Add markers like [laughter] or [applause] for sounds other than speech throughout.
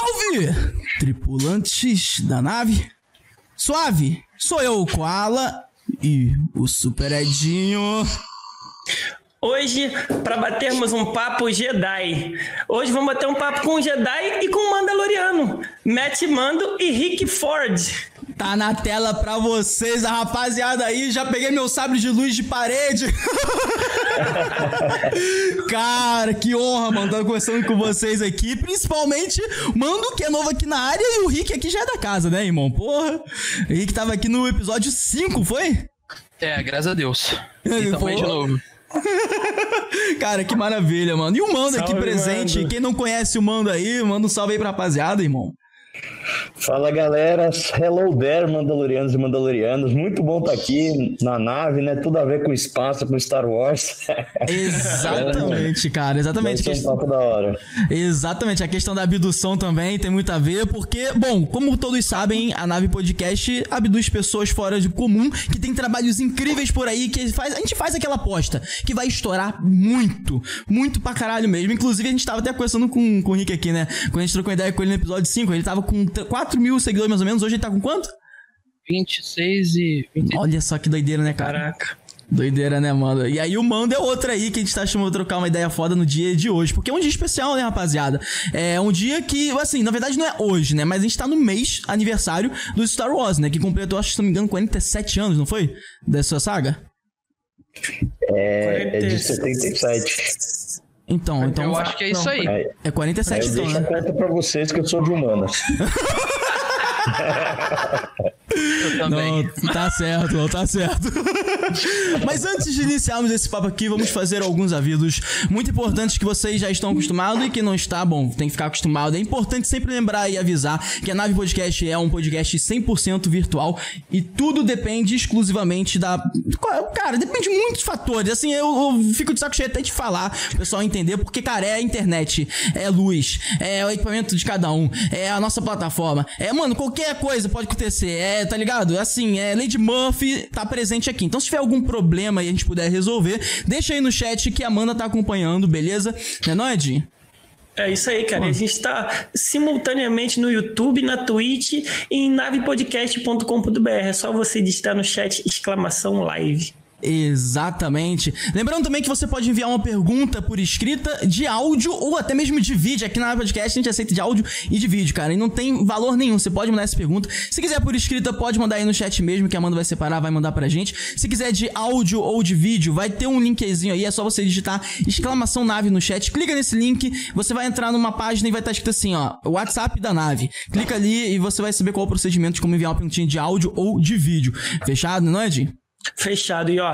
Salve, tripulantes da nave. Suave, sou eu, o Koala e o Super Edinho. Hoje, para batermos um papo Jedi. Hoje vamos bater um papo com o Jedi e com o Mandaloriano. Matt Mando e Rick Ford. Tá na tela pra vocês, a rapaziada aí. Já peguei meu sabre de luz de parede. [laughs] Cara, que honra, mano. Tô conversando com vocês aqui. Principalmente, Mando, que é novo aqui na área, e o Rick aqui já é da casa, né, irmão? Porra. O Rick tava aqui no episódio 5, foi? É, graças a Deus. [laughs] E também de novo. [laughs] Cara, que maravilha, mano. E o Mando Salve, aqui presente. Mando. Quem não conhece o Mando aí, manda um salve aí pra rapaziada, irmão. Fala galera, hello there, Mandalorianos e Mandalorianos. Muito bom estar aqui na nave, né? Tudo a ver com espaço, com Star Wars. [laughs] Exatamente, cara. Exatamente. Vai ser um papo da hora. Exatamente, a questão da abdução também tem muito a ver, porque, bom, como todos sabem, a Nave Podcast abduz pessoas fora de comum, que tem trabalhos incríveis por aí, que faz, a gente faz aquela aposta, que vai estourar muito, muito pra caralho mesmo. Inclusive, a gente tava até conversando com, com o Rick aqui, né? Quando a gente trocou ideia com ele no episódio 5, ele tava com t- 4 mil seguidores mais ou menos, hoje ele tá com quanto? 26 e 20. Olha só que doideira, né, cara? Caraca. Doideira, né, mano? E aí o Mando é outro aí que a gente tá chamando trocar uma ideia foda no dia de hoje. Porque é um dia especial, né, rapaziada? É um dia que, assim, na verdade não é hoje, né? Mas a gente tá no mês aniversário do Star Wars, né? Que completou, acho que se não me engano, 47 anos, não foi? Dessa saga? É, é de 77. Então, então. Eu acho que é isso aí. É aí 47, eu então, deixo a né? conta pra vocês que eu sou de humanas. [laughs] [laughs] Eu também. Não, tá certo, não, tá certo. [laughs] Mas antes de iniciarmos esse papo aqui, vamos fazer alguns avisos muito importantes que vocês já estão acostumados e que não está, bom, tem que ficar acostumado. É importante sempre lembrar e avisar que a Nave Podcast é um podcast 100% virtual e tudo depende exclusivamente da... Cara, depende de muitos fatores. Assim, eu, eu fico de saco cheio até de falar, o pessoal entender, porque, cara, é a internet, é luz, é o equipamento de cada um, é a nossa plataforma. É, mano, qualquer coisa pode acontecer. É, tá ligado? Assim, é Lady Murphy tá presente aqui. Então, se tiver algum problema e a gente puder resolver, deixa aí no chat que a Amanda tá acompanhando, beleza? É nóis, Edinho? É isso aí, cara. A gente está simultaneamente no YouTube, na Twitch e em navepodcast.com.br. É só você digitar no chat exclamação live. Exatamente. Lembrando também que você pode enviar uma pergunta por escrita de áudio ou até mesmo de vídeo. Aqui na podcast a gente aceita de áudio e de vídeo, cara. E não tem valor nenhum. Você pode mandar essa pergunta. Se quiser por escrita, pode mandar aí no chat mesmo, que a Amanda vai separar, vai mandar pra gente. Se quiser de áudio ou de vídeo, vai ter um linkzinho aí. É só você digitar exclamação nave no chat. Clica nesse link, você vai entrar numa página e vai estar escrito assim, ó, WhatsApp da nave. Clica ali e você vai saber qual o procedimento de como enviar uma perguntinha de áudio ou de vídeo. Fechado, não é, Edinho? Fechado. E ó,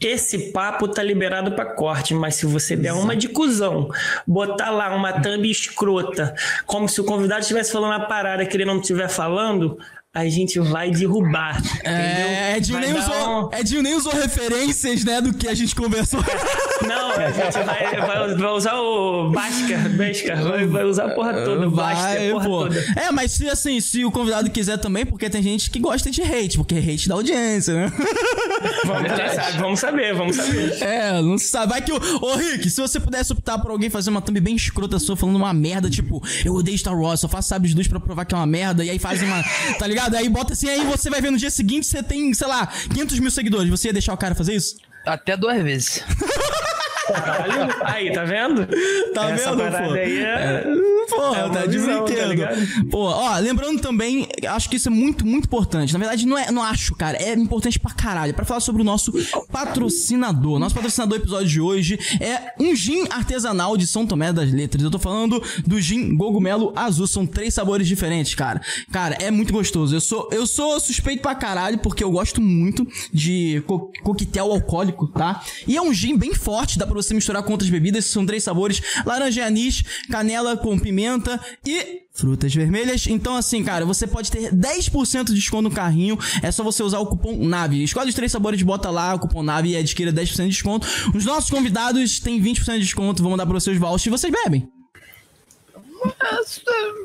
esse papo tá liberado pra corte, mas se você der uma de cuzão, botar lá uma thumb escrota, como se o convidado estivesse falando uma parada que ele não estiver falando, a gente vai derrubar. É, entendeu? Edinho Vai nem, usou, um- Edinho nem usou referências, né, do que a gente conversou. [laughs] Não, a gente vai, vai- vai usar o Bhaskar, Bhaskar, vai, vai usar a porra toda, basta a Vai, porra pô. toda. É, mas se assim, se o convidado quiser também, porque tem gente que gosta de hate, porque hate da audiência, né? [laughs] Vamos, sabe, vamos saber, vamos saber. É, não se sabe. Vai que o. Ô, Rick, se você pudesse optar por alguém fazer uma thumb bem escrota sua, falando uma merda, tipo, eu odeio Star Wars, só faço sabres de luz pra provar que é uma merda, e aí faz uma. Tá ligado? Aí bota assim, aí você vai ver no dia seguinte, você tem, sei lá, 500 mil seguidores. Você ia deixar o cara fazer isso? Até duas vezes. [laughs] Caralho. Aí, tá vendo? Tá Essa vendo, pô? aí é... Porra, É uma tá de tá brinquedo. ligado? Pô, ó, lembrando também, acho que isso é muito, muito importante. Na verdade, não é, não acho, cara, é importante pra caralho. Pra falar sobre o nosso patrocinador. Nosso patrocinador do episódio de hoje é um gin artesanal de São Tomé das Letras. Eu tô falando do gin Gogumelo Azul. São três sabores diferentes, cara. Cara, é muito gostoso. Eu sou, eu sou suspeito pra caralho porque eu gosto muito de co coquetel alcoólico, tá? E é um gin bem forte, dá pra você misturar com outras bebidas. São três sabores: laranja e anis, canela com pimenta e frutas vermelhas. Então, assim, cara, você pode ter 10% de desconto no carrinho. É só você usar o cupom NAVE. Escolhe os três sabores, bota lá o cupom NAVE e adquira 10% de desconto. Os nossos convidados têm 20% de desconto. Vamos dar pra vocês vouchers e vocês bebem.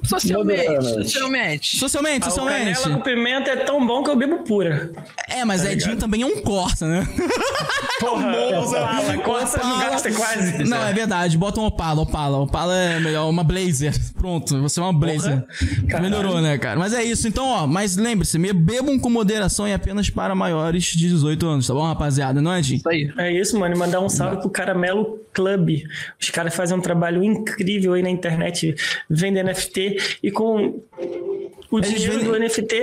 Socialmente, socialmente. Socialmente, o socialmente. canela com pimenta é tão bom que eu bebo pura. É, mas Edinho também é um Corsa, né? [laughs] Porra, Opala, Corsa não gasta quase. Não, é verdade. Bota um Opala, Opala. Opala é melhor, uma Blazer. Pronto, você é uma Blazer. Melhorou, né, cara? Mas é isso. Então, ó, mas lembre-se, me- bebam com moderação e apenas para maiores de 18 anos, tá bom, rapaziada? Não é, Edinho? Isso aí. É isso, mano. E mandar um salve pro Caramelo Club. Os caras fazem um trabalho incrível aí na internet, vendem NFT e com o dinheiro vendem- do NFT,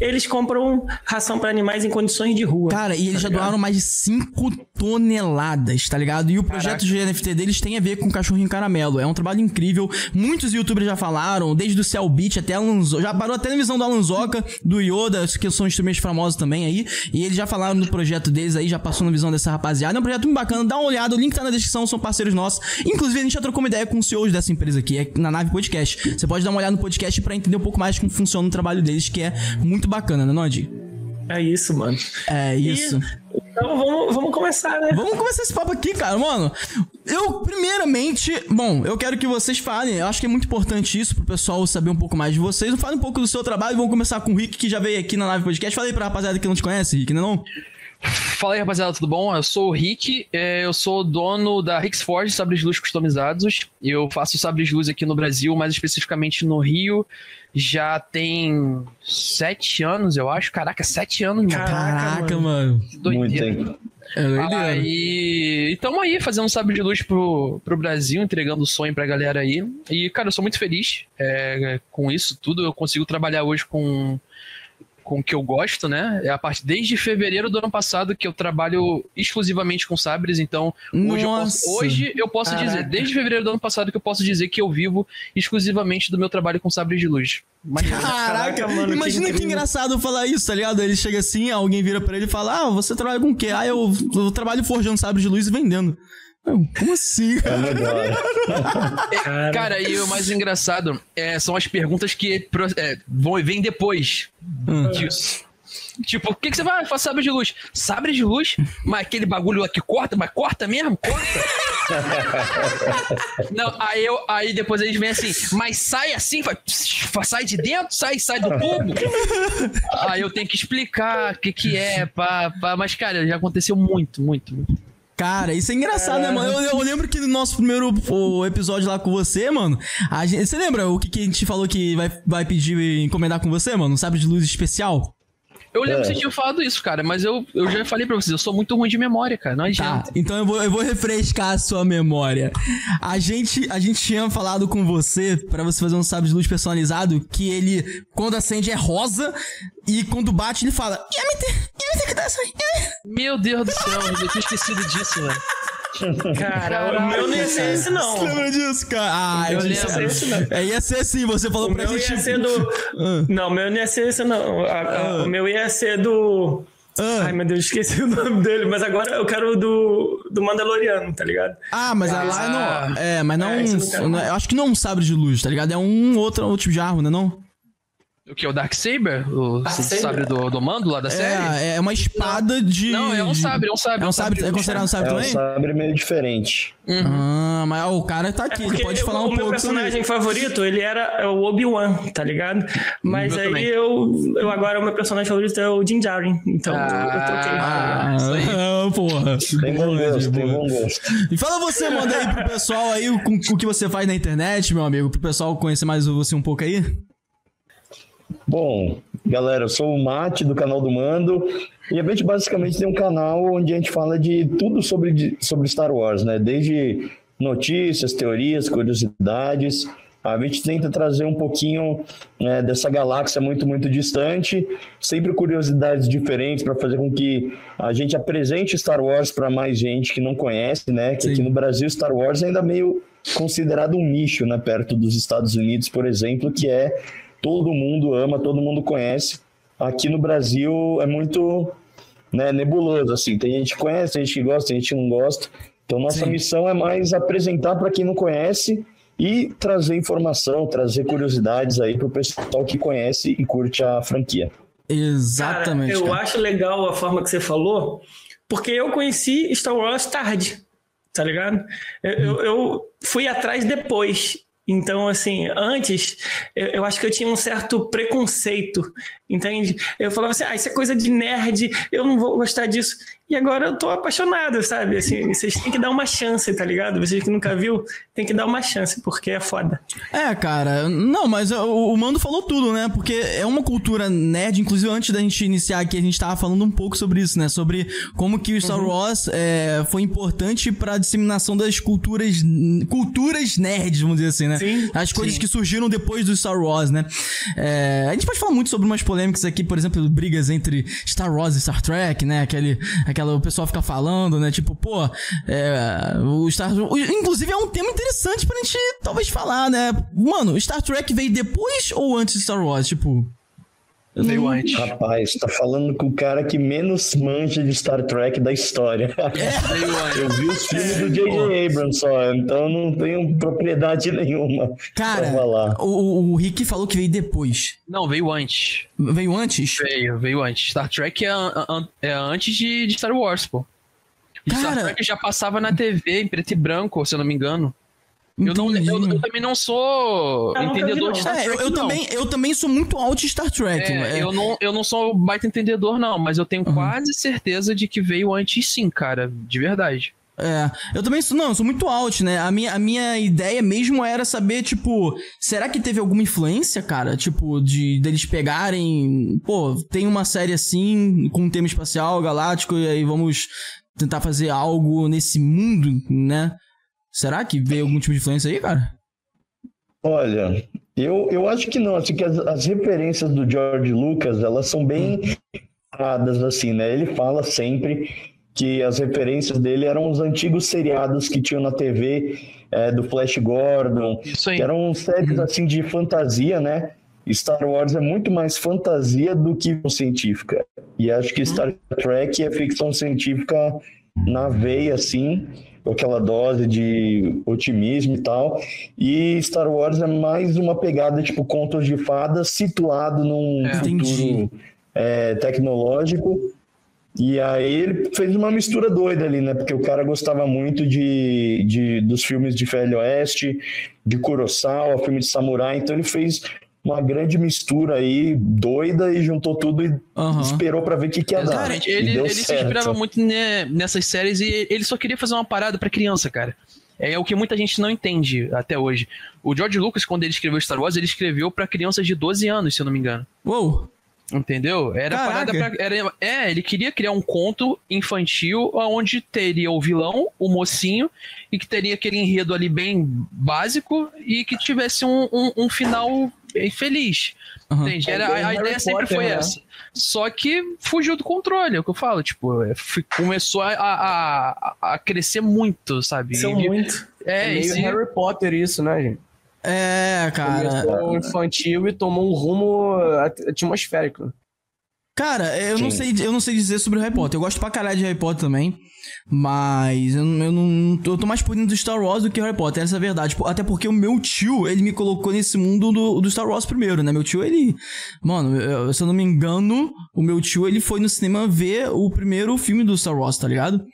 eles compram ração para animais em condições de rua. Cara, e eles já doaram mais de 5 toneladas, tá ligado? E o projeto de NFT deles tem a ver com o cachorrinho caramelo. É um trabalho incrível. Muitos youtubers já falaram, desde o Cell Beat até Alonso. Já parou até na visão do Alonsoca, do Yoda, que são instrumentos famosos também aí. E eles já falaram do projeto deles aí, já passou na visão dessa rapaziada. É um projeto muito bacana, dá uma olhada, o link tá na descrição, são parceiros nossos. Inclusive, a gente já trocou uma ideia com os CEOs dessa empresa aqui, é na Nave Podcast. Você pode dar uma olhada no podcast pra entender um pouco mais como funciona o trabalho deles, que é muito bacana, né, Nod? É isso, mano. É isso. E- então vamos, vamos começar, né? Vamos começar esse papo aqui, cara. Mano, eu, primeiramente, bom, eu quero que vocês falem. Eu acho que é muito importante isso pro pessoal saber um pouco mais de vocês. Fale um pouco do seu trabalho. Vamos começar com o Rick, que já veio aqui na live podcast. Fala aí pra rapaziada que não te conhece, Rick, não é não? Fala aí, rapaziada, tudo bom? Eu sou o Rick, é, eu sou dono da Rix Forge Sabres de Luz Customizados. Eu faço sabres de luz aqui no Brasil, mais especificamente no Rio. Já tem sete anos, eu acho. Caraca, sete anos, mano. Caraca, mano. Que Muito doideira. tempo. É doideira. Aí, e tamo aí fazendo um sabre de luz pro, pro Brasil, entregando o sonho pra galera aí. E, cara, eu sou muito feliz é, com isso tudo. Eu consigo trabalhar hoje com, com o que eu gosto, né? É a parte desde fevereiro do ano passado que eu trabalho exclusivamente com sabres, então hoje, eu Nossa. posso, hoje eu posso Caraca. dizer, desde fevereiro do ano passado que eu posso dizer que eu vivo exclusivamente do meu trabalho com sabres de luz. Maneiro. Caraca, Caraca, mano, que imagina que, incrível. engraçado falar isso, tá ligado? Ele chega assim, alguém vira pra ele e fala: Ah, você trabalha com o quê? Ah, eu, eu trabalho forjando sabre de luz e vendendo. Como assim? É. Cara, Cara, e o mais engraçado é, são as perguntas que é, vão vêm depois Hum. disso. Tipo, o que, que você vai fazer sabre de luz? Sabre de luz? Mas aquele bagulho aqui corta, mas corta mesmo? Corta? [laughs] Não, aí, eu, aí depois eles vêm assim, mas sai assim, vai, sai de dentro, sai, sai do tubo. aí eu tenho que explicar o que, que é, pá, pá. Mas, cara, já aconteceu muito, muito, muito. Cara, isso é engraçado, né, mano? Eu, eu lembro que no nosso primeiro o, episódio lá com você, mano, a gente, você lembra o que, que a gente falou que vai, vai pedir encomendar com você, mano? Um sabre de luz especial? Eu lembro É. que você tinha falado isso, cara, mas eu, eu já falei pra vocês, eu sou muito ruim de memória, cara. Não Tá, adianta. então eu vou, eu vou refrescar a sua memória. A gente, a gente tinha falado com você pra você fazer um sabre de luz personalizado que ele, quando acende, é rosa e quando bate, ele fala: Kudasai. Meu Deus do céu, eu tinha esquecido disso, velho. Cara, o meu não ia ser esse, não. Você lembra disso, cara? Ah, Eu lembro. lembro. Esse não. É, ia ser assim, você falou O pra gente. ia ser do. Ah. Não, o meu não ia ser esse, não. A- a- O meu ia ser do. Ah. Ai, meu Deus, esqueci [laughs] o nome dele. Mas agora eu quero o do, do Mandaloriano, tá ligado? Ah, mas Ah. lá não. É, mas não. É, não é- eu acho que não é um sabre de luz, tá ligado? É um outro, outro tipo de arma, né? Não? O que? O Darksaber? O Darksaber? sabre do, do mando lá da série? É, é uma espada de. Não, é um sabre, é um sabre. É um sabre, é considerado um sabre É um também? sabre meio diferente. Ah, mas o cara tá aqui, ele Porque pode eu- falar o um meu pouco personagem favorito, ele era é o Obi-Wan, tá ligado? Mas meu aí também. eu, eu agora o meu personagem favorito é o Din Djarin. Então eu- eu troquei. Ah, isso aí. ah, porra. Tem bom gosto, tem bom gosto. E fala você, manda aí pro pessoal aí o, com- o que você faz na internet, meu amigo, pro pessoal conhecer mais você um pouco aí. Bom, galera, eu sou o Mate do canal do Mando e a gente basicamente tem um canal onde a gente fala de tudo sobre, sobre Star Wars, né? Desde notícias, teorias, curiosidades. A gente tenta trazer um pouquinho né, dessa galáxia muito, muito distante, sempre curiosidades diferentes para fazer com que a gente apresente Star Wars para mais gente que não conhece, né? Que Sim. aqui no Brasil Star Wars é ainda meio considerado um nicho, né? Perto dos Estados Unidos, por exemplo, que é todo mundo ama, todo mundo conhece. Aqui no Brasil é muito né, nebuloso, assim. Tem gente que conhece, tem gente que gosta, tem gente que não gosta. Então, nossa Sim. missão é mais apresentar para quem não conhece e trazer informação, trazer curiosidades aí para o pessoal que conhece e curte a franquia. Exatamente. Cara, eu cara. acho legal a forma que você falou, porque eu conheci Star Wars tarde, tá ligado? Eu, eu- eu fui atrás depois. Então, assim, antes, eu, eu, acho que eu tinha um certo preconceito, entende? Eu falava assim, ah, isso é coisa de nerd, eu não vou gostar disso. E agora eu tô apaixonado, sabe? Assim, vocês têm que dar uma chance, tá ligado? Vocês que nunca viu, tem que dar uma chance, porque é foda. É, cara, não, mas o, o Mando falou tudo, né? Porque é uma cultura nerd, inclusive antes da gente iniciar aqui, a gente tava falando um pouco sobre isso, né? Sobre como que o Star uhum. Wars é, foi importante pra disseminação das culturas, culturas nerds, vamos dizer assim, né? Sim, As coisas sim. que surgiram depois do Star Wars, né? É, a gente pode falar muito sobre umas polêmicas aqui, por exemplo, brigas entre Star Wars e Star Trek, né? Aquele aquela o pessoal fica falando, né? Tipo, pô, é, o Star inclusive é um tema interessante pra gente talvez falar, né? Mano, Star Trek veio depois ou antes de Star Wars? Tipo, Veio antes. Rapaz, tá falando com o cara que menos manja de Star Trek da história. É. Eu vi os filmes do J.J. Abrams só, então não tenho propriedade nenhuma. Cara, o, o Rick falou que veio depois. Não, veio antes. Veio antes? Veio, veio antes. Star Trek é, é antes de, de Star Wars, pô. Cara... Star Trek já passava na TV em preto e branco, se eu não me engano. Eu, não, eu, eu, também não sou eu entendedor de Star Trek. É, eu, eu também, eu também sou muito alto de Star Trek. É, é. Eu, não, eu não sou baita entendedor, não, mas eu tenho uhum. quase certeza de que veio antes sim, cara. De verdade. É, eu também sou, não, eu sou muito alto, né? A minha, a minha ideia mesmo era saber, tipo, será que teve alguma influência, cara? Tipo, de deles pegarem, pô, tem uma série assim, com um tema espacial, galáctico, e aí vamos tentar fazer algo nesse mundo, né? Será que veio algum tipo de influência aí, cara? Olha, eu, eu acho que não. Acho que as, as referências do George Lucas, elas são bem raras, assim, né? Ele fala sempre que as referências dele eram os antigos seriados que tinham na TV, é, do Flash Gordon, que eram séries, assim, de fantasia, né? Star Wars é muito mais fantasia do que científica. E acho que. Star Trek é ficção científica na veia, assim com aquela dose de otimismo e tal. E Star Wars é mais uma pegada tipo contos de fadas situado num é, futuro é, tecnológico. E aí ele fez uma mistura doida ali, né? Porque o cara gostava muito de, de dos filmes de Velho Oeste, de Kurosawa, filme de samurai, então ele fez uma grande mistura aí, doida, e juntou tudo e uhum. esperou para ver o que, que ia Exatamente. dar. Ele, ele se inspirava muito né, nessas séries e ele só queria fazer uma parada para criança, cara. É o que muita gente não entende até hoje. O George Lucas, quando ele escreveu Star Wars, ele escreveu para crianças de 12 anos, se eu não me engano. Uou! Entendeu? Era Caraca. parada pra, era, É, ele queria criar um conto infantil onde teria o vilão, o mocinho, e que teria aquele enredo ali bem básico e que tivesse um, um, um final feliz. Uhum. Entende? Era, a, a ideia sempre foi né? essa. Só que fugiu do controle, é o que eu falo. Tipo, é, começou a, a, a, crescer muito, sabe? São muito. É, é meio esse... Harry Potter isso, né, gente? É, cara. Começou infantil e tomou um rumo atmosférico. Cara, eu não, sei, eu não sei dizer sobre Harry Potter. Eu gosto pra caralho de Harry Potter também. Mas eu, eu não. Eu tô mais por dentro do Star Wars do que Harry Potter, essa é a verdade. Até porque o meu tio, ele me colocou nesse mundo do, do Star Wars primeiro, né? Meu tio, ele. Mano, eu, se eu não me engano, o meu tio, ele foi no cinema ver o primeiro filme do Star Wars, tá ligado?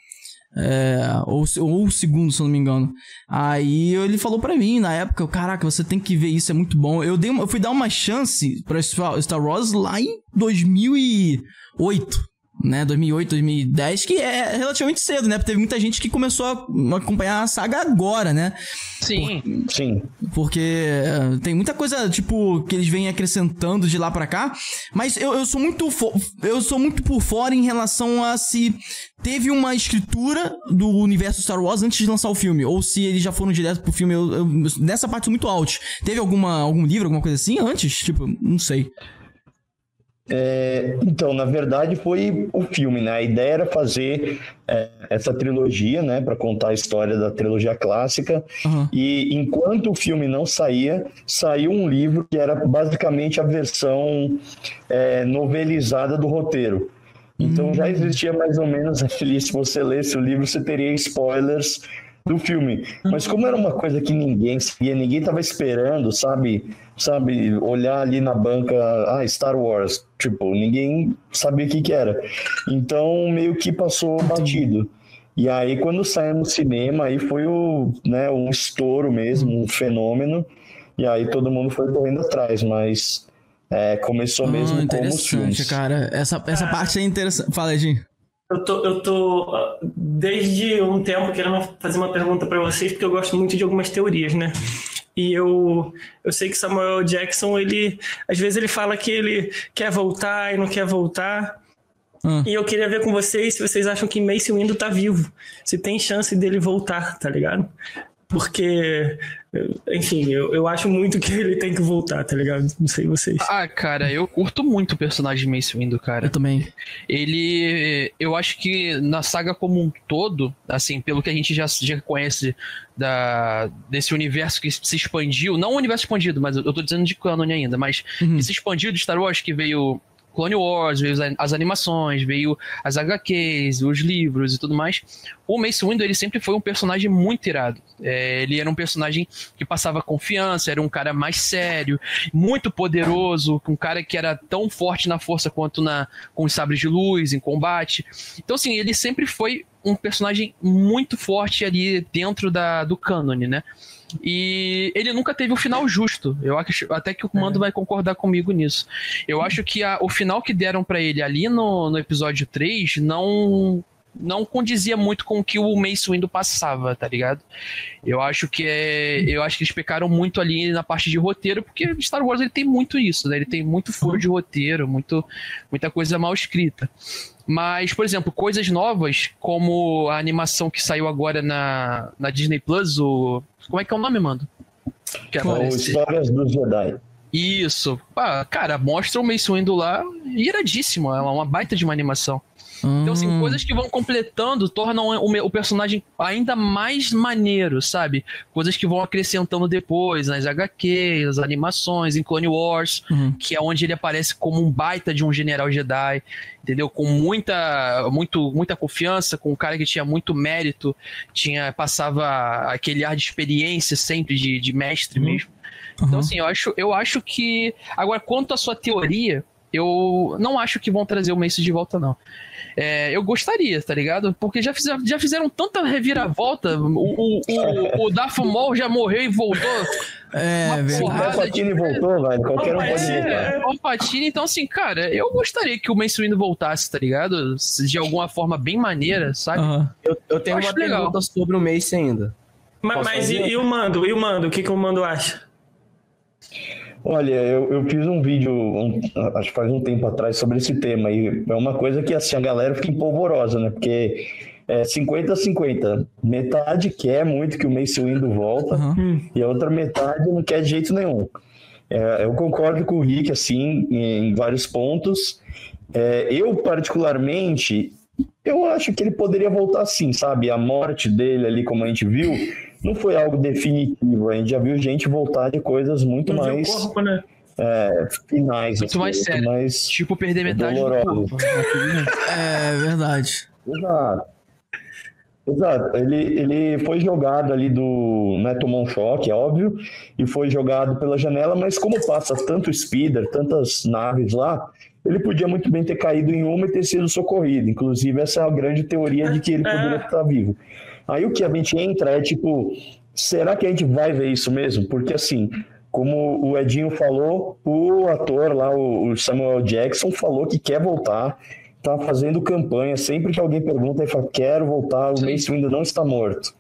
É, ou, ou o segundo, se eu não me engano. Aí ele falou para mim na época, caraca, você tem que ver isso, é muito bom. Eu, dei uma, eu fui dar uma chance pra Star Wars lá em 2008 né, 2008, 2010, que é relativamente cedo, né? Teve muita gente que começou a acompanhar a saga agora, né? Sim. Por, sim. Porque é, tem muita coisa, tipo, que eles vêm acrescentando de lá para cá, mas eu, eu sou muito eu sou muito por fora em relação a se teve uma escritura do universo Star Wars antes de lançar o filme, ou se eles já foram direto pro filme. Eu, eu, nessa parte sou muito alto. Teve alguma algum livro, alguma coisa assim antes? Tipo, não sei. É, então, na verdade, foi o filme, né? A ideia era fazer é, essa trilogia, né, para contar a história da trilogia clássica. Uhum. E enquanto o filme não saía, saiu um livro que era basicamente a versão é, novelizada do roteiro. Então já existia mais ou menos ali, se você lesse o livro, você teria spoilers do filme. Mas como era uma coisa que ninguém sabia, ninguém estava esperando, sabe? Sabe, olhar ali na banca, ah, Star Wars, tipo, ninguém sabia o que que era. Então, meio que passou batido. E aí, quando saiu no cinema, aí foi o, né, um estouro mesmo, um fenômeno. E aí todo mundo foi correndo atrás, mas é, começou mesmo Ah, como os interessante, filmes. cara. Essa, essa parte é interessante. Fala, Edinho. Eu tô, eu tô ah, desde um tempo querendo fazer uma pergunta para vocês, porque eu gosto muito de algumas teorias, né? E eu, eu sei que Samuel Jackson, ele às vezes ele fala que ele quer voltar e não quer voltar. Hum. E eu queria ver com vocês se vocês acham que Mace Windu tá vivo. Se tem chance dele voltar, tá ligado? Porque, eu- enfim, eu, eu acho muito que ele tem que voltar, tá ligado? Não sei vocês. Ah, cara, eu curto muito o personagem Mace Windu, cara. Eu também. Ele, eu acho que na saga como um todo, assim, pelo que a gente já, já conhece da, desse universo que se expandiu, não o universo expandido, mas eu tô dizendo de canon ainda, mas Uhum. que se expandiu de Star Wars, que veio Clone Wars, veio as- animações, veio as HQs, os livros e tudo mais. O Mace Windu, ele sempre foi um personagem muito irado. É, ele era um personagem que passava confiança, era um cara mais sério, muito poderoso, um cara que era tão forte na força quanto na com os sabres de luz, em combate. Então, assim, ele sempre foi um personagem muito forte ali dentro da, do cânone, né? E ele nunca teve um final justo. Eu acho até que o Mando vai concordar comigo nisso. Eu acho que a- o final que deram pra ele ali no, no episódio 3 não não condizia muito com o que o Mace Windu passava, tá ligado? Eu acho que é, eu acho que eles pecaram muito ali na parte de roteiro, porque Star Wars ele tem muito isso, né? Ele tem muito furo de roteiro, muito muita coisa mal escrita. Mas, por exemplo, coisas novas, como a animação que saiu agora na, na Disney Plus, o. Como é que é o nome, mano? Que aparece. Histórias dos Jedi. Isso. Ah, cara, mostra o Mace Windu lá iradíssimo. É uma baita de uma animação. Então, assim, Hum. coisas que vão completando tornam o, o personagem ainda mais maneiro, sabe? Coisas que vão acrescentando depois nas HQs, nas animações, em Clone Wars, Uhum. que é onde ele aparece como um baita de um general Jedi, entendeu? Com muita, muito, muita confiança, com um cara que tinha muito mérito, tinha passava aquele ar de experiência sempre de, de mestre mesmo. Então, Uhum. assim, eu acho, eu acho que. Agora, quanto à sua teoria, eu não acho que vão trazer o Mace de volta, não. É, eu gostaria, tá ligado? Porque já fizeram, já fizeram tanta reviravolta. O, o, o, o Darth Maul já morreu e voltou. É, Uma Se o porrada Palpatine voltou, velho, qualquer um pode voltar. é. Palpatine, então assim, cara, eu gostaria que o Mace Windu voltasse, tá ligado? De alguma forma bem maneira, sabe? Aham. Eu, eu tenho Acho uma legal. pergunta sobre o Mace ainda. Mas, mas e, e o Mando? E o Mando? O que, que o Mando acha? Olha, eu, eu fiz um vídeo, um- acho que faz um tempo atrás, sobre esse tema, e é uma coisa que assim, a galera fica empolvorosa, né? Porque é 50-50. Metade quer muito que o Mace Windu volta, Aham. e a outra metade não quer de jeito nenhum. É, eu concordo com o Rick, assim, em, em vários pontos. É, eu, particularmente, eu acho que ele poderia voltar sim, sabe? A morte dele ali, como a gente viu, não foi algo definitivo. A gente já viu gente voltar de coisas muito Não mais corpo, né? é, finais. Muito assim, mais muito sério. mais- Tipo, perder metade do Doloroso. corpo. É verdade. Exato. Exato. Ele, ele foi jogado ali do. Né, tomou um choque, é óbvio, e foi jogado pela janela, mas como passa tanto speeder, tantas naves lá, ele podia muito bem ter caído em uma e ter sido socorrido. Inclusive, essa é a grande teoria de que ele poderia estar vivo. Aí o que a gente entra é tipo, será que a gente vai ver isso mesmo? Porque assim, como o Edinho falou, o ator lá, o Samuel Jackson, falou que quer voltar, tá fazendo campanha. Sempre que alguém pergunta, ele fala: quero voltar, o Sim. Mace Windu não está morto.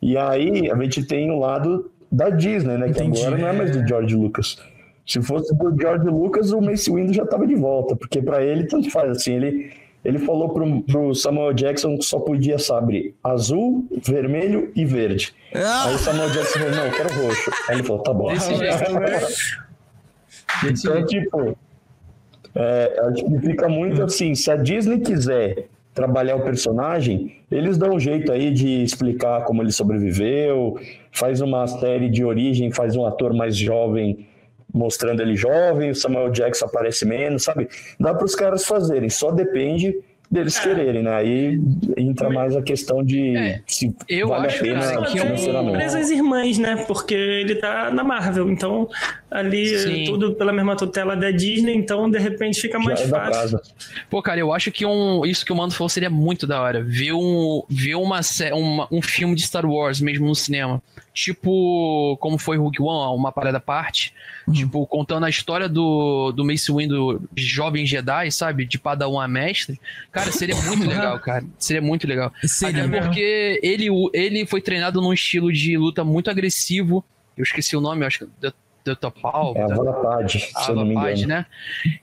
E aí a gente tem o lado da Disney, né? Que Entendi. agora não é mais do George Lucas. Se fosse do George Lucas, o Mace Windu já estava de volta, porque para ele tanto faz assim. Ele, ele falou pro, pro Samuel Jackson que só podia sabre azul, vermelho e verde. Aí Ah, o Samuel Jackson falou: não, eu quero roxo. Aí ele falou: tá bom. Desse jeito. [laughs] Então, tipo, é, acho que fica muito assim, se a Disney quiser trabalhar o personagem, eles dão um jeito aí de explicar como ele sobreviveu, faz uma série de origem, faz um ator mais jovem mostrando ele jovem, o Samuel Jackson aparece menos, sabe? Dá para os caras fazerem, só depende deles quererem, né? Aí entra mais a questão de É, se eu vale acho, a pena cara, que é financeiramente. Empresas irmãs, né? Porque ele tá na Marvel, então ali Sim. tudo pela mesma tutela da Disney, então de repente fica mais Já fácil. Pô, cara, eu acho que um, isso que o Mano falou seria muito da hora. Ver um, ver uma, sé- uma- um filme de Star Wars mesmo no cinema. Tipo, como foi Rogue One, uma parada à parte. Tipo, contando a história do, do Mace Windu, jovem Jedi, sabe? De Padawan a mestre. Cara, seria muito [laughs] legal, cara. Seria muito legal. Seria. Até porque ele, ele foi treinado num estilo de luta muito agressivo. Eu esqueci o nome, eu acho que é Topal. É a Volapad, se eu não me engano. né?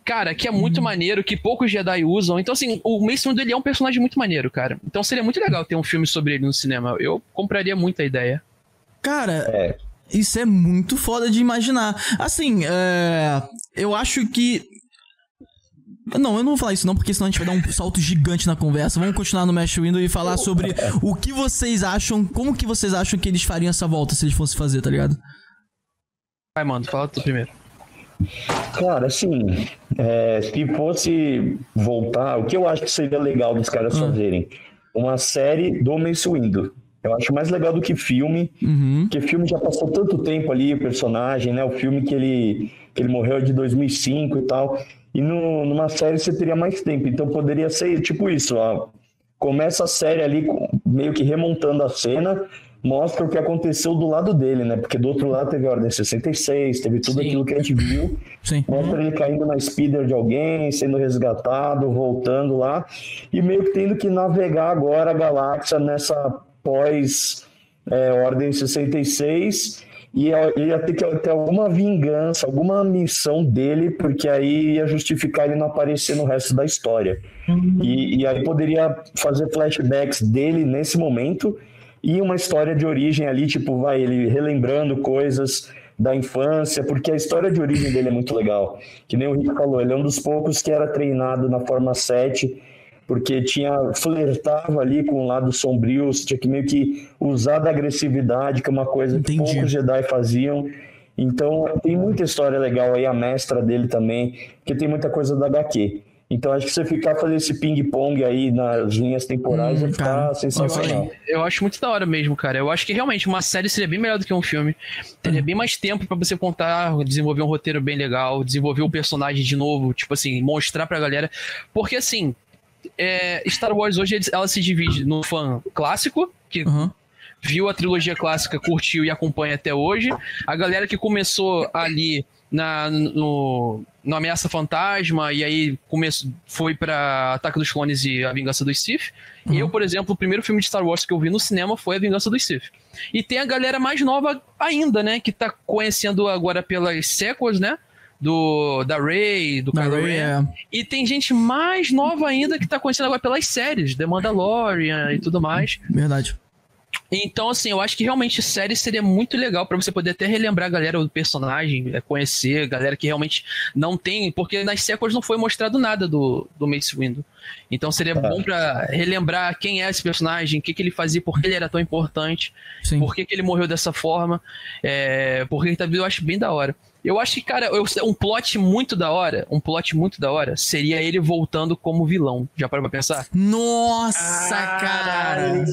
Cara, que é muito maneiro, que poucos Jedi usam. Então, assim, o Mace Windu ele é um personagem muito maneiro, cara. Então seria muito legal ter um filme sobre ele no cinema. Eu compraria muito a ideia. Cara, É. isso é muito foda de imaginar. Assim, é, eu acho que. Não, eu não vou falar isso não, porque senão a gente vai dar um salto gigante na conversa. Vamos continuar no Mesh Window e falar sobre [laughs] o que vocês acham, como que vocês acham que eles fariam essa volta se eles fossem fazer, tá ligado? Vai, mano, fala tu primeiro. Cara, assim, é, se fosse voltar, o que eu acho que seria legal dos caras fazerem? Uma série do Mace Windu. Eu acho mais legal do que filme, Uhum. porque filme já passou tanto tempo ali, o personagem, né? O filme que ele, que ele morreu de 2005 e tal. E no, numa série você teria mais tempo. Então poderia ser tipo isso, ó. Começa a série ali meio que remontando a cena, mostra o que aconteceu do lado dele, né? Porque do outro lado teve a Ordem 66, teve tudo Sim. aquilo que a gente viu. Sim. Mostra ele caindo na speeder de alguém, sendo resgatado, voltando lá, e meio que tendo que navegar agora a galáxia nessa pós é, Ordem 66. E ele ia ter que ter alguma vingança, alguma missão dele, porque aí ia justificar ele não aparecer no resto da história. E, e aí poderia fazer flashbacks dele nesse momento e uma história de origem ali, tipo, vai ele relembrando coisas da infância, porque a história de origem dele é muito legal. Que nem o Rico falou, ele é um dos poucos que era treinado na forma 7, porque tinha flertava ali com o lado sombrio, tinha que meio que usar da agressividade, que é uma coisa Entendi. que poucos Jedi faziam. Então, tem muita história legal aí, a mestra dele também, porque tem muita coisa da HQ. Então, acho que você ficar fazendo esse ping-pong aí nas linhas temporais Hum, vai ficar cara, sensacional. Eu acho muito da hora mesmo, cara. Eu acho que realmente uma série seria bem melhor do que um filme. Teria bem mais tempo pra você contar, desenvolver um roteiro bem legal, desenvolver o personagem de novo, tipo assim, mostrar pra galera. Porque assim, é, Star Wars hoje ela se divide no fã clássico, que Aham. viu a trilogia clássica, curtiu e acompanha até hoje. A galera que começou ali na, no, no Ameaça Fantasma e aí começou, foi pra Ataque dos Clones e A Vingança dos Sith. E eu, por exemplo, o primeiro filme de Star Wars que eu vi no cinema foi A Vingança dos Sith. E tem a galera mais nova ainda, né? Que tá conhecendo agora pelas sequels, né? Do, da Rey, do Da Kylo Ren. é. E tem gente mais nova ainda que tá conhecendo agora pelas séries, The Mandalorian e tudo mais. Verdade. Então, assim, eu acho que realmente série seria muito legal pra você poder até relembrar a galera do personagem, é, conhecer, a galera que realmente não tem, porque nas sequels não foi mostrado nada do, do Mace Windu. Então seria bom pra relembrar quem é esse personagem, o que, que ele fazia, por que ele era tão importante, Sim. por que, que ele morreu dessa forma, é, por que ele tá vivo, eu acho bem da hora. Eu acho que, cara, eu- um plot muito da hora, um plot muito da hora, seria ele voltando como vilão. Já parou pra pensar? Nossa, cara.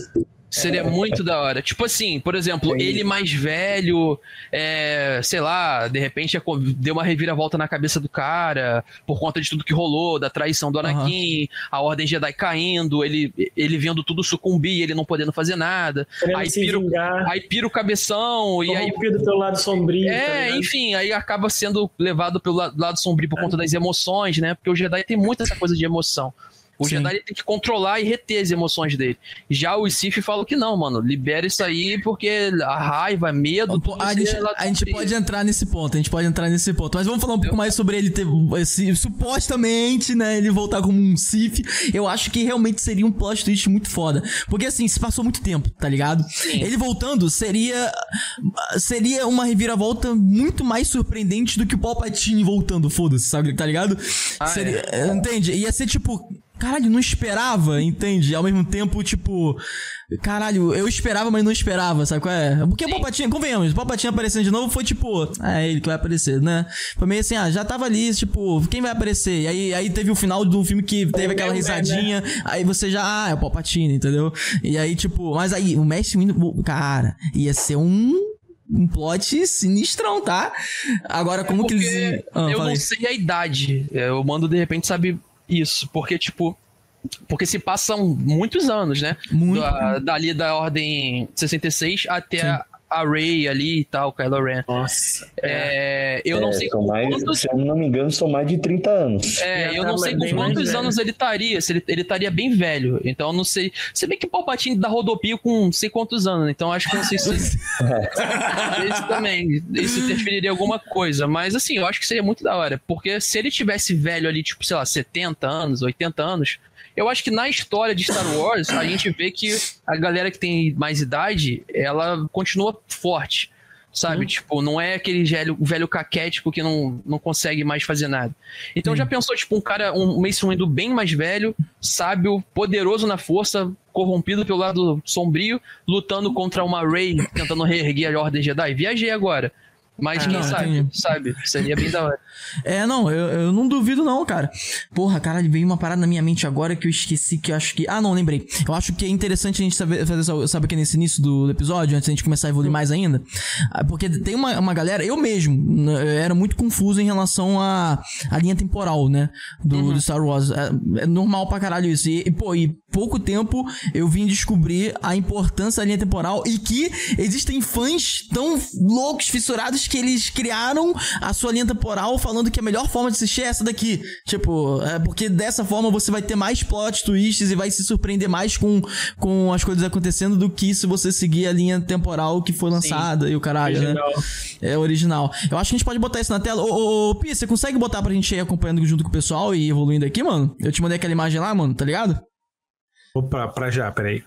Seria muito da hora. Tipo assim, por exemplo, ele mais velho, é, sei lá, de repente aco- deu uma reviravolta na cabeça do cara por conta de tudo que rolou, da traição do Anakin, a Ordem Jedi caindo, ele, ele vendo tudo sucumbir, ele não podendo fazer nada. Querendo Aí pira, vingar, aí pira o cabeção e aí. corrompido pelo lado sombrio. tá É, ligado? enfim, aí acaba sendo levado pelo la- lado sombrio por conta das emoções, né? Porque o Jedi tem muita essa coisa de emoção. O Sim. Jedi tem que controlar e reter as emoções dele. Já o Sith falam que não, mano. Libera isso aí porque a raiva, medo. Pô, tudo A gente, é a gente pode entrar nesse ponto, a gente pode entrar nesse ponto. Mas vamos falar um pouco mais sobre ele ter esse, supostamente, né, ele voltar como um Sith. Eu acho que realmente seria um plot twist muito foda. Porque assim, se passou muito tempo, tá ligado? Ele voltando seria seria uma reviravolta muito mais surpreendente do que o Palpatine voltando, foda-se, sabe, tá ligado? Ah, Seria- Entende? Ia ser tipo, caralho, não esperava, entende? Ao mesmo tempo, tipo, caralho, eu esperava, mas não esperava, sabe qual é? Porque o Palpatine, convenhamos, o Palpatine aparecendo de novo foi tipo, ah, é ele que vai aparecer, né? Foi meio assim, ah, já tava ali, tipo, quem vai aparecer? E aí, aí teve o final do filme que teve aquela é, risadinha, aí você já, ah, é o Palpatine, entendeu? E aí, tipo, mas aí, o Mestre Windu, cara, ia ser um um plot sinistrão, tá? Agora, como que Porque eles. Ah, eu falei. não sei a idade. É, O Mando, de repente, sabe isso. Porque, tipo. Porque se passam muitos anos, né? Muito. Da, dali da ordem 66 até a, a Rey ali e tal, Kylo Ren. Nossa. É, eu não É, sei são mais, quantos, se eu não me engano, são mais de 30 anos. é, eu tá não sei com quantos velho. anos ele estaria. Se ele, ele estaria bem velho. Então eu não sei. Se bem que o Palpatine dá rodopio com não sei quantos anos. Então acho que eu não sei se. [laughs] [laughs] isso também. Isso interferiria em alguma coisa. Mas assim, eu acho que seria muito da hora. Porque se ele tivesse velho ali, tipo, sei lá, 70 anos, 80 anos. Eu acho que na história de Star Wars, a gente vê que a galera que tem mais idade, ela continua forte. Sabe? Tipo, não é aquele velho, velho caquético que não, não consegue mais fazer nada. Então já pensou, tipo, um cara, um Mace Windu bem mais velho, sábio, poderoso na força, corrompido pelo lado sombrio, lutando contra uma Rey, tentando reerguer a Ordem Jedi? Viajei agora. Mas Ah, quem não, sabe, entendi. sabe? Seria bem da hora. [laughs] É, não, eu, eu não duvido não, cara. Porra, caralho, veio uma parada na minha mente agora que eu esqueci que eu acho que... Ah, não, lembrei. Eu acho que é interessante a gente saber, fazer, sabe que nesse início do episódio, antes da gente começar a evoluir mais ainda, Ah, porque tem uma, uma galera, eu mesmo, né, era muito confuso em relação à à linha temporal, né, do, do Star Wars. É, é normal pra caralho isso. E, e, pô, e pouco tempo eu vim descobrir a importância da linha temporal e que existem fãs tão loucos, fissurados, que eles criaram a sua linha temporal falando que a melhor forma de assistir é essa daqui. Tipo, é porque dessa forma você vai ter mais plot twists e vai se surpreender mais com, com as coisas acontecendo do que se você seguir a linha temporal que foi lançada e o caralho, né? Original. É original. Eu acho que a gente pode botar isso na tela. Ô, ô, ô Pi, você consegue botar pra gente ir acompanhando junto com o pessoal e evoluindo aqui, mano? Eu te mandei aquela imagem lá, mano, tá ligado? Opa, pra já, peraí.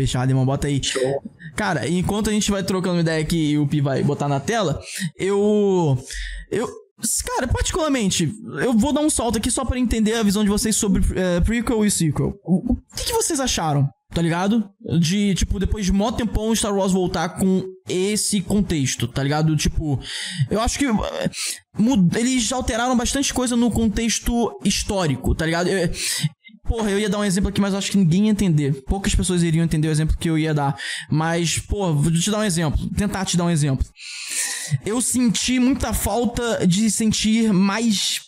Fechado, irmão, bota aí. Cara, enquanto a gente vai trocando ideia aqui e o Pi vai botar na tela, eu. Eu. Cara, particularmente, eu vou dar um salto aqui só pra entender a visão de vocês sobre é, prequel e sequel. O, que, que vocês acharam? Tá ligado? De, tipo, depois de mó tempão Star Wars voltar com esse contexto, tá ligado? Tipo, eu acho que é, eles alteraram bastante coisa no contexto histórico, tá ligado? Eu- Porra, eu ia dar um exemplo aqui, mas eu acho que ninguém ia entender. Poucas pessoas iriam entender o exemplo que eu ia dar. Mas, pô, vou te dar um exemplo. Tentar te dar um exemplo. Eu senti muita falta de sentir mais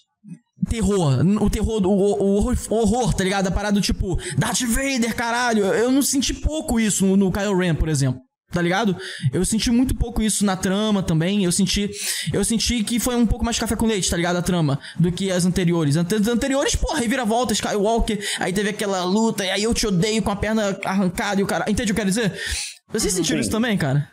terror. O terror, o, o horror, horror, tá ligado? A parada do tipo, Darth Vader, caralho. Eu não senti pouco isso no Kylo Ren, por exemplo. Tá ligado? Eu senti muito pouco isso na trama também. Eu senti. Eu senti que foi um pouco mais café com leite, tá ligado? A trama. Do que as anteriores. Ante- As anteriores, porra, reviravolta, Skywalker. Aí teve aquela luta. E aí eu te odeio com a perna arrancada e o cara. Entende o que eu quero dizer? Vocês sentiram isso também, cara?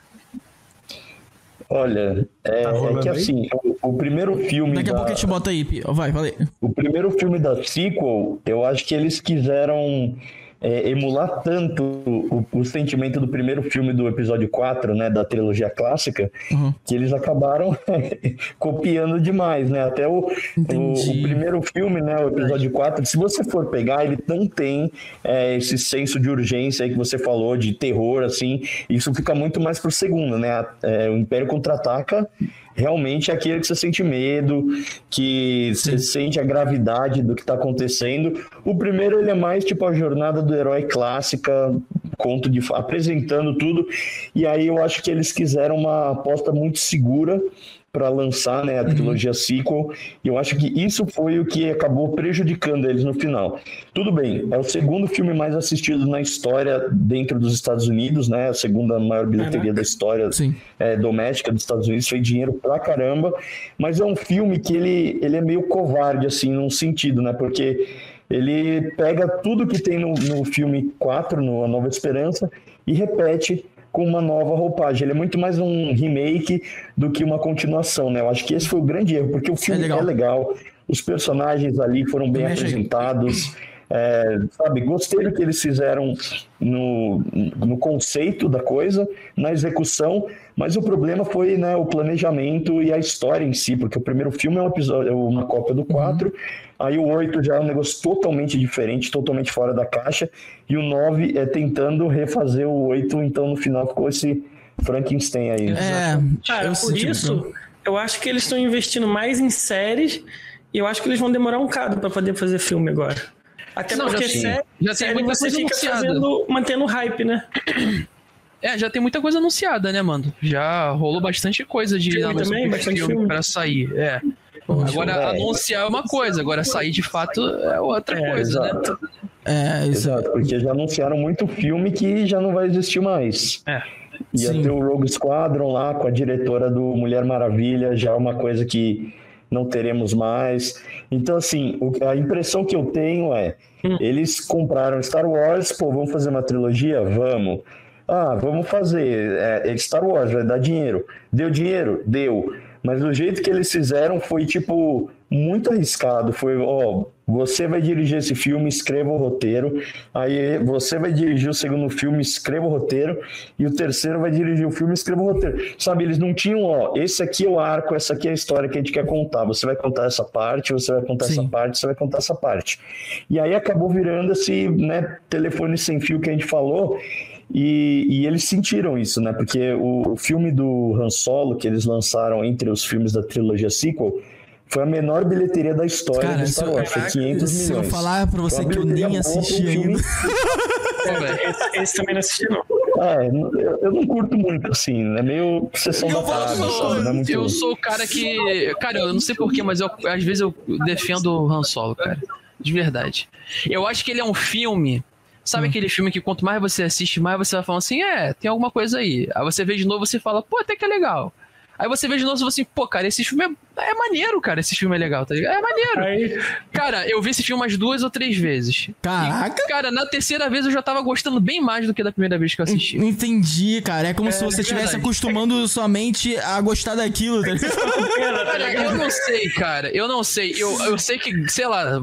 Olha, é, Tá é que aí? assim, o, o primeiro filme. Daqui a da- pouco a gente bota aí, Pi. Vai, falei. O primeiro filme da sequel, eu acho que eles quiseram é, emular tanto o, o sentimento do primeiro filme do episódio 4, né, da trilogia clássica, Uhum. que eles acabaram [laughs] copiando demais, né? Até o, o, o primeiro filme, né, o episódio 4, se você for pegar, ele não tem é, esse senso de urgência aí que você falou, de terror, assim, isso fica muito mais pro segundo, né? É, o Império Contra-Ataca realmente é aquele que você sente medo, que você sente a gravidade do que está acontecendo. O primeiro ele é mais tipo a jornada do herói clássica, conto de apresentando tudo. E aí eu acho que eles quiseram uma aposta muito segura para lançar né, a trilogia sequel, e eu acho que isso foi o que acabou prejudicando eles no final. Tudo bem, é o segundo filme mais assistido na história dentro dos Estados Unidos, né? A segunda maior bilheteria da história é, doméstica dos Estados Unidos, fez dinheiro pra caramba, mas é um filme que ele, ele é meio covarde, assim, num sentido, né? Porque ele pega tudo que tem no, no filme 4, no A Nova Esperança, e repete com uma nova roupagem. Ele é muito mais um remake do que uma continuação, né? Eu acho que esse foi o grande erro, porque o filme legal. é legal, os personagens ali foram bem apresentados, é, sabe, gostei do que eles fizeram no, no conceito da coisa, na execução, mas o problema foi né, o planejamento e a história em si, porque o primeiro filme é um episódio, é uma cópia do 4, aí o 8 já é um negócio totalmente diferente, totalmente fora da caixa, e o 9 é tentando refazer o 8, então no final ficou esse Frankenstein aí. É, Cara, eu por senti isso, eu acho que eles estão investindo mais em séries e eu acho que eles vão demorar um bocado pra poder fazer filme agora. Até Não, porque já série, Já tem série muita você fica anunciada. fazendo, mantendo o hype, né? É, já tem muita coisa anunciada, né, mano? Já rolou bastante coisa de Filme anúncio também, bastante filme. pra sair. É. Agora, É. anunciar é uma coisa, agora sair de fato é outra É, coisa, né? Exato, É, isso. exato, porque já anunciaram muito filme que já não vai existir mais. É. Ia Sim. ter o Rogue Squadron lá com a diretora do Mulher Maravilha, já é uma coisa que não teremos mais. Então, assim, a impressão que eu tenho é: eles compraram Star Wars, pô, vamos fazer uma trilogia? Vamos. Ah, vamos fazer. É, é Star Wars, vai dar dinheiro. Deu dinheiro? Deu. Mas o jeito que eles fizeram foi, tipo, muito arriscado. Foi, ó, você vai dirigir esse filme, escreva o roteiro. Aí você vai dirigir o segundo filme, escreva o roteiro. E o terceiro vai dirigir o filme, escreva o roteiro. Sabe, eles não tinham, ó, esse aqui é o arco, essa aqui é a história que a gente quer contar. Você vai contar essa parte, você vai contar Sim. essa parte, você vai contar essa parte. E aí acabou virando esse, né, telefone sem fio que a gente falou. E, e eles sentiram isso, né? Porque o, o filme do Han Solo, que eles lançaram entre os filmes da trilogia sequel, foi a menor bilheteria da história Cara, do Star se eu- Wars. Foi 500 Se eu milhões. falar pra você que eu nem assisti filme- ainda. [laughs] Velho. Esse, esse também não assisti, não. Ah, eu, eu não curto muito, assim. É meio sessão Eu da tarde, eu sabe? Não é muito... Eu sou o cara que. Cara, eu não sei porquê, mas eu, às vezes eu defendo o Han Solo, cara. De verdade. Eu acho que ele é um filme. Sabe Hum. aquele filme que quanto mais você assiste, mais você vai falando assim, é, tem alguma coisa aí. Aí você vê de novo você fala, pô, até que é legal. Aí você vê de novo e fala assim, pô, cara, esse filme é, é maneiro, cara. Esse filme é legal, tá ligado? É maneiro. Aí, Cara, eu vi esse filme umas duas ou três vezes. Caraca. Cara, na terceira vez eu já tava gostando bem mais do que da primeira vez que eu assisti. Não entendi, cara. É como se você é estivesse verdade. acostumando sua mente a gostar daquilo, [laughs] tá ligado? Cara, eu não sei, cara. Eu não sei. Eu, eu sei que, sei lá,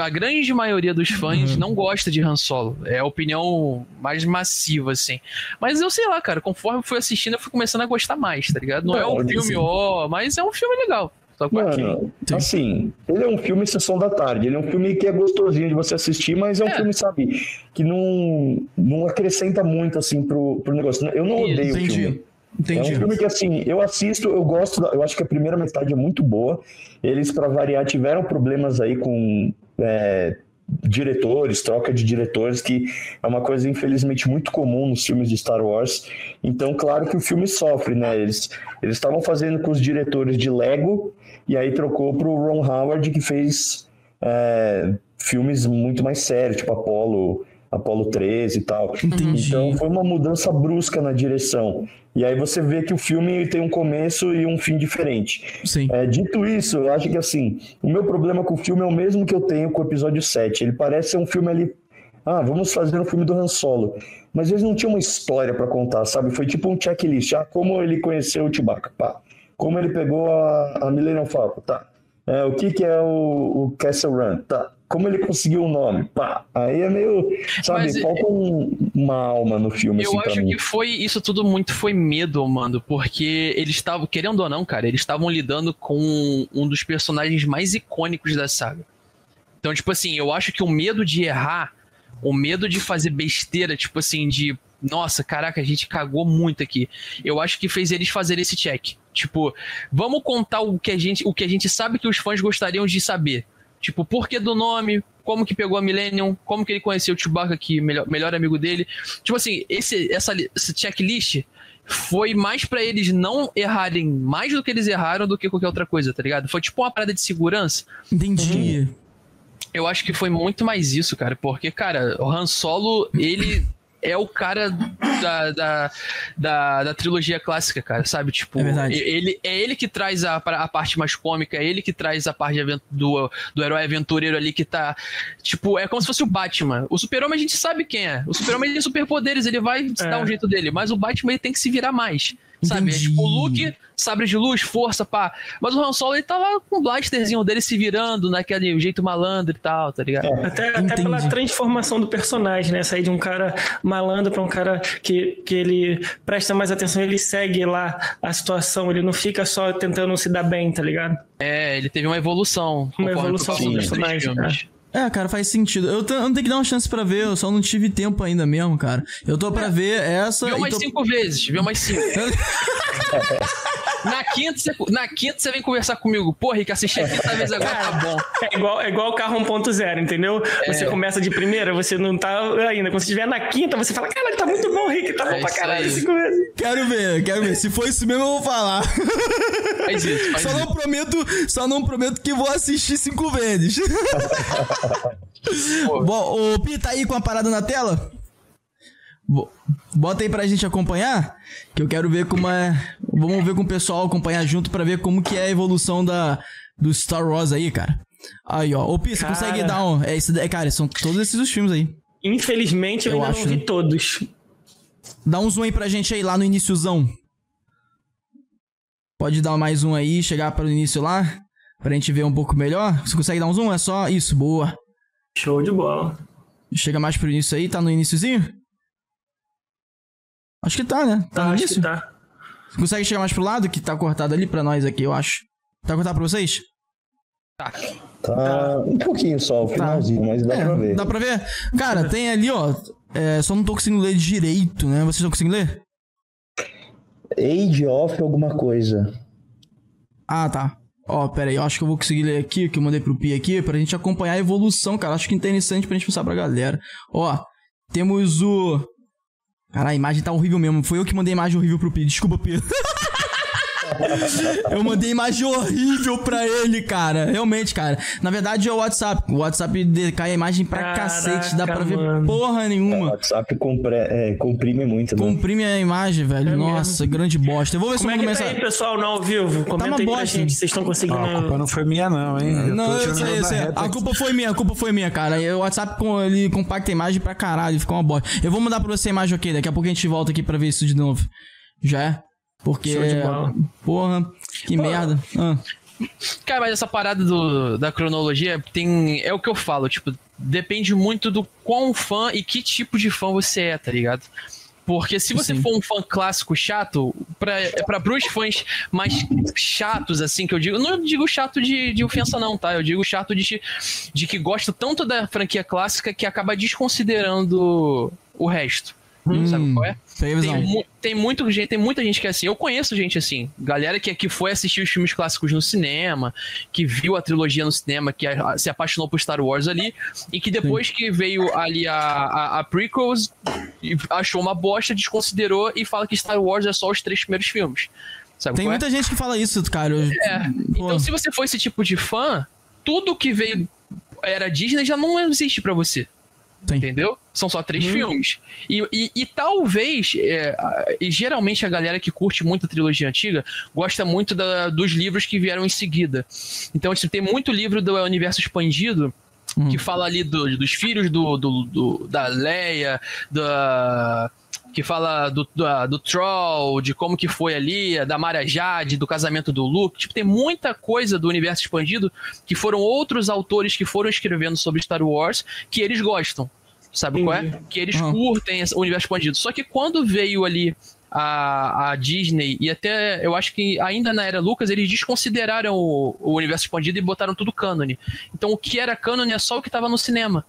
a grande maioria dos fãs Uhum. não gosta de Han Solo. É a opinião mais massiva, assim. Mas eu sei lá, cara, conforme eu fui assistindo, eu fui começando a gostar mais, tá ligado? Não é um filme, ó, mas é um filme legal. Só que- Mano, assim, ele é um filme Sessão da Tarde. Ele é um filme que é gostosinho de você assistir, mas é um É. filme, sabe, que não, não acrescenta muito, assim, pro, pro negócio. Eu não Isso, odeio o entendi. filme. É Entendi. um filme que, assim, eu assisto, eu gosto, da- eu acho que a primeira metade é muito boa. Eles, pra variar, tiveram problemas aí com é, diretores, troca de diretores, que é uma coisa, infelizmente, muito comum nos filmes de Star Wars. Então, claro que o filme sofre, né? Eles eles estavam fazendo com os diretores de Lego, e aí trocou pro Ron Howard, que fez é, filmes muito mais sérios, tipo Apollo, Apollo 13 e tal. Entendi. Então foi uma mudança brusca na direção. E aí você vê que o filme tem um começo e um fim diferente. Sim. É, dito isso, eu acho que assim, o meu problema com o filme é o mesmo que eu tenho com o episódio 7. Ele parece ser um filme ali. Ah, vamos fazer um filme do Han Solo. Mas eles não tinham uma história pra contar, sabe? Foi tipo um checklist. Ah, como ele conheceu o Chewbacca, pá. Como ele pegou a, a Millennium Falcon, tá. É, o que que é o, o Castle Run, tá. Como ele conseguiu o nome, pá. Aí é meio, sabe? Mas, falta um- uma alma no filme, Eu assim, acho que foi isso tudo muito foi medo, mano, porque eles estavam, querendo ou não, cara, eles estavam lidando com um dos personagens mais icônicos da saga. Então, tipo assim, eu acho que o medo de errar, o medo de fazer besteira, tipo assim, de nossa, caraca, a gente cagou muito aqui. Eu acho que fez eles fazerem esse check. Tipo, vamos contar o que a gente, o que a gente sabe que os fãs gostariam de saber. Tipo, por que do nome, como que pegou a Millennium, como que ele conheceu o Chewbacca, que melhor, melhor amigo dele. Tipo assim, esse, essa, esse checklist foi mais pra eles não errarem mais do que eles erraram do que qualquer outra coisa, tá ligado? Foi tipo uma parada de segurança. Entendi. Eu acho que foi muito mais isso, cara, porque, cara, o Han Solo, ele é o cara da, da, da, da trilogia clássica, cara, sabe? Tipo, É verdade. ele é ele que traz a, a parte mais cômica, é ele que traz a parte do, do herói aventureiro ali que tá. Tipo, é como se fosse o Batman. O Super-Homem a gente sabe quem é. O Super-Homem tem superpoderes, ele vai É. dar um jeito dele, mas o Batman ele tem que se virar mais. Sabe? É tipo, o Luke, sabre de luz, força, pá. Mas o Han Solo, ele tá lá com o blasterzinho dele se virando naquele jeito malandro e tal, tá ligado? Até, até Entendi. pela transformação do personagem, né? Sair de um cara malandro pra um cara que, que ele presta mais atenção, ele segue lá a situação, ele não fica só tentando se dar bem, tá ligado? É, ele teve uma evolução. Uma evolução do personagem, filmes. É, cara, faz sentido. Eu, eu tenho que dar uma chance pra ver, eu só não tive tempo ainda mesmo, cara. Eu tô pra ver essa. Viu mais tô- cinco vezes, viu mais cinco. [laughs] Na quinta, você, na quinta você vem conversar comigo. Pô, Rick, assisti a quinta vez agora, tá bom. É igual, é igual o carro 1.0, entendeu? Você É. começa de primeira, você não tá ainda. Quando você estiver na quinta, você fala, cara, tá muito bom, Rick, tá bom É pra isso caralho. cinco vezes. Quero ver, quero ver. Se for isso mesmo, eu vou falar. Faz isso, faz Só isso. não prometo, só não prometo que vou assistir cinco vezes. [laughs] Bom, o Pi tá aí com a parada na tela? Bo- Bota aí pra gente acompanhar, que eu quero ver como é. Vamos ver com o pessoal acompanhar junto pra ver como que é a evolução da do Star Wars aí, cara. Aí, ó. Ô, Pi, você consegue dar um. É, esse, é, cara, são todos esses os filmes aí. Infelizmente, eu, Eu ainda acho, não vi né? todos. Dá um zoom aí pra gente aí, lá no iníciozão. Pode dar mais um aí, chegar para o início lá, pra gente ver um pouco melhor. Você consegue dar um zoom? É só isso, boa. Show de bola. Chega mais pro início aí, tá no iníciozinho? Acho que tá, né? Tá no acho início? que tá. Você consegue chegar mais pro lado, que tá cortado ali pra nós aqui, eu acho. Tá cortado pra vocês? Tá um pouquinho só, o finalzinho, mas dá É, pra ver. Dá pra ver? Cara, tem ali, ó. é, só não tô conseguindo ler direito, né? Vocês estão conseguindo ler? Age of alguma coisa. Ah, tá. Ó, pera aí, eu acho que eu vou conseguir ler aqui, que eu mandei pro Pi aqui, pra gente acompanhar a evolução, cara. Acho que é interessante pra gente passar pra galera. Ó, temos o. Cara, a imagem tá horrível mesmo. Foi eu que mandei a imagem horrível pro Pi. Desculpa, Pi. [laughs] [laughs] eu mandei imagem horrível pra ele, cara. Realmente, cara. Na verdade é o WhatsApp. O WhatsApp de- cai a imagem pra Caraca, cacete. Dá pra ver mano. porra O nenhuma. WhatsApp compre- é, comprime muito, né? Comprime a imagem, velho. Nossa, grande bosta. Eu vou ver se Como eu é mando que tá mensagem. aí, pessoal, no ao vivo? Comenta uma aí pra bosta. gente. Vocês estão conseguindo. Ó, a culpa não foi minha, não, hein? Eu Não, eu sei, eu sei. A culpa foi minha, a culpa foi minha, cara. E O WhatsApp com- ele compacta a imagem pra caralho, fica uma bosta. Eu vou mandar pra você a imagem ok, daqui a pouco a gente volta aqui pra ver isso de novo. Já é? Porque. Porra, que merda. Ah, Cara, mas essa parada do- da cronologia tem. É o que eu falo, tipo, depende muito do quão fã e que tipo de fã você é, tá ligado? Porque se você Sim. for um fã clássico chato, pra, é pra pros fãs mais chatos, assim, que eu digo, não digo chato de, de ofensa, não, tá? Eu digo chato de, de que gosta tanto da franquia clássica que acaba desconsiderando o resto. Sabe Hum, qual é? a Tem, tem, muito, gente- tem muita gente que é assim. Eu conheço gente assim. Galera que, que foi assistir os filmes clássicos no cinema, que viu a trilogia no cinema, que a- se apaixonou por Star Wars ali, e que depois que veio ali a, a, a prequels, e achou uma bosta, desconsiderou e fala que Star Wars é só os três primeiros filmes. Sabe Tem qual é? muita gente que fala isso, cara. Eu- É. Então, se você for esse tipo de fã, tudo que veio era Disney já não existe pra você. Sim. Entendeu? São só três filmes. E, e, e talvez, é, e geralmente a galera que curte muito a trilogia antiga gosta muito da- dos livros que vieram em seguida. Então, tipo, tem muito livro do universo expandido Hum. que fala ali do- dos filhos do, do- do- da Leia, da que fala do, da- do Troll, de como que foi ali, da Mara Jade, do casamento do Luke. Tipo, tem muita coisa do universo expandido que foram outros autores que foram escrevendo sobre Star Wars que eles gostam. Sabe qual é? Entendi. Que eles Aham. curtem o universo expandido. Só que quando veio ali a, a Disney, e até eu acho que ainda na era Lucas, eles desconsideraram o, o universo expandido e botaram tudo cânone. Então o que era cânone é só o que tava no cinema.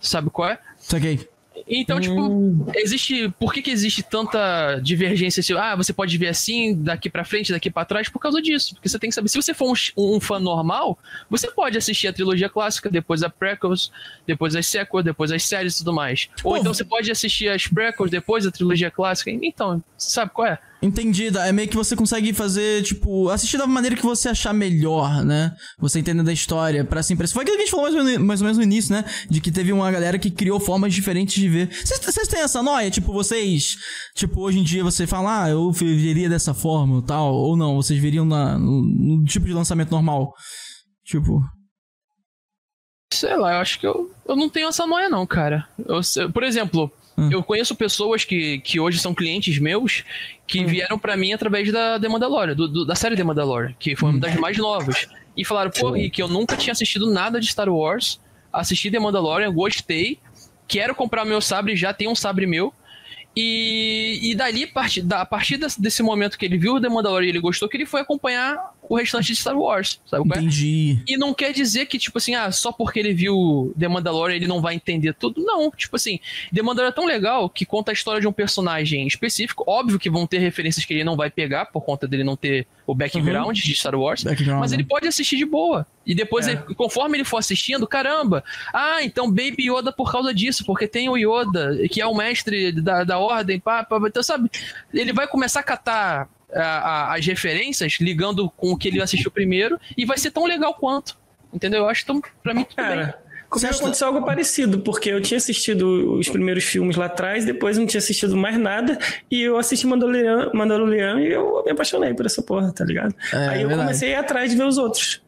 Sabe qual é? Saquei. Então, tipo, existe. Por que, que existe tanta divergência? Assim, ah, você pode ver assim, daqui pra frente, daqui pra trás, por causa disso. Porque você tem que saber. Se você for um, um fã normal, você pode assistir a trilogia clássica, depois a prequels, depois as sequels, depois as séries e tudo mais. Ou Pô. então você pode assistir as prequels, depois a trilogia clássica. Então, sabe qual é? Entendido. É meio que você consegue fazer, tipo, assistir da maneira que você achar melhor, né? Você entendendo a história, pra assim, pra Foi aquilo que a gente falou mais ou, menos, no início, né? De que teve uma galera que criou formas diferentes de ver. Vocês- têm essa noia? Tipo, vocês. Tipo, hoje em dia você fala, ah, eu veria dessa forma tal. Ou não, vocês veriam na, no, no tipo de lançamento normal. Tipo. Sei lá, eu acho que eu, eu não tenho essa noia, não, cara. Eu por exemplo, Hum. eu conheço pessoas que, que hoje são clientes meus que vieram pra mim através da The Mandalorian, do- do- da série The Mandalorian, que foi uma das mais novas. E falaram, pô, Rick, eu nunca tinha assistido nada de Star Wars, assisti The Mandalorian, gostei, quero comprar meu sabre, já tenho um sabre meu. E, e dali, parti- da- a partir desse, desse momento que ele viu o The Mandalorian e ele gostou, que ele foi acompanhar o restante de Star Wars, sabe? é? Entendi. E não quer dizer que, tipo assim, ah, só porque ele viu The Mandalorian ele não vai entender tudo. Não, tipo assim, The Mandalorian é tão legal que conta a história de um personagem específico. Óbvio que vão ter referências que ele não vai pegar, por conta dele não ter o background de Star Wars. Background, Mas né? ele pode assistir de boa. E depois, É. ele- conforme ele for assistindo, caramba, ah, então Baby Yoda por causa disso, porque tem o Yoda, que é o mestre da, da ordem, pá, pá, então, sabe? Ele vai começar a catar a- a- as referências, ligando com o que ele assistiu primeiro, e vai ser tão legal quanto. Entendeu? Eu acho tão, pra mim, tudo bem. Comigo acha- aconteceu algo parecido, porque eu tinha assistido os primeiros filmes lá atrás, depois não tinha assistido mais nada, e eu assisti Mandalorian, Mandalorian e eu me apaixonei por essa porra, tá ligado? É, Aí eu verdade. comecei a ir atrás de ver os outros.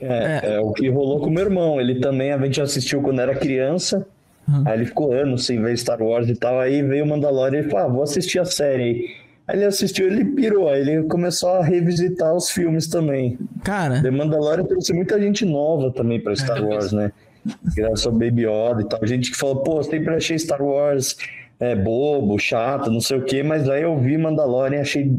É, é o que rolou com o meu irmão. Ele também, a gente assistiu quando era criança. Aí ele ficou anos sem ver Star Wars e tal. Aí veio o Mandalorian e ele falou: ah, vou assistir a série aí. Aí ele assistiu, ele pirou. Aí ele começou a revisitar os filmes também. Cara, The Mandalorian trouxe muita gente nova também pra Star Wars, né? Graças ao Baby Yoda e tal. Gente que falou, pô, sempre achei Star Wars é, bobo, chato, não sei o quê, mas aí eu vi Mandalorian, achei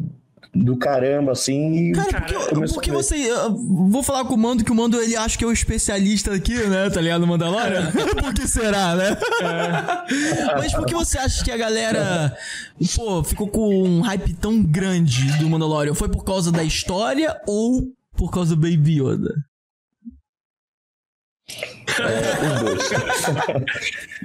do caramba, assim, e Cara, porque, porque você. eu vou falar com o Mando que o Mando ele acha que é o especialista aqui, né? Tá ligado? No Mandalorian? [laughs] Por que será, né? Mas por que você acha que a galera, pô, ficou com um hype tão grande do Mandalorian? Foi por causa da história ou por causa do Baby Yoda? Os dois.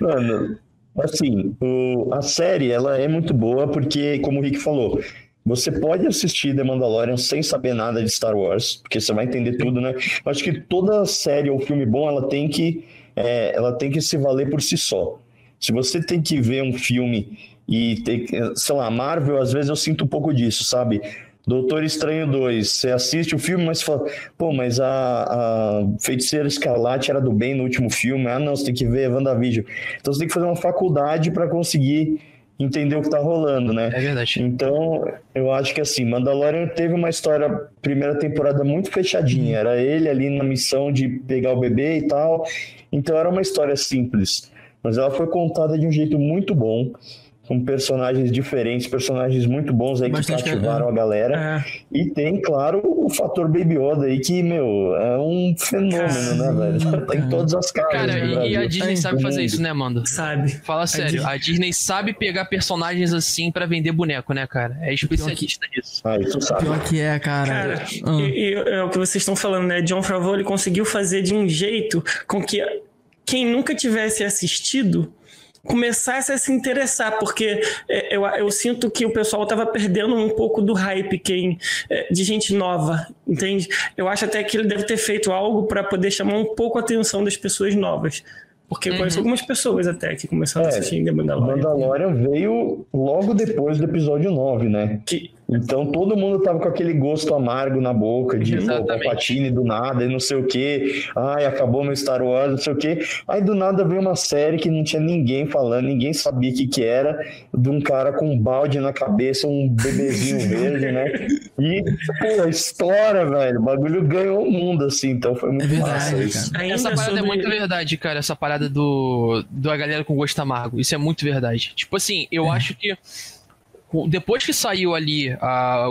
Mano, assim, o- a série, ela é muito boa porque, como o Rick falou, você pode assistir The Mandalorian sem saber nada de Star Wars, porque você vai entender tudo, né? Eu Acho que toda série ou filme bom, ela tem que, é, ela tem que se valer por si só. Se você tem que ver um filme e ter, sei lá, Marvel, às vezes eu sinto um pouco disso, sabe? Doutor Estranho 2, você assiste o filme, mas fala, pô, mas a, a Feiticeira Escarlate era do bem no último filme. Ah, não, você tem que ver WandaVision. Então você tem que fazer uma faculdade para conseguir entender o que tá rolando, né? É verdade. Então, eu acho que assim, Mandalorian teve uma história, primeira temporada muito fechadinha. Era ele ali na missão de pegar o bebê e tal. Então era uma história simples. Mas ela foi contada de um jeito muito bom, com personagens diferentes, personagens muito bons aí que Bastante, cativaram a galera. É, E tem, claro, o fator Baby Yoda aí, que, meu, é um fenômeno, né, velho? [laughs] Tá em todas as casas Cara, do e, a. Disney É, sabe fazer mundo. isso, né, Amanda? sabe? Fala sério, a Disney sabe pegar personagens assim pra vender boneco, né, cara? É especialista nisso. Ah, isso sabe. Pior que é, cara. Cara, Ah. e, e é o que vocês estão falando, né? John Favreau ele conseguiu fazer de um jeito com que quem nunca tivesse assistido começasse a se interessar, porque é, eu, eu sinto que o pessoal tava perdendo um pouco do hype quem, é, de gente nova, entende? Eu acho até que ele deve ter feito algo para poder chamar um pouco a atenção das pessoas novas. Porque eu conheço algumas pessoas até que começaram a É, assistir The Mandalorian. Mandalorian veio logo depois do episódio 9, né? Que, Então todo mundo tava com aquele gosto amargo na boca de pô, Exatamente. Palpatine do nada e não sei o que. Ai, acabou meu Star Wars, não sei o que. Aí do nada veio uma série que não tinha ninguém falando, ninguém sabia o que que era, de um cara com um balde na cabeça, um bebezinho [laughs] verde, né? E, pô, estoura, velho. O bagulho ganhou o mundo, assim, então foi muito É verdade, massa cara. isso. ainda Essa parada é sobre- muito verdade, cara. Essa parada do, do a galera com gosto amargo. Isso é muito verdade. Tipo assim, eu acho que depois que saiu ali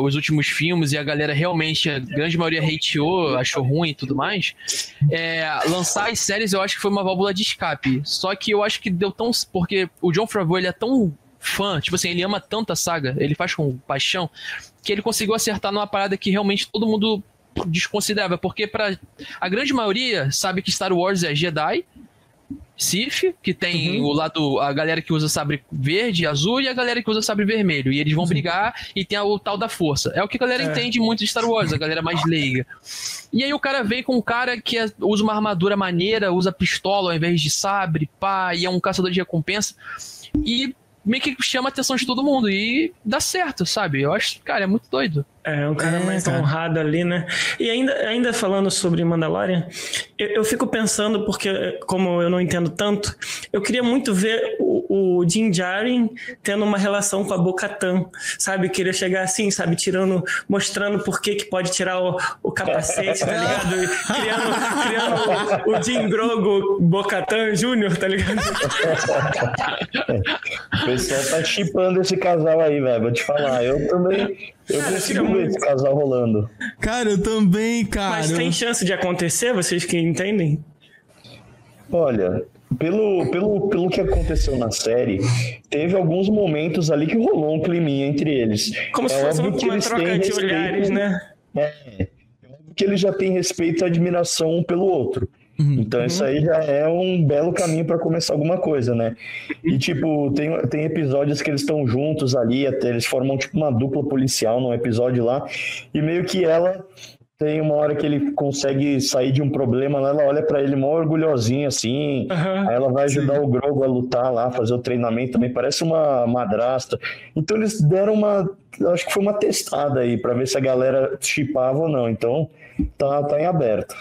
os últimos filmes e a galera realmente, a grande maioria hateou, achou ruim e tudo mais, é, lançar as séries eu acho que foi uma válvula de escape. Só que eu acho que deu tão. Porque o John Favreau ele é tão fã, tipo assim, ele ama tanto a saga, ele faz com paixão, que ele conseguiu acertar numa parada que realmente todo mundo desconsiderava. Porque para a grande maioria sabe que Star Wars é Jedi. Sith, que tem o lado, a galera que usa sabre verde e azul e a galera que usa sabre vermelho. E eles vão brigar e tem o tal da força. É o que a galera É. entende muito de Star Wars, a galera mais leiga. E aí o cara vem com um cara que é- usa uma armadura maneira, usa pistola ao invés de sabre, pá, e é um caçador de recompensa. E meio que chama a atenção de todo mundo. E dá certo, sabe? Eu acho, cara, é muito doido. É, um cara É, mais cara. honrado ali, né? E ainda, ainda falando sobre Mandalorian, eu, eu fico pensando, porque como eu não entendo tanto, eu queria muito ver o, o Din Djarin tendo uma relação com a Bo-Katan, sabe? Queria chegar assim, sabe? Tirando, mostrando por que que pode tirar o, o capacete, tá [laughs] ligado? E Criando, criando o, o Din Grogo Bo-Katan Jr., tá ligado? [laughs] O pessoal tá chipando esse casal aí, velho. Vou te falar. Eu também. Eu Cara, consigo fica ver muito- esse casal rolando. Cara, eu também, cara. Mas tem chance de acontecer, vocês que entendem? Olha, pelo, pelo, pelo que aconteceu na série, teve alguns momentos ali que rolou um climinha entre eles. Como se É fosse óbvio uma, eles troca têm de respeito- olhares, né? É, que ele já tem respeito e admiração um pelo outro. Então isso aí já é um belo caminho para começar alguma coisa, né? E tipo, tem, tem episódios que eles estão juntos ali, até eles formam tipo uma dupla policial num episódio lá, e meio que ela tem uma hora que ele consegue sair de um problema lá, ela olha para ele mó orgulhosinha assim, Aham. aí ela vai ajudar o Grogu a lutar lá, fazer o treinamento também, parece uma madrasta. Então eles deram uma, acho que foi uma testada aí para ver se a galera chipava ou não. Então tá, tá em aberto.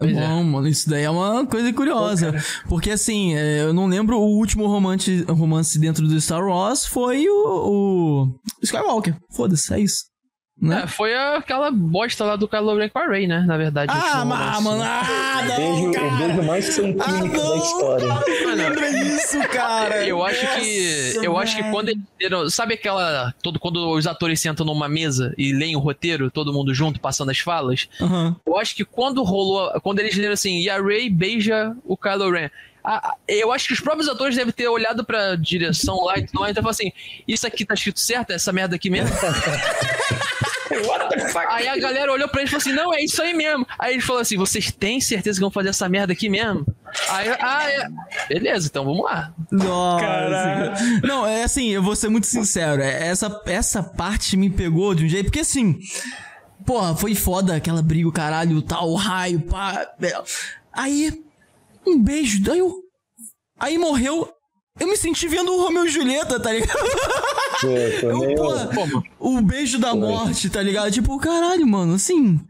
É Bom, mano, isso daí é uma coisa curiosa. Porque assim, é, eu não lembro o último romance, romance dentro do Star Wars foi o, o Skywalker. Foda-se, é isso. Né? É, foi aquela bosta lá do Kylo Ren com a Rey, né? Na verdade. o ah, mas, mano, ah, não, Beijo, o cara. beijo mais Ah, sanquímico da história. cara, lembra isso, cara. Eu acho que. Nossa, Eu acho que quando eles deram. Sabe aquela. Todo, quando os atores sentam numa mesa e leem o roteiro, todo mundo junto, passando as falas. Aham. Eu acho que quando rolou. Quando eles leram assim, e a Rey beija o Kylo Ren. a- a- eu acho que os próprios atores devem ter olhado pra direção lá e tudo mais, então falou assim: Isso aqui tá escrito certo? É essa merda aqui mesmo? [laughs] [laughs] What the fuck? Aí a galera olhou pra eles e falou assim: Não, é isso aí mesmo. Aí ele falou assim: Vocês têm certeza que vão fazer essa merda aqui mesmo? Aí, ah, é. Beleza, então vamos lá. Nossa. Caralho. Não, é assim, eu vou ser muito sincero. é- Essa, essa parte me pegou de um jeito. Porque assim. Porra, foi foda aquela briga, o caralho, tal, o raio, pá. é. Aí. Um beijo, daí eu. Aí morreu. Eu me senti vendo o Romeu e Julieta, tá ligado? Foi Eu, [laughs] porra, o beijo da morte, tá ligado? Tipo, caralho, mano, assim.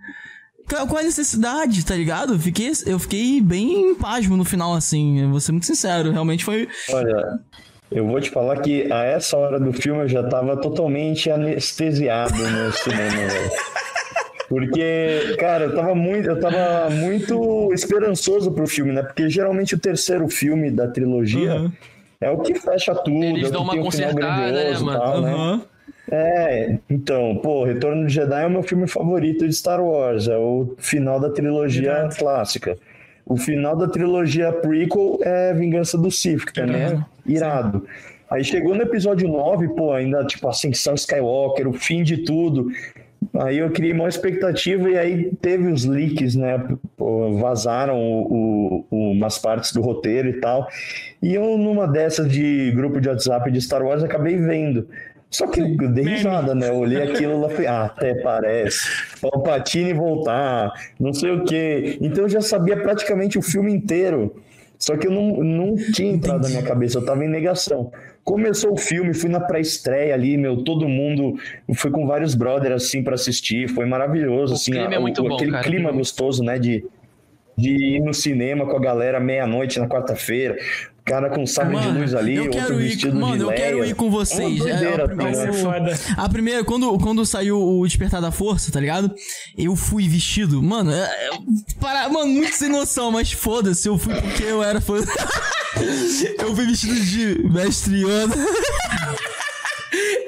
Qual a necessidade, tá ligado? Eu fiquei, eu fiquei bem pasmo no final, assim. eu Vou ser muito sincero. Realmente foi. Olha, eu vou te falar que a essa hora do filme eu já tava totalmente anestesiado no [laughs] cinema, velho. Porque, cara, eu tava muito, eu tava muito esperançoso pro filme, né? Porque geralmente o terceiro filme da trilogia Uhum. É o que fecha tudo, Eles é o dão uma um consertada, né, grandioso e mano? tal, né? Aham. É, então, pô, Retorno do Jedi é o meu filme favorito de Star Wars, é o final da trilogia clássica. O final da trilogia prequel é Vingança do Sith, que também é irado. Aí chegou no episódio 9, pô, ainda tipo Ascensão Skywalker, o fim de tudo. Aí eu criei uma expectativa e aí teve os leaks, né? Vazaram o, o- umas partes do roteiro e tal. E eu, numa dessas de grupo de WhatsApp de Star Wars, acabei vendo. Só que eu dei risada, né? Eu olhei aquilo lá e falei, ah, até parece. Palpatine voltar, não sei o quê. Então eu já sabia praticamente o filme inteiro. Só que eu não, não tinha entrado na minha cabeça, eu tava em negação. Começou o filme, fui na pré-estreia ali, meu, todo mundo foi com vários brothers assim pra assistir, foi maravilhoso, O assim, clima é a- muito bom, aquele cara. clima gostoso, né, de, de ir no cinema com a galera meia-noite na quarta-feira, cara com sabre de luz ali, eu outro quero ir, vestido mano, de eu Leia. quero ir com vocês. É doideira, É, a, tá foda. a primeira, quando, quando saiu o Despertar da Força, tá ligado? Eu fui vestido, mano, é, é, para, mano, muito sem noção, mas foda-se, eu fui porque eu era fã. [laughs] eu fui vestido de mestre Yoda. [laughs]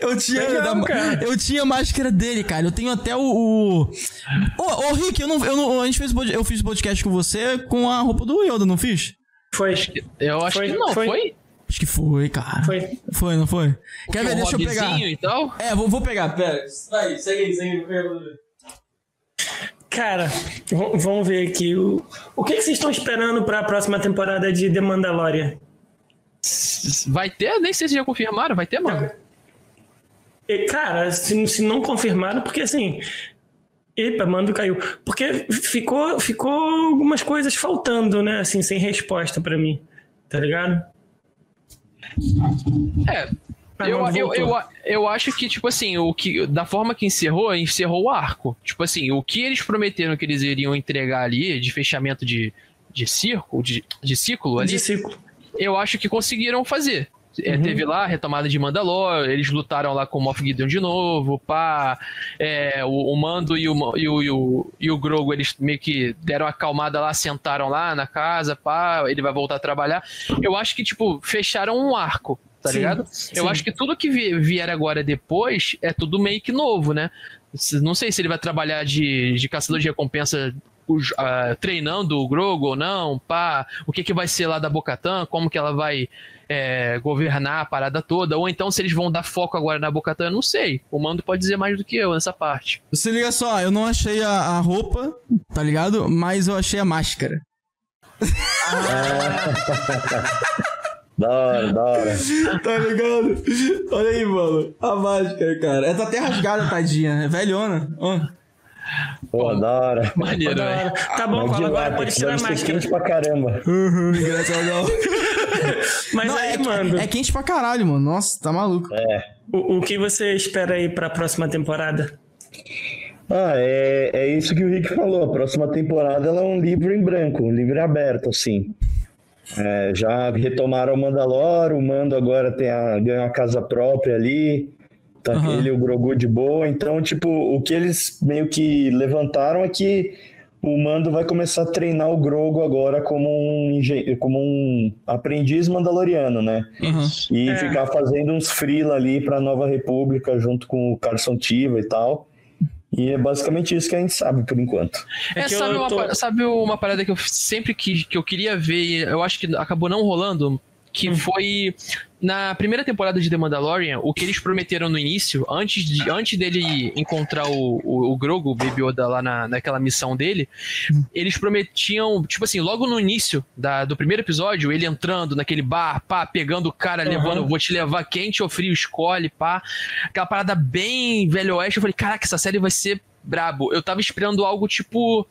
Eu tinha, Legal, da- eu tinha a máscara dele, cara. Eu tenho até o. o... Ô, ô, Rick, eu não, eu não, a gente fez, eu fiz podcast com você com a roupa do Yoda, não fiz? Foi. Eu acho Foi- que não, foi- foi? Acho que foi, cara. Foi. Foi, não foi? Quer ver? Um Deixa eu pegar. e tal? É, vou, vou pegar, pera. Vai, segue aí, segue aí. Cara, vamos ver aqui. O, o que, que vocês estão esperando pra próxima temporada de The Mandalorian? Vai ter? Nem sei se já confirmaram, vai ter, mano. E, cara, se, se não confirmaram, porque assim. Epa, mando caiu. Porque ficou, ficou algumas coisas faltando, né? Assim, sem resposta pra mim. Tá ligado? É. Ah, Eu, eu, eu, eu acho que, tipo assim, o que, da forma que encerrou, encerrou o arco. Tipo assim, o que eles prometeram que eles iriam entregar ali, de fechamento de, de circo, de, de ciclo ali, De ciclo. eu acho que conseguiram fazer. É, Teve lá a retomada de Mandalor, eles lutaram lá com o Moff Gideon de novo, pá. É, o, o Mando e o, e, o, e, o, e o Grogo, eles meio que deram uma acalmada lá, sentaram lá na casa, pá, ele vai voltar a trabalhar. Eu acho que, tipo, fecharam um arco, tá Sim, ligado? Eu sim. acho que tudo que vi- vier agora depois é tudo meio que novo, né? Não sei se ele vai trabalhar de, de caçador de recompensa treinando o Grogo ou não, pá, o que, que vai ser lá da Bocatan, como que ela vai é, governar a parada toda, ou então se eles vão dar foco agora na Bocatan, eu não sei. O Mando pode dizer mais do que eu nessa parte. Se liga só, eu não achei a, a roupa, tá ligado? Mas eu achei a máscara. [laughs] Da hora, da hora. Tá ligado? Olha aí, mano. A máscara, cara. Ela tá até rasgada, tadinha. É velhona. Ó. Pô, da hora. [laughs] Maneiro, Da velho. hora. Tá bom, Mas de Paulo, agora pode tirar a deve ser máscara. quente pra caramba. Engraçadão. [laughs] Mas Não, aí, é, mano, é quente pra caralho, mano. Nossa, tá maluco. o, o que você espera aí pra próxima temporada? Ah, é, é isso que o Rick falou. A próxima temporada ela é um livro em branco, um livro aberto, assim. É, já retomaram o Mandalor, o Mando agora tem a, ganhou a casa própria ali. Tá Aham. ele e o Grogu de boa. Então, tipo, o que eles meio que levantaram é que o Mando vai começar a treinar o Grogu agora como um, como um aprendiz mandaloriano, né? Aham. E É. ficar fazendo uns freela ali pra Nova República junto com o Carson Tiva e tal. E é basicamente isso que a gente sabe por enquanto. É É, sabe, uma, tô- sabe uma parada que eu sempre quis, que eu queria ver e eu acho que acabou não rolando? Que Hum. foi na primeira temporada de The Mandalorian, o que eles prometeram no início, antes, de, antes dele encontrar o, o, o Grogu, o Baby Yoda lá na, naquela missão dele, eles prometiam, tipo assim, logo no início da, do primeiro episódio, ele entrando naquele bar, pá, pegando o cara, Aham. levando, vou te levar quente ou frio, escolhe, pá. Aquela parada bem velho oeste, eu falei, caraca, essa série vai ser brabo. Eu tava esperando algo tipo.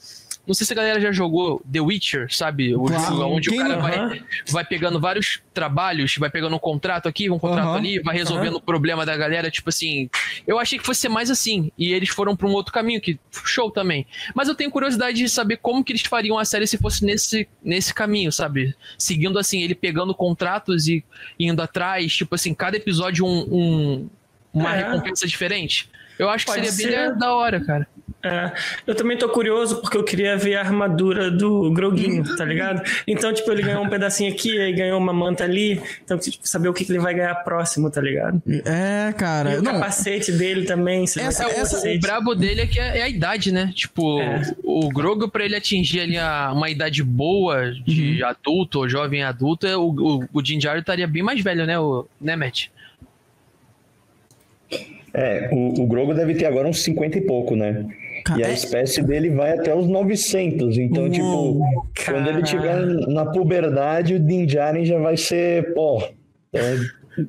Não sei se a galera já jogou The Witcher, sabe? O Claro. jogo onde Quem o cara não- vai, vai pegando vários trabalhos, vai pegando um contrato aqui, um contrato Aham. ali, vai resolvendo o problema da galera, tipo assim. Eu achei que fosse ser mais assim. E eles foram pra um outro caminho, que show também. Mas eu tenho curiosidade de saber como que eles fariam a série se fosse nesse, nesse caminho, sabe? Seguindo assim, ele pegando contratos e indo atrás, tipo assim, cada episódio um, um- uma É. recompensa diferente. Eu acho que Pode seria ser. bem da hora, cara. É, eu também tô curioso porque eu queria ver a armadura do Groguinho, tá ligado? Então, tipo, ele ganhou um pedacinho aqui, aí ganhou uma manta ali. Então, tipo, saber o que, que ele vai ganhar próximo, tá ligado? É, cara. E o Não, capacete dele também. Essa- É, essa- o, brabo dele é que é, é a idade, né? Tipo, É. o Grogu, pra ele atingir ali a- uma idade boa de Uhum. adulto ou jovem adulto, é o, o, o estaria bem mais velho, né, o, né Matt? É, o, o Grogo deve ter agora uns 50 e pouco, né? E a é- espécie dele vai até os 900. Então, Uou. tipo, quando ele tiver na puberdade, o Din Djarin já vai ser, pô... é,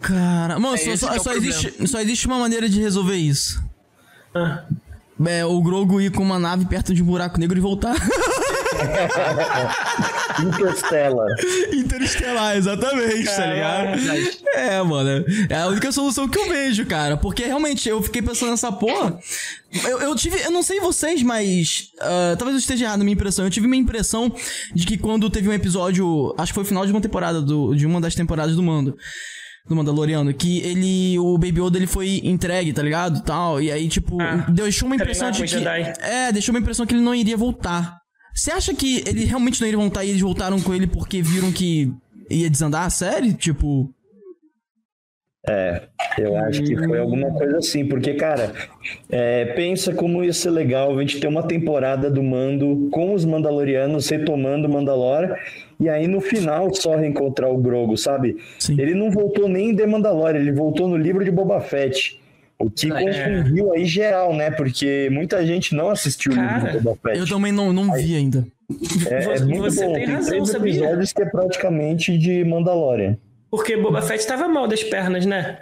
Cara, mano, É só, só- é só existe, só existe uma maneira de resolver isso. Ah, É, o Grogo ir com uma nave perto de um buraco negro e voltar. [laughs] [laughs] Interstellar. Interestelar, exatamente, tá ligado? É, mano. É a única solução que eu vejo, cara. Porque realmente eu fiquei pensando nessa porra. Eu, eu tive. Eu não sei vocês, mas. ah, talvez eu esteja errado na minha impressão. Eu tive uma impressão de que quando teve um episódio. Acho que foi o final de uma temporada, do, de uma das temporadas do Mando. Do Mandaloriano, que ele. O Baby Yoda ele foi entregue, tá ligado? Tal. E aí, tipo, Ah, deixou uma impressão treinar de que. Jedi. É, deixou uma impressão que ele não iria voltar. Você acha que ele realmente não iria voltar e eles voltaram com ele porque viram que ia desandar a série? Tipo. Eu acho que foi alguma coisa assim, porque, cara, é, pensa como ia ser legal a gente ter uma temporada do Mando com os Mandalorianos retomando Mandalor e aí no final só reencontrar o Grogo, sabe? Sim. Ele não voltou nem em The Mandalorian, ele voltou no livro de Boba Fett. O que É. confundiu aí geral, né? Porque muita gente não assistiu o livro Cara, de Boba Fett. Eu também não, não vi ainda. É, é Você- muito você bom. tem razão, três sabia? episódios que é praticamente de Mandalorian. porque Boba Fett tava mal das pernas, né?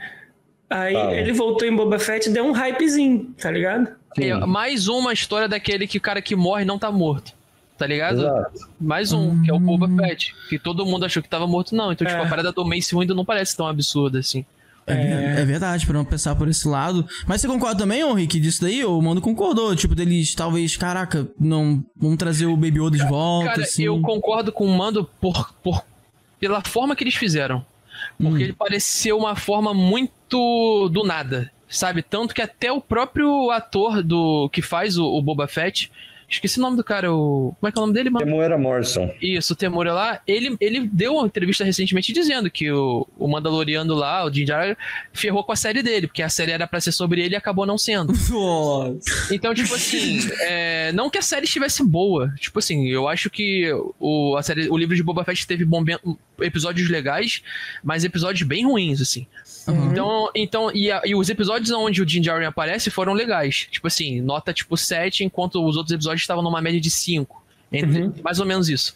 Aí Tava. ele voltou em Boba Fett e deu um hypezinho, tá ligado? É, mais uma história daquele que o cara que morre não tá morto. Tá ligado? Exato. Mais um, que é o Boba Fett. Que todo mundo achou que tava morto, não. Então, tipo, É. a parada do Mace Windu não parece tão absurda assim. É, é verdade, pra não pensar por esse lado. Mas você concorda também, Rick, disso daí? O Mano concordou, tipo, deles talvez, caraca, não. Vamos trazer o Baby Yoda de volta, Cara, assim. eu concordo com o Mando por, por, pela forma que eles fizeram. Porque Hum. ele pareceu uma forma muito do nada, sabe? Tanto que até o próprio ator do que faz o, o Boba Fett, esqueci o nome do cara, o como é que é o nome dele, mano? Temuera Morrison. Isso, o Temura lá, ele, ele deu uma entrevista recentemente dizendo que o, o Mandaloriano lá, o Din Djarin, ferrou com a série dele, porque a série era pra ser sobre ele e acabou não sendo. [laughs] Nossa. Então, tipo assim, é, não que a série estivesse boa. Tipo assim, eu acho que o, a série, o livro de Boba Fett teve bom, episódios legais, mas episódios bem ruins, assim. Uhum. Então, então e, a- e os episódios onde o Djarin aparece foram legais. Tipo assim, nota tipo 7, enquanto os outros episódios estavam numa média de 5. Entre, Uhum. Mais ou menos isso.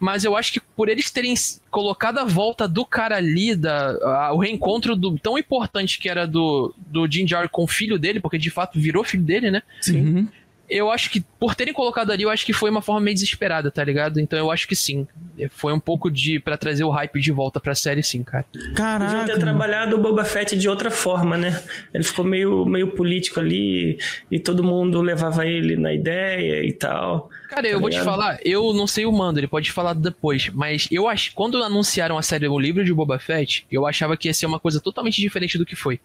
Mas eu acho que por eles terem colocado a volta do cara ali, da, a- o reencontro do, tão importante que era do, do Djarin com o filho dele, porque de fato virou filho dele, né? Sim. Eu acho que por terem colocado ali, eu acho que foi uma forma meio desesperada, tá ligado? Então eu acho que sim. Foi um pouco de pra trazer o hype de volta pra série, sim, cara. Podiam Caraca. ter trabalhado o Boba Fett de outra forma, né? Ele ficou meio, meio político ali e todo mundo levava ele na ideia e tal. Cara, eu Tá vou te falar, eu não sei o mando, ele pode falar depois, mas eu acho quando anunciaram a série O Livro de Boba Fett, eu achava que ia ser uma coisa totalmente diferente do que foi.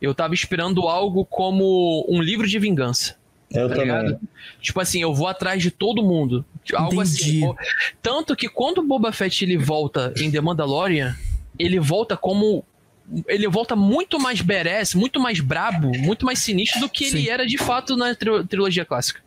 Eu tava esperando algo como um livro de vingança. Eu tá também. ligado? Tipo assim, eu vou atrás de todo mundo. Algo Entendi. assim. Tanto que quando o Boba Fett ele volta em The Mandalorian, ele volta como. Ele volta muito mais badass, muito mais brabo, muito mais sinistro do que ele Sim. era de fato na tri- trilogia clássica.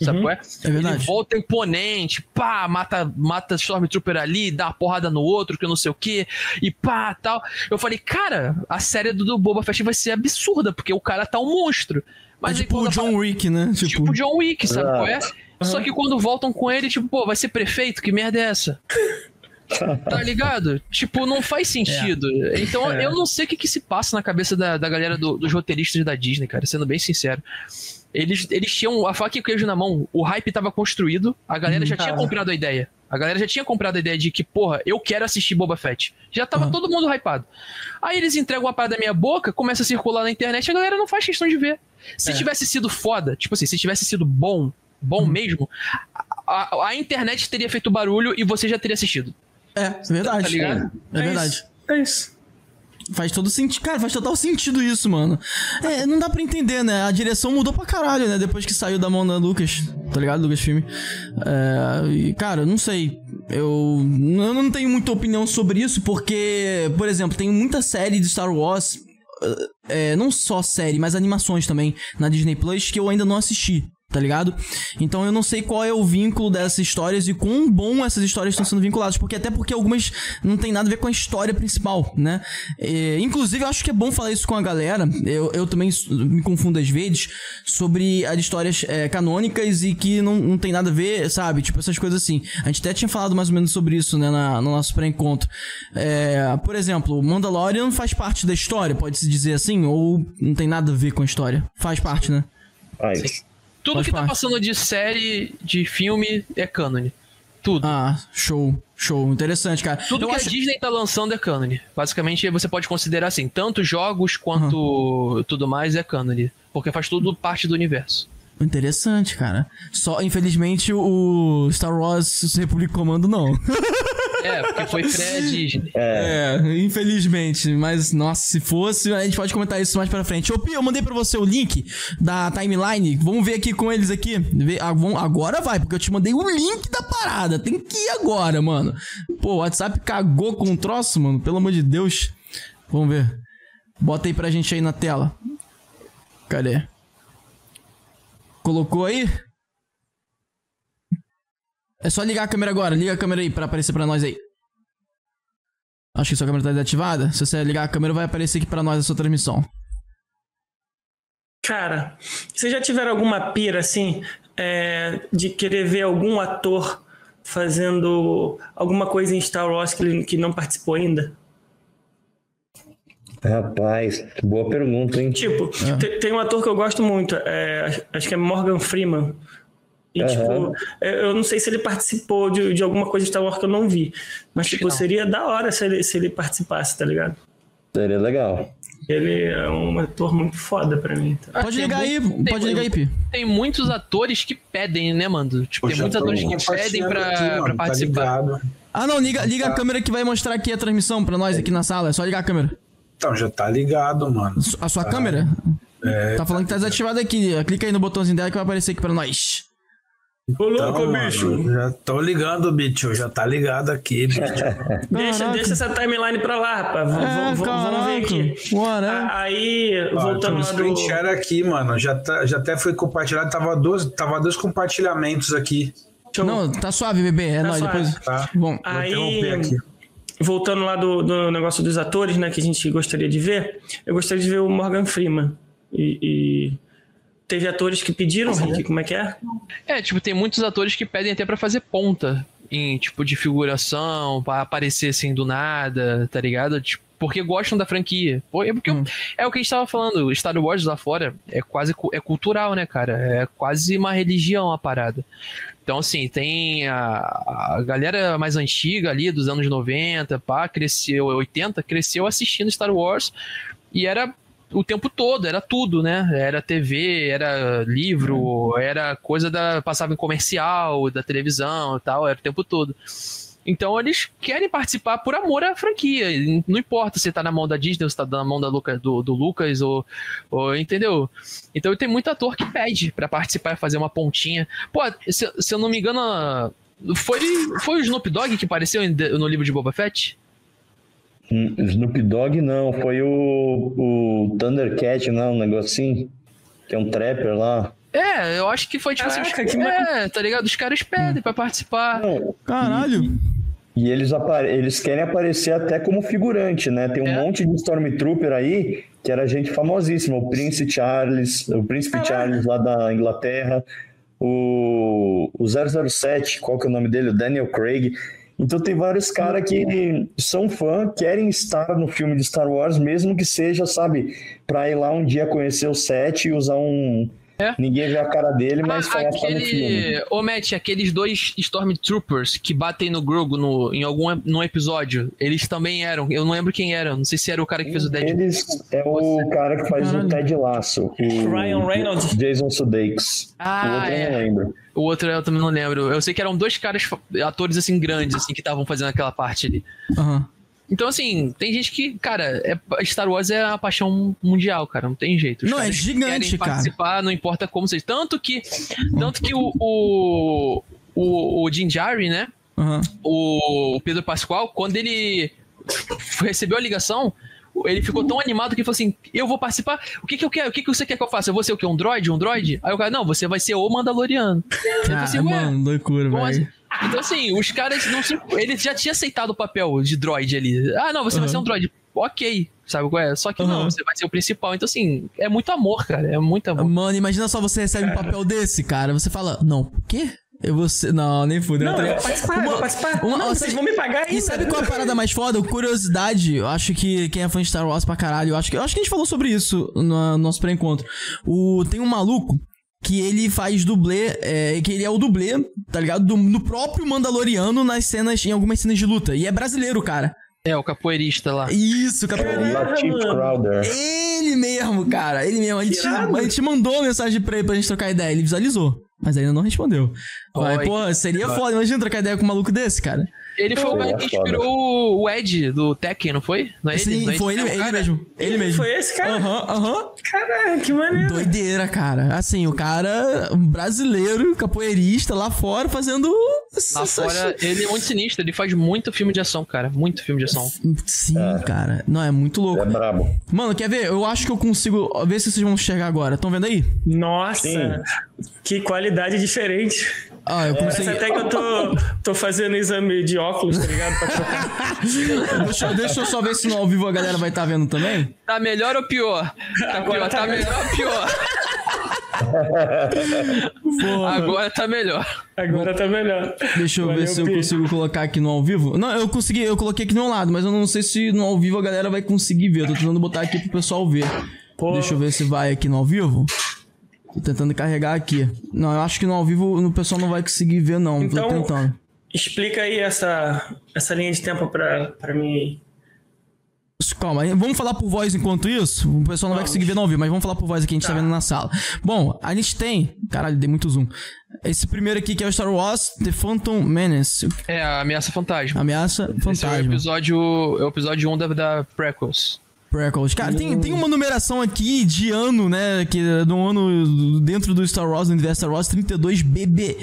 Sabe Uhum. qual é? É verdade. Ele volta imponente, pá, mata, mata Stormtrooper ali, dá uma porrada no outro, que eu não sei o que, e pá, tal. Eu falei, cara, a série do, do Boba Fett vai ser absurda, porque o cara tá um monstro. É Mas aí tipo o John Wick, né? Tipo, Tipo John Wick, sabe Ah. qual é? Só que quando voltam com ele, tipo, pô, vai ser prefeito? Que merda é essa? [laughs] Tá ligado? Tipo, não faz sentido. Então, É. eu não sei o que, que se passa na cabeça da, da galera do- dos roteiristas da Disney, cara, sendo bem sincero. Eles, eles tinham a faca e o queijo na mão, o hype tava construído, a galera já tinha tava. comprado a ideia. A galera já tinha comprado a ideia de que, porra, eu quero assistir Boba Fett. Já tava Aham. todo mundo hypado. Aí eles entregam uma parada da minha boca, começa a circular na internet, a galera não faz questão de ver. Se É. tivesse sido foda, tipo assim, se tivesse sido bom, bom mesmo, a, a- internet teria feito barulho e você já teria assistido. é, é verdade. Tá ligado? É verdade. É isso. Faz todo sentido. Cara, faz total sentido isso, mano. É, não dá pra entender, né? A direção mudou pra caralho, né? Depois que saiu da mão da Lucas, tá ligado? Lucas Filme. É, e, cara, não sei. Eu, eu não tenho muita opinião sobre isso, porque, por exemplo, tem muita série de Star Wars. É, não só série, mas animações também na Disney Plus que eu ainda não assisti. Tá ligado? Então eu não sei qual é o vínculo dessas histórias e quão bom essas histórias estão sendo vinculadas. Porque até porque algumas não tem nada a ver com a história principal, né? É, inclusive, eu acho que é bom falar isso com a galera. Eu, eu também me confundo às vezes sobre as histórias é, canônicas e que não, não tem nada a ver, sabe? Tipo, essas coisas assim. A gente até tinha falado mais ou menos sobre isso, né? na- no nosso pré-encontro. É, por exemplo, Mandalorian faz parte da história, pode-se dizer assim? Ou não tem nada a ver com a história? Faz parte, né? Faz. Tudo Faz que tá parte. passando de série, de filme, é cânone. Tudo. Ah, show, show. Interessante, cara. Tudo eu que acho... a Disney tá lançando é cânone. Basicamente, você pode considerar assim, tanto jogos quanto tudo mais é cânone. Porque faz tudo parte do universo. Interessante, cara. Só, infelizmente, o Star Wars Republic Commando não. [laughs] É, porque foi pré-Disney. É, infelizmente. Mas, nossa, se fosse, a gente pode comentar isso mais pra frente. Ô, Pio, eu mandei pra você o link da timeline. Vamos ver aqui com eles aqui. Ah, Agora vai, porque eu te mandei o link da parada. Tem que ir agora, mano. Pô, o WhatsApp cagou com o troço, mano. Pelo amor de Deus. Vamos ver. Bota aí pra gente aí na tela. Cadê? Colocou aí? É só ligar a câmera agora. Liga a câmera aí pra aparecer pra nós aí. Acho que sua câmera tá desativada. Se você ligar a câmera, vai aparecer aqui pra nós a sua transmissão. Cara, vocês já tiveram alguma pira assim é, de querer ver algum ator fazendo alguma coisa em Star Wars que, ele- que não participou ainda? Rapaz, boa pergunta, hein? Tipo, te- tem um ator que eu gosto muito, é, acho que é Morgan Freeman. E, Aham. tipo, é, eu não sei se ele participou de, de alguma coisa de Star Wars que eu não vi. Mas, tipo, não. seria da hora se ele, se ele participasse, tá ligado? Seria legal. Ele é um ator muito foda pra mim. Tá? Pode tem ligar aí, muito- tem pode ligar aí, Pi. Tem muitos atores que pedem, né, mano? Tipo, tem Poxa, muitos tô atores que pedem pra, aqui, mano, pra tá participar. ligado? Ah, não, liga, liga a câmera que vai mostrar aqui a transmissão pra nós aqui na sala. É só ligar a câmera. Então, já tá ligado, mano. A sua câmera? É, Tá falando que tá desativada aqui. Clica aí no botãozinho dela que vai aparecer aqui pra nós. Ô, louco, então, bicho. mano, já tô ligando, bicho. Já tá ligado aqui, bicho. [laughs] Deixa, deixa essa timeline pra lá, rapaz. V- É, vamos ver aqui. Bora. A- Aí, Ó, voltando um lá screen do. share aqui, mano. Já, tá, já até foi compartilhado. Tava dois, tava dois compartilhamentos aqui. Deixa eu- Não, tá suave, bebê. É Tá nóis, depois. Tá. Bom, Vou Aí, interromper aqui. voltando lá do, do negócio dos atores, né, que a gente gostaria de ver, eu gostaria de ver o Morgan Freeman. E, e teve atores que pediram, Rick, como é que é? É, tipo, tem muitos atores que pedem até pra fazer ponta em, tipo, de figuração, pra aparecer assim do nada, tá ligado? Tipo, porque gostam da franquia. Pô, é porque Hum. é o que a gente tava falando, Star Wars lá fora é quase é cultural, né, cara? É quase uma religião a parada. Então, assim, tem a, a galera mais antiga ali, dos anos 90, pá, cresceu, 80, cresceu assistindo Star Wars e era o tempo todo, era tudo, né? Era TV, era livro, era coisa da. passava em comercial, da televisão e tal, era o tempo todo. Então eles querem participar por amor à franquia. Não importa se tá na mão da Disney ou se tá na mão da Luca, do, do Lucas ou, ou. Entendeu? Então tem muito ator que pede pra participar e fazer uma pontinha. Pô, se, se eu não me engano. Foi, foi o Snoop Dogg que apareceu no livro de Boba Fett? Hum, Snoop Dogg não, foi o, o Thundercat, não, um negocinho. Que é um trapper lá. É, eu acho que foi tipo Caraca, assim. que É, tá ligado? Os caras pedem pra participar. Não, caralho. E eles, apare- eles querem aparecer até como figurante, né? Tem um É. monte de Stormtrooper aí que era gente famosíssima. O Prince Charles, o Príncipe Charles lá da Inglaterra, o, o 007, qual que é o nome dele? O Daniel Craig. Então tem vários caras que são fã, querem estar no filme de Star Wars, mesmo que seja, sabe, pra ir lá um dia conhecer o set e usar um... É. Ninguém vê a cara dele, mas Ah, tá no filme. aquele. Ô, Matt, aqueles dois Stormtroopers que batem no Grogu no, em algum num episódio, eles também eram. Eu não lembro quem era. Não sei se era o cara que fez o Deadpool. Eles é o cara que faz Caralho. o Ted Lasso. O Ryan Reynolds. Jason Sudeikis. o Ah, outro eu não é. lembro. O outro eu também não lembro. Eu sei que eram dois caras, atores assim, grandes, assim, que estavam fazendo aquela parte ali. Aham. Então, assim, tem gente que, cara, é, Star Wars é uma paixão mundial, cara, não tem jeito. Os Não, é gigante, querem cara. participar, não importa como seja. Tanto que, tanto que o, o, o, o Jim Jarry, né, Aham. o Pedro Pascoal, quando ele recebeu a ligação, ele ficou tão animado que falou assim: Eu vou participar. O que, que eu quero? O que, que você quer que eu faça? Eu vou ser o quê? Um droid? Um droid? Aí o cara, não, você vai ser o Mandaloriano. Eu falei assim, Cara, "Ué, mano, loucura, velho. Assim?" Então, assim, os caras não se. Ele já tinha aceitado o papel de droid ali. Ah, não, você vai Uhum. ser um droid. Ok, sabe qual é? Só que não, Uhum. você vai ser o principal. Então, assim, é muito amor, cara. É muito amor. Mano, imagina só você recebe um papel desse, cara. Você fala, não, o quê? Eu vou ser... Não, nem fudeu. Não, eu vou participar, Uma- vou participar. uma- não, vocês vão me pagar ainda. E sabe qual é a parada mais foda? Curiosidade, eu acho que quem é fã de Star Wars pra caralho, eu acho que, eu acho que a gente falou sobre isso no nosso pré-encontro. O, tem um maluco que ele faz dublê, é, que ele é o dublê, tá ligado? Do, no próprio Mandaloriano nas cenas, em algumas cenas de luta. E é brasileiro, cara. É, o capoeirista lá. Isso, capoeira. Latif mano. Crowder. Ele mesmo, cara. Ele mesmo. A gente, a gente mandou mensagem pra ele pra gente trocar ideia. Ele visualizou. Mas ainda não respondeu. Pô, seria foda. Imagina trocar ideia com um maluco desse, cara. Ele foi o cara é que foda. inspirou o Ed do Tekken, não foi? Não é ele? Sim, Não é foi ele, mesmo, ele mesmo. Ele mesmo. Foi esse cara? Aham, aham. Caraca, que maneiro. Doideira, cara. Assim, o cara um brasileiro, capoeirista, lá fora, fazendo. Lá fora, ele é muito sinistro, ele faz muito filme de ação, cara. Muito filme de ação. Sim, cara. Não, é muito louco. É brabo. Mano, quer ver? Eu acho que eu consigo. Ver se vocês vão enxergar agora. Estão vendo aí? Nossa, Sim. que qualidade diferente. Ah, eu Parece consigo. até que eu tô, tô fazendo exame de óculos, tá ligado? Pra trocar. [laughs] deixa, eu- deixa eu só ver se no ao vivo a galera vai estar vendo também. Tá melhor ou pior? Tá Agora pior, tá tá melhor ou pior? Porra. Agora tá melhor. Agora tá melhor. Deixa eu Valeu, ver se eu consigo colocar aqui no ao vivo. Não, eu consegui, eu coloquei aqui meu lado, mas eu não sei se no ao vivo a galera vai conseguir ver. Eu tô tentando botar aqui pro pessoal ver. Pô. Deixa eu ver se vai aqui no ao vivo. Tô tentando carregar aqui. Não, eu acho que no ao vivo o pessoal não vai conseguir ver, não. Então- Tô tentando. Explica aí essa, essa linha de tempo pra, pra mim. Calma. Vamos falar por voz enquanto isso? O pessoal não vai conseguir ver não ouvir, mas vamos falar por voz aqui, a gente tá, vendo na sala. Bom, a gente tem. Caralho, dei muito zoom. Esse primeiro aqui que é o Star Wars The Phantom Menace. É, a Ameaça Fantasma. Ameaça Esse é o Fantasma. episódio, é o episódio 1 da, da Prequels. Prequels. Cara, tem, tem uma numeração aqui de ano, né? Que é do ano dentro do Star Wars, do universo Star Wars, 32BBY.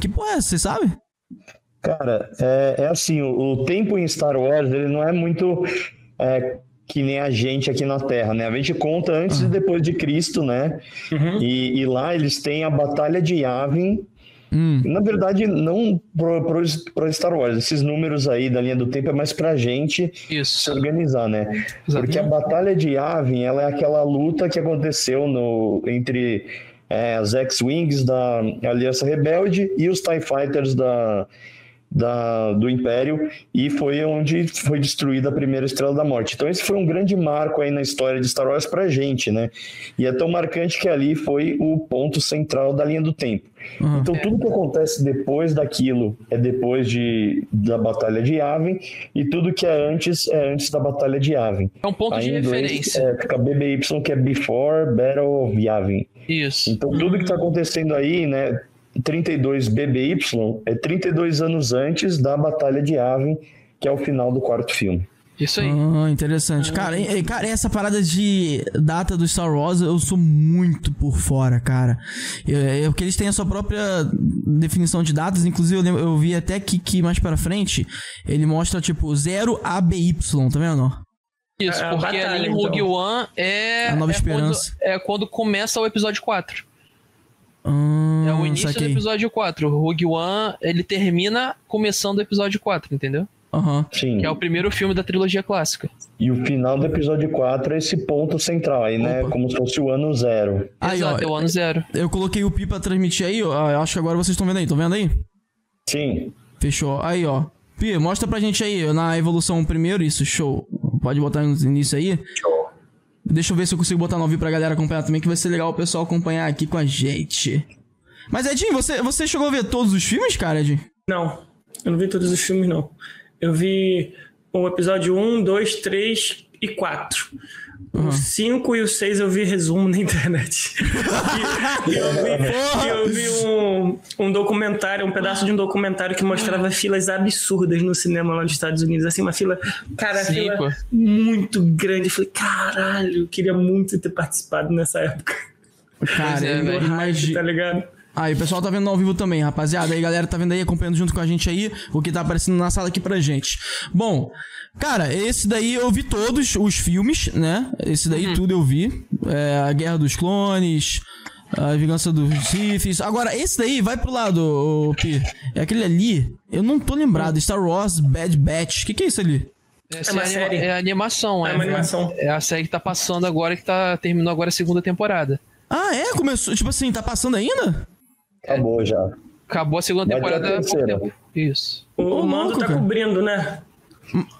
Que porra é essa, você sabe? Cara, é, é assim, o, o tempo em Star Wars, ele não é muito é, que nem a gente aqui na Terra, né? A gente conta antes e depois de Cristo, né? E, e lá eles têm a Batalha de Yavin. Hum. Na verdade, não pro Star Wars. Esses números aí da linha do tempo é mais pra gente se Isso. organizar, né? Porque a Batalha de Yavin, ela é aquela luta que aconteceu no, entre é, as X-Wings da Aliança Rebelde e os TIE Fighters da, da, do Império, e foi onde foi destruída a primeira Estrela da Morte. Então esse foi um grande marco aí na história de Star Wars pra gente, né? E é tão marcante que ali foi o ponto central da linha do tempo. Uhum. Então tudo que acontece depois daquilo é depois de, da Batalha de Yavin, e tudo que é antes é antes da Batalha de Yavin. É um ponto Aí de referência. É, fica BBY, que é Before Battle of Yavin. Isso. Então, tudo que está acontecendo aí, né? 32 BBY é 32 anos antes da Batalha de Yavin, que é o final do quarto filme. Isso aí. Ah, interessante. Cara, e- cara, essa parada de data do Star Wars, eu sou muito por fora, cara. Eu, eu, porque eles têm a sua própria definição de datas. Inclusive, eu, lembro- eu vi até que, que mais pra frente, ele mostra, tipo, 0 ABY, tá vendo? Isso, É porque batalha, ali em Rogue então. One é. A Nova é Esperança. Quando, é quando começa o episódio 4. Ah, É o início saquei. do episódio 4. O Rogue One, ele termina começando o episódio 4, entendeu? Aham. Sim. Que é o primeiro filme da trilogia clássica. E o final do episódio 4 é esse ponto central aí, né? Opa. Como se fosse o ano zero. Aí, ó, Exato, é o ano zero. eu coloquei o Pi pra transmitir aí, ó. Eu acho que agora vocês estão vendo aí, estão vendo aí? Sim. Fechou. Aí, ó. Pi, mostra pra gente aí, na evolução primeiro, isso, show. Pode botar no início aí. Deixa eu ver se eu consigo botar no vídeo pra galera acompanhar também, que vai ser legal o pessoal acompanhar aqui com a gente. Mas, Edinho, você, você chegou a ver todos os filmes, cara, Edinho? Não, eu não vi todos os filmes, não. Eu vi o episódio 1, 2, 3 e 4. O 5 e o 6 eu vi resumo na internet. [laughs] e, eu vi, eu vi um, um documentário, um pedaço de um documentário que mostrava filas absurdas no cinema lá nos Estados Unidos. Assim, uma fila, cara, Sim, fila pô. muito grande. Eu falei, caralho, eu queria muito ter participado nessa época. Cara, é, velho. imagi- Tá ligado? Aí, o pessoal tá vendo ao vivo também, rapaziada. Aí, galera, tá vendo aí, acompanhando junto com a gente aí, o que tá aparecendo na sala aqui pra gente. Bom, cara, esse daí eu vi todos os filmes, né? Esse daí tudo eu vi. É, a Guerra dos Clones, a Vingança dos Siths. Agora, esse daí, vai pro lado, ô, Pi. É aquele ali, eu não tô lembrado, Star Wars Bad Batch. O que que é isso ali? Essa uma é, anima- série. é a animação, É é. uma animação. É a série que tá passando agora, que tá terminou agora a segunda temporada. Ah, é? Começou, tipo assim, tá passando ainda? Acabou já. Acabou a segunda a temporada há pouco terceira. tempo. Isso. O, o Mando tá cara. cobrindo, né?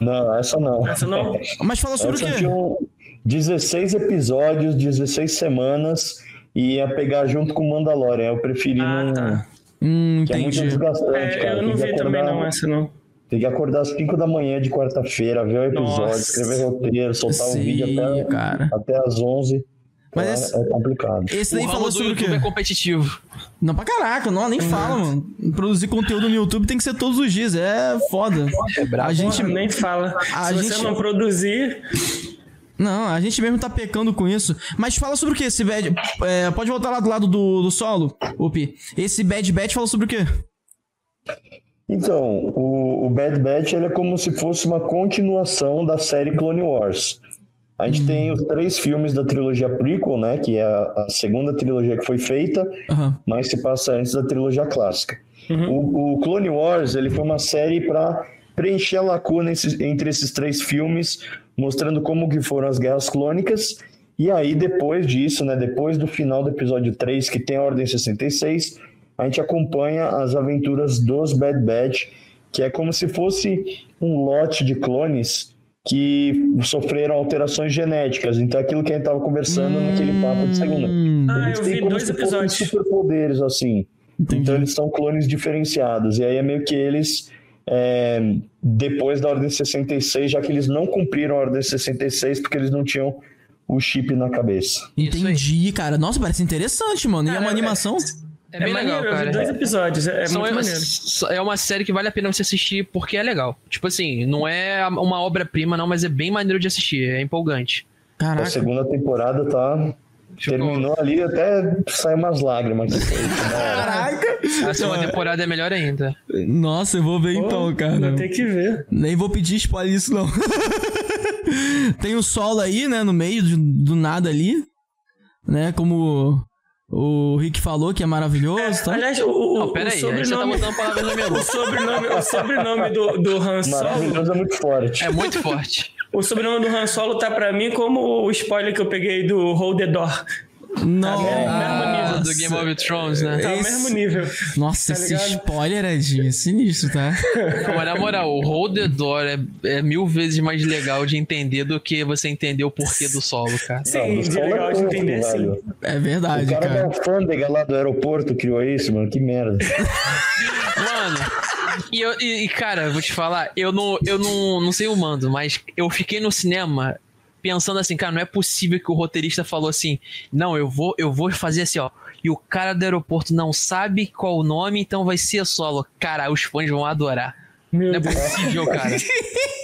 Não, essa não. Essa não? Mas fala sobre o Essa quê? tinham 16 episódios, 16 semanas, e ia pegar junto com o Mandalorian. Eu preferi Ah, não. tá. Hum, Que é muito entendi. desgastante, É, cara. eu não Tem que vi também acordar- não essa não. Tem que acordar às 5 da manhã de quarta-feira, ver o episódio, Nossa. escrever roteiro, soltar o Sim, vídeo até, cara. até às 11. Mas Então, esse- é complicado. Esse O daí ramo falou sobre o quê? YouTube é competitivo. Não, pra caraca, não, nem fala, mano. Produzir conteúdo no YouTube tem que ser todos os dias, é foda. a gente, Porra, nem fala. A Se gente- você não produzir, não, a gente mesmo tá pecando com isso. Mas fala sobre o que esse bad, é, pode voltar lá do lado do, do solo, Upi. Esse Bad Batch fala sobre o quê? Então, o, o Bad Batch ele é como se fosse uma continuação da série Clone Wars. A gente tem os três filmes da trilogia prequel, né? Que é a, a segunda trilogia que foi feita, Aham. mas se passa antes da trilogia clássica. O, o Clone Wars ele foi uma série para preencher a lacuna entre esses três filmes, mostrando como que foram as guerras clônicas. E aí, depois disso, né, depois do final do episódio 3, que tem a Ordem 66, a gente acompanha as aventuras dos Bad Batch, que é como se fosse um lote de clones que sofreram alterações genéticas. Então, aquilo que a gente estava conversando naquele papo de segunda. Hum, Ah, Eles eu têm vi como dois se fossem episódios. superpoderes, assim. Entendi. Então eles são clones diferenciados. E aí é meio que eles é, depois da Ordem 66, já que eles não cumpriram a Ordem 66 porque eles não tinham o chip na cabeça. Entendi, cara. Nossa, parece interessante, mano. e é Cara, uma animação. É bem maneiro, legal, eu vi cara. dois episódios, é, é São- muito é, maneiro. é uma série que vale a pena você assistir porque é legal. Tipo assim, não é uma obra-prima, não, mas é bem maneiro de assistir. É empolgante. A Caraca. segunda temporada tá. Ficou- Terminou ali, até sai umas lágrimas. [laughs] Caraca. A segunda temporada é melhor ainda. Nossa, eu vou ver Pô, então, cara. Vou ter que ver. Nem vou pedir spoiler isso, não. [laughs] Tem o solo aí, né, no meio de- do nada ali. Né, como o Rick falou, que é maravilhoso, tá? Aliás, o, o, Não, o pera aí, aí tá sobrenome, botando palavras [laughs] na minha o sobrenome, o sobrenome do, do Han Solo, Maravilhoso é muito forte. É muito forte. o sobrenome do Han Solo tá pra mim como o spoiler que eu peguei do Hold the Door. Nossa. Ah, do Game of Thrones, né? Tá Esse- mesmo nível. Nossa, Tá esse ligado? spoiler, Edinho, é sinistro, tá? Não, mas na moral, o Hold the Door é, é mil vezes mais legal de entender do que você entender o porquê do solo, cara. Sim, Não, é legal de entender, sim. É O verdade, cara da cara. alfândega lá do aeroporto criou isso, mano. Que merda. Mano, e, eu- e, cara, vou te falar, eu não, eu não, não sei o mando, mas eu fiquei no cinema pensando assim, cara, não é possível que o roteirista falou assim, não, eu vou, eu vou fazer assim, ó. E o cara do aeroporto não sabe qual o nome, então vai ser solo. Cara, os fãs vão adorar. Meu Não é Deus. possível, cara.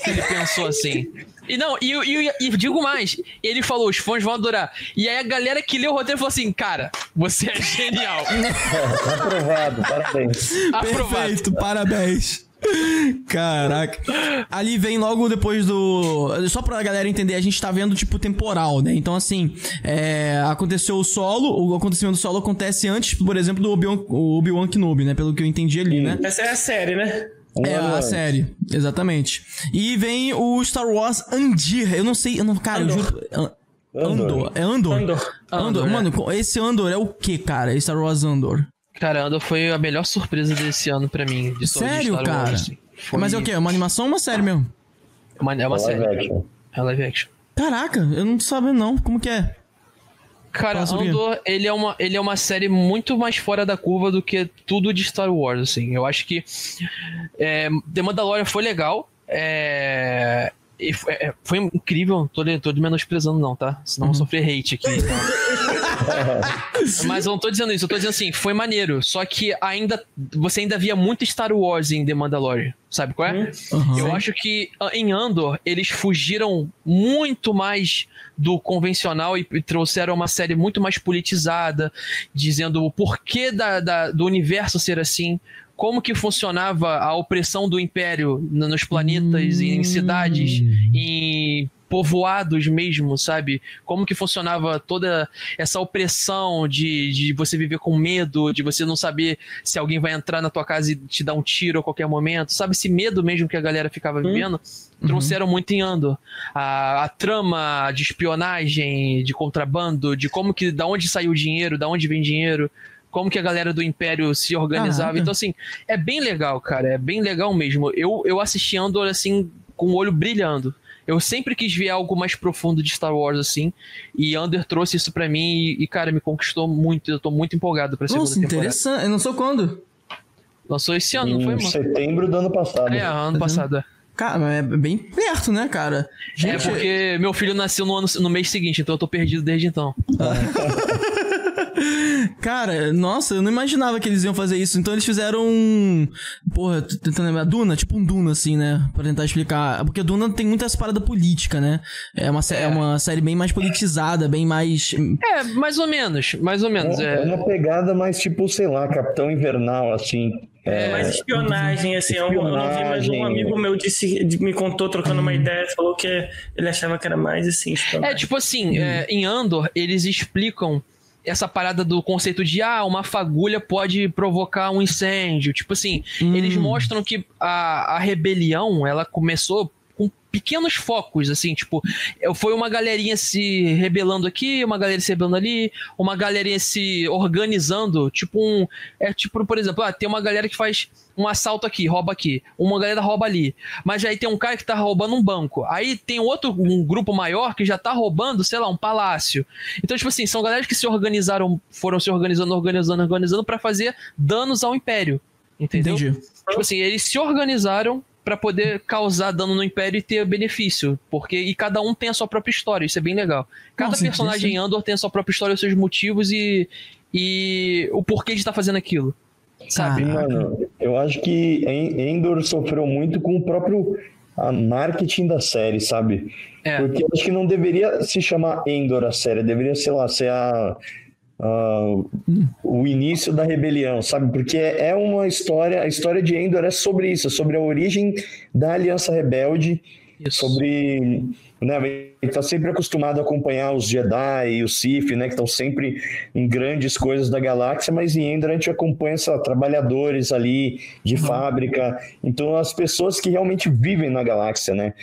que ele pensou assim. E não, e, e, e digo mais, ele falou, os fãs vão adorar. E aí a galera que leu o roteiro falou assim, cara, você é genial. [laughs] Aprovado, parabéns. Aprovado. Perfeito, parabéns. Caraca. Ali vem logo depois do. Só pra galera entender, a gente tá vendo tipo temporal, né? Então, assim, é, aconteceu o solo, o acontecimento do solo acontece antes, por exemplo, do Obi-Wan Obi Kenobi, né? Pelo que eu entendi ali, né? Essa é a série, né? Um É, a antes. série, exatamente. E vem o Star Wars Andir. Eu não sei, eu não, cara, eu Andor. juro. An- Andor. Andor. É Andor? Andor. Andor. Andor, é. Mano, esse Andor é o que, cara? Esse Star Wars Andor. Cara, Andor foi a melhor surpresa desse ano pra mim. De Sério, Star cara? Wars. Foi Mas é o quê? É uma animação ou uma série mesmo? Uma, é uma Live série. action. É live action. Caraca, eu não tô sabendo não. Como que é? Cara, Fala? Andor, ele é, uma, ele é uma série muito mais fora da curva do que tudo de Star Wars, assim. Eu acho que é, The Mandalorian foi legal. É, e foi, é, foi incrível. Tô, tô menosprezando não, tá? Senão Uhum. eu vou sofrer hate aqui. [laughs] [laughs] Mas eu não tô dizendo isso. Eu tô dizendo assim, foi maneiro. Só que ainda você ainda via muito Star Wars em The Mandalorian. Sabe qual é? Aham. Eu acho que ah, em Andor eles fugiram muito mais do convencional e, e trouxeram uma série muito mais politizada, dizendo o porquê da, da- do universo ser assim, como que funcionava a opressão do Império nos planetas, em cidades, em povoados mesmo, sabe? Como que funcionava toda essa opressão de, de você viver com medo, de você não saber se alguém vai entrar na tua casa e te dar um tiro a qualquer momento, sabe? Esse medo mesmo que a galera ficava vivendo, trouxeram muito em Andor. A, a trama de espionagem, de contrabando, de como que, da onde saiu o dinheiro, da onde vem dinheiro, como que a galera do Império se organizava. Caraca. Então, assim, é bem legal, cara, é bem legal mesmo. Eu, eu assisti Andor, assim, com o olho brilhando. Eu sempre quis ver algo mais profundo de Star Wars, assim, e Under trouxe isso pra mim e, e, cara, me conquistou muito. Eu tô muito empolgado pra segunda Nossa, temporada. interessante. Eu não sei quando. Lançou esse ano, não foi, mano? setembro do ano passado. É, ano passado. é. Cara, é bem perto, né, cara? É porque meu filho nasceu no, ano, no mês seguinte, então eu tô perdido desde então. [laughs] Cara, nossa, eu não imaginava que eles iam fazer isso. Então eles fizeram um. Porra, tô tentando lembrar. Duna, tipo um Duna, assim, né? Pra tentar explicar. Porque Duna tem muitas paradas política, né? É uma, sé- é. uma série bem mais politizada, bem mais. É, mais ou menos, mais ou menos. É É, uma pegada mais tipo, sei lá, Capitão Invernal, assim. É, Mais espionagem, assim. Eu, eu não vi, mas um Espionagem. amigo meu disse, me contou trocando uma ideia, falou que ele achava que era mais assim, É, espionagem. tipo assim, é, em Andor, eles explicam essa parada do conceito de ah, uma fagulha pode provocar um incêndio. Tipo assim, eles mostram que a, a rebelião, ela começou com pequenos focos, assim, tipo, foi uma galerinha se rebelando aqui, uma galera se rebelando ali, uma galerinha se organizando, tipo um, é tipo, por exemplo, ah, tem uma galera que faz um assalto aqui, rouba aqui, uma galera rouba ali, mas aí tem um cara que tá roubando um banco, aí tem outro, um grupo maior que já tá roubando, sei lá, um palácio. Então, tipo assim, são galera que se organizaram, foram se organizando, organizando, organizando pra fazer danos ao império. Entendeu? Entendi. Tipo assim, eles se organizaram pra poder causar dano no Império e ter benefício. Porque e cada um tem a sua própria história, isso é bem legal. Cada Nossa, personagem em Andor tem a sua própria história, os seus motivos e, e o porquê de estar fazendo aquilo. Sabe? Mano, eu acho que En- Endor sofreu muito com o próprio a marketing da série, sabe? É. Porque eu acho que não deveria se chamar Endor a série, deveria, sei lá, ser a, a- o início da rebelião, sabe? Porque é é uma história, a história de Endor é sobre isso, é sobre a origem da Aliança Rebelde, Isso. sobre. Né, a gente está sempre acostumado a acompanhar os Jedi e os Sith, né, que estão sempre em grandes coisas da galáxia, mas em Endor a gente acompanha lá, trabalhadores ali de fábrica, então as pessoas que realmente vivem na galáxia, né?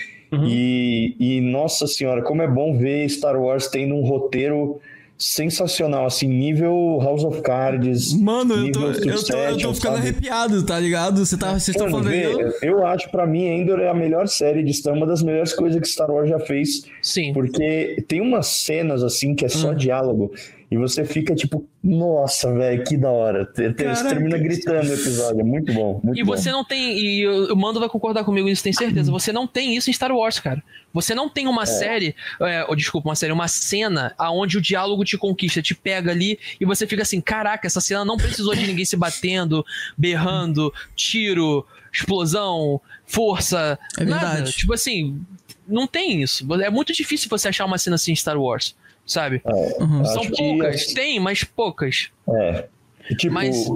E, e, nossa senhora, como é bom ver Star Wars tendo um roteiro sensacional, assim, nível House of Cards. Mano, eu tô, eu tô, eu tô ficando sabe? arrepiado, tá ligado? Você tá, vocês estão falando vê, eu- acho, pra mim, Endor é a melhor série de Star, uma das melhores coisas que Star Wars já fez, Sim. porque tem umas cenas, assim, que é só Hum. diálogo, e você fica tipo, nossa, velho, que da hora. Você termina gritando o episódio, é muito bom, muito E bom. você não tem, e o Mando vai concordar comigo nisso, tem certeza. Você não tem isso em Star Wars, cara. Você não tem uma série, é, ou, desculpa, uma série, uma cena aonde o diálogo te conquista, te pega ali e você fica assim: caraca, essa cena não precisou de ninguém se batendo, berrando, tiro, explosão, força, É nada. verdade. Tipo assim, não tem isso. É muito difícil você achar uma cena assim em Star Wars, sabe? Uhum. São que poucas, as- tem, mas poucas. É. E, Tipo, Mas-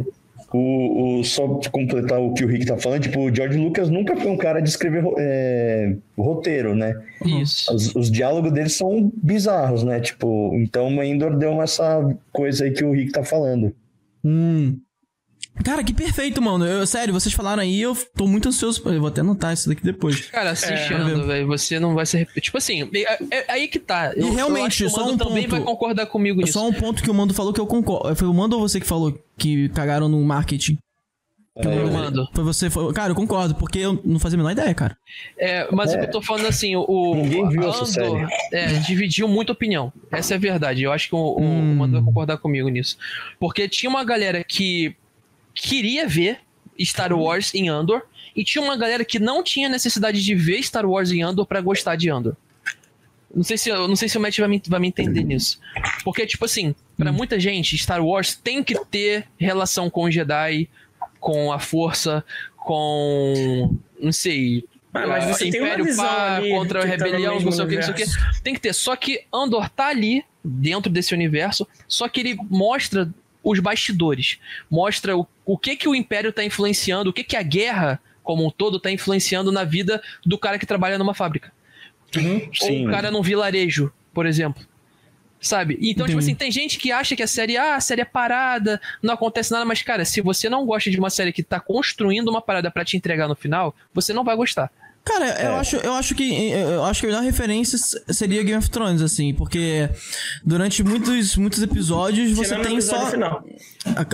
o, o, só pra completar o que o Rick tá falando, tipo, o George Lucas nunca foi um cara de escrever é, roteiro, né? Isso. Os, os diálogos deles são bizarros, né? Tipo, então o Endor deu essa coisa aí que o Rick tá falando. Hum. Cara, que perfeito, mano. Eu, sério, vocês falaram aí, eu tô muito ansioso. Eu vou até anotar isso daqui depois. Cara, assiste É, velho. Você não vai se arrepender. Tipo assim, é, é aí que tá. Eu, E realmente, eu acho que o só Mando um também ponto. vai concordar comigo nisso. Só um ponto que o Mando falou que eu concordo. Foi o Mando ou você que falou que cagaram no marketing? Que Eu mando. Foi você. Foi... Cara, eu concordo, porque eu não fazia a menor ideia, cara. É, mas o que eu tô falando assim, o, Ninguém viu Andor essa série. é, dividiu muita opinião. Essa é a verdade. Eu acho que o, o, Hum. o Mando vai concordar comigo nisso. Porque tinha uma galera que queria ver Star Wars em Andor e tinha uma galera que não tinha necessidade de ver Star Wars em Andor pra gostar de Andor. Não sei se, não sei se o Matt vai me, vai me entender nisso. Porque, tipo assim, pra muita gente, Star Wars tem que ter relação com o Jedi, com a Força, com. Não sei. Mas você tem Império Pá, ali contra a tá rebelião, não sei o que, não sei o que. Tem que ter. Só que Andor tá ali, dentro desse universo, só que ele mostra os bastidores. Mostra o, o que que o Império tá influenciando, o que que a guerra, como um todo, tá influenciando na vida do cara que trabalha numa fábrica. Ou Sim. um cara num vilarejo, por exemplo. Sabe? Então, tipo assim, tem gente que acha que a série, ah, a série é parada, não acontece nada, mas, cara, se você não gosta de uma série que tá construindo uma parada pra te entregar no final, você não vai gostar. Cara, É. eu, acho, eu acho que eu acho que a melhor referência seria Game of Thrones, assim, porque durante muitos, muitos episódios você Tirando tem episódio só. final.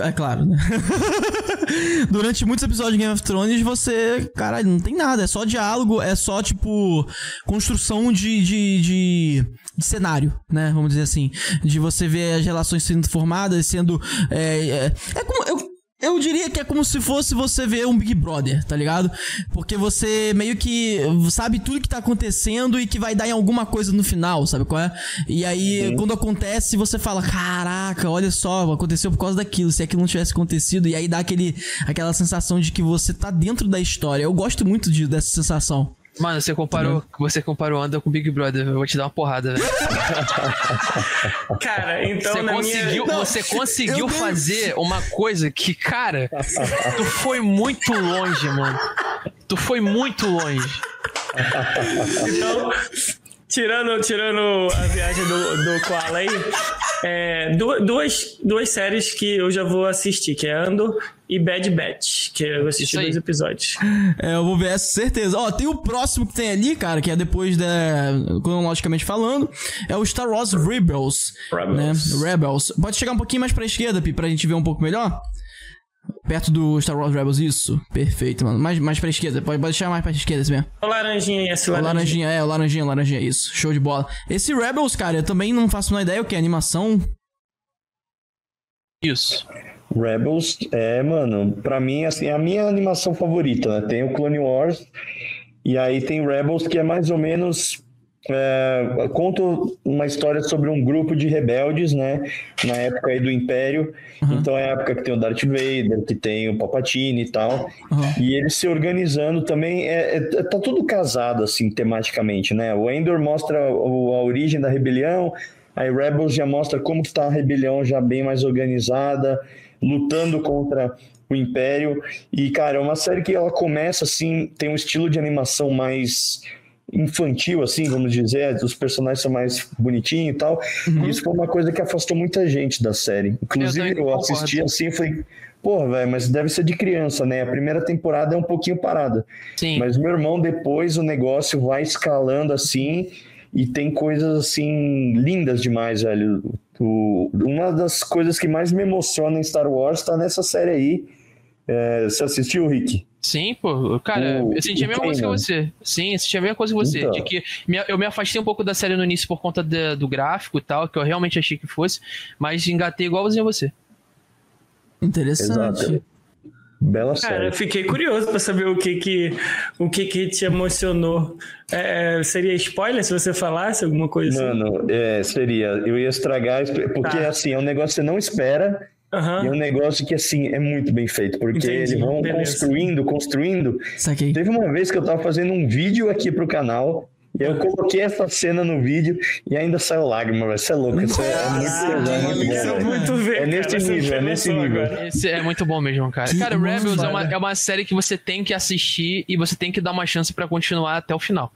É, é claro, né? [laughs] Durante muitos episódios de Game of Thrones, você. Caralho, não tem nada. É só diálogo, é só, tipo, construção de, de, de, de cenário, né? Vamos dizer assim. De você ver as relações sendo formadas, sendo. É, é, é como. Eu, eu diria que é como se fosse você ver um Big Brother, tá ligado? Porque você meio que sabe tudo que tá acontecendo e que vai dar em alguma coisa no final, sabe qual é? E aí, quando acontece, você fala: Caraca, olha só, aconteceu por causa daquilo. Se aquilo não tivesse acontecido, e aí dá aquele, aquela sensação de que você tá dentro da história. Eu gosto muito de, dessa sensação. Mano, você comparou, você comparou Andor com Big Brother, eu vou te dar uma porrada, velho. [laughs] Cara, então Você na conseguiu, minha... você conseguiu eu dei- fazer uma coisa que, cara, tu foi muito longe, mano. Tu foi muito longe. Então, tirando, tirando a viagem do, do Koala aí, é, du- duas, duas séries que eu já vou assistir, que é Andor e Bad Batch, que eu assisti dois episódios. É, eu vou ver essa certeza. Ó, tem o próximo que tem ali, cara, que é depois da. cronologicamente falando, é o Star Wars Rebels. Rebels. Né? Rebels. Pode chegar um pouquinho mais pra esquerda, Pi, pra gente ver um pouco melhor? Perto do Star Wars Rebels, isso. Perfeito, mano. Mais, mais pra esquerda. Pode, pode deixar mais pra esquerda, assim mesmo. O laranjinha aí, esse O laranjinha. laranjinha, é, o laranjinha, o laranjinha, isso. Show de bola. Esse Rebels, cara, eu também não faço uma ideia o que é animação. Isso. Rebels é, mano, pra mim, assim, é a minha animação favorita, né? Tem o Clone Wars e aí tem Rebels que é mais ou menos é, conta uma história sobre um grupo de rebeldes, né? Na época aí do Império. Então é a época que tem o Darth Vader, que tem o Palpatine e tal. E eles se organizando também. É, é- tá tudo casado, assim, tematicamente, né? O Endor mostra o- a origem da rebelião. Aí Rebels já mostra como que tá a rebelião já bem mais organizada, lutando contra o Império. E, cara, é uma série que ela começa assim, tem um estilo de animação mais infantil, assim, vamos dizer, os personagens são mais bonitinhos e tal. E isso foi uma coisa que afastou muita gente da série. Inclusive, eu, concordo. assisti assim e falei, pô, velho, mas deve ser de criança, né? A primeira temporada é um pouquinho parada. Sim. Mas meu irmão, depois o negócio vai escalando assim e tem coisas assim lindas demais, velho. O- uma das coisas que mais me emociona em Star Wars tá nessa série aí. É, você assistiu, Rick? Sim, pô, cara, O- eu senti a mesma coisa que você. Sim, eu senti a mesma coisa que você. Então. De que me- eu me afastei um pouco da série no início por conta da- do gráfico e tal, que eu realmente achei que fosse, mas engatei igualzinho a você. Interessante. Exato. Bela Cara, série. eu fiquei curioso pra saber o que que, o que, que te emocionou. É, seria spoiler se você falasse alguma coisa assim? Mano, é, seria. Eu ia estragar, porque Tá. assim, é um negócio que você não espera. Aham. E é um negócio que, assim, é muito bem feito, porque Entendi, eles vão beleza. construindo, construindo. Saquei. Teve uma vez que eu tava fazendo um vídeo aqui pro canal, e eu coloquei essa cena no vídeo e ainda saiu lágrima, velho. Você é louco, isso é muito pesado, é muito bom, quero muito ver, É nesse cara, nível, é nesse nível. Esse é muito bom mesmo, cara. Que cara, Rebels é uma, é uma série que você tem que assistir e você tem que dar uma chance pra continuar até o final.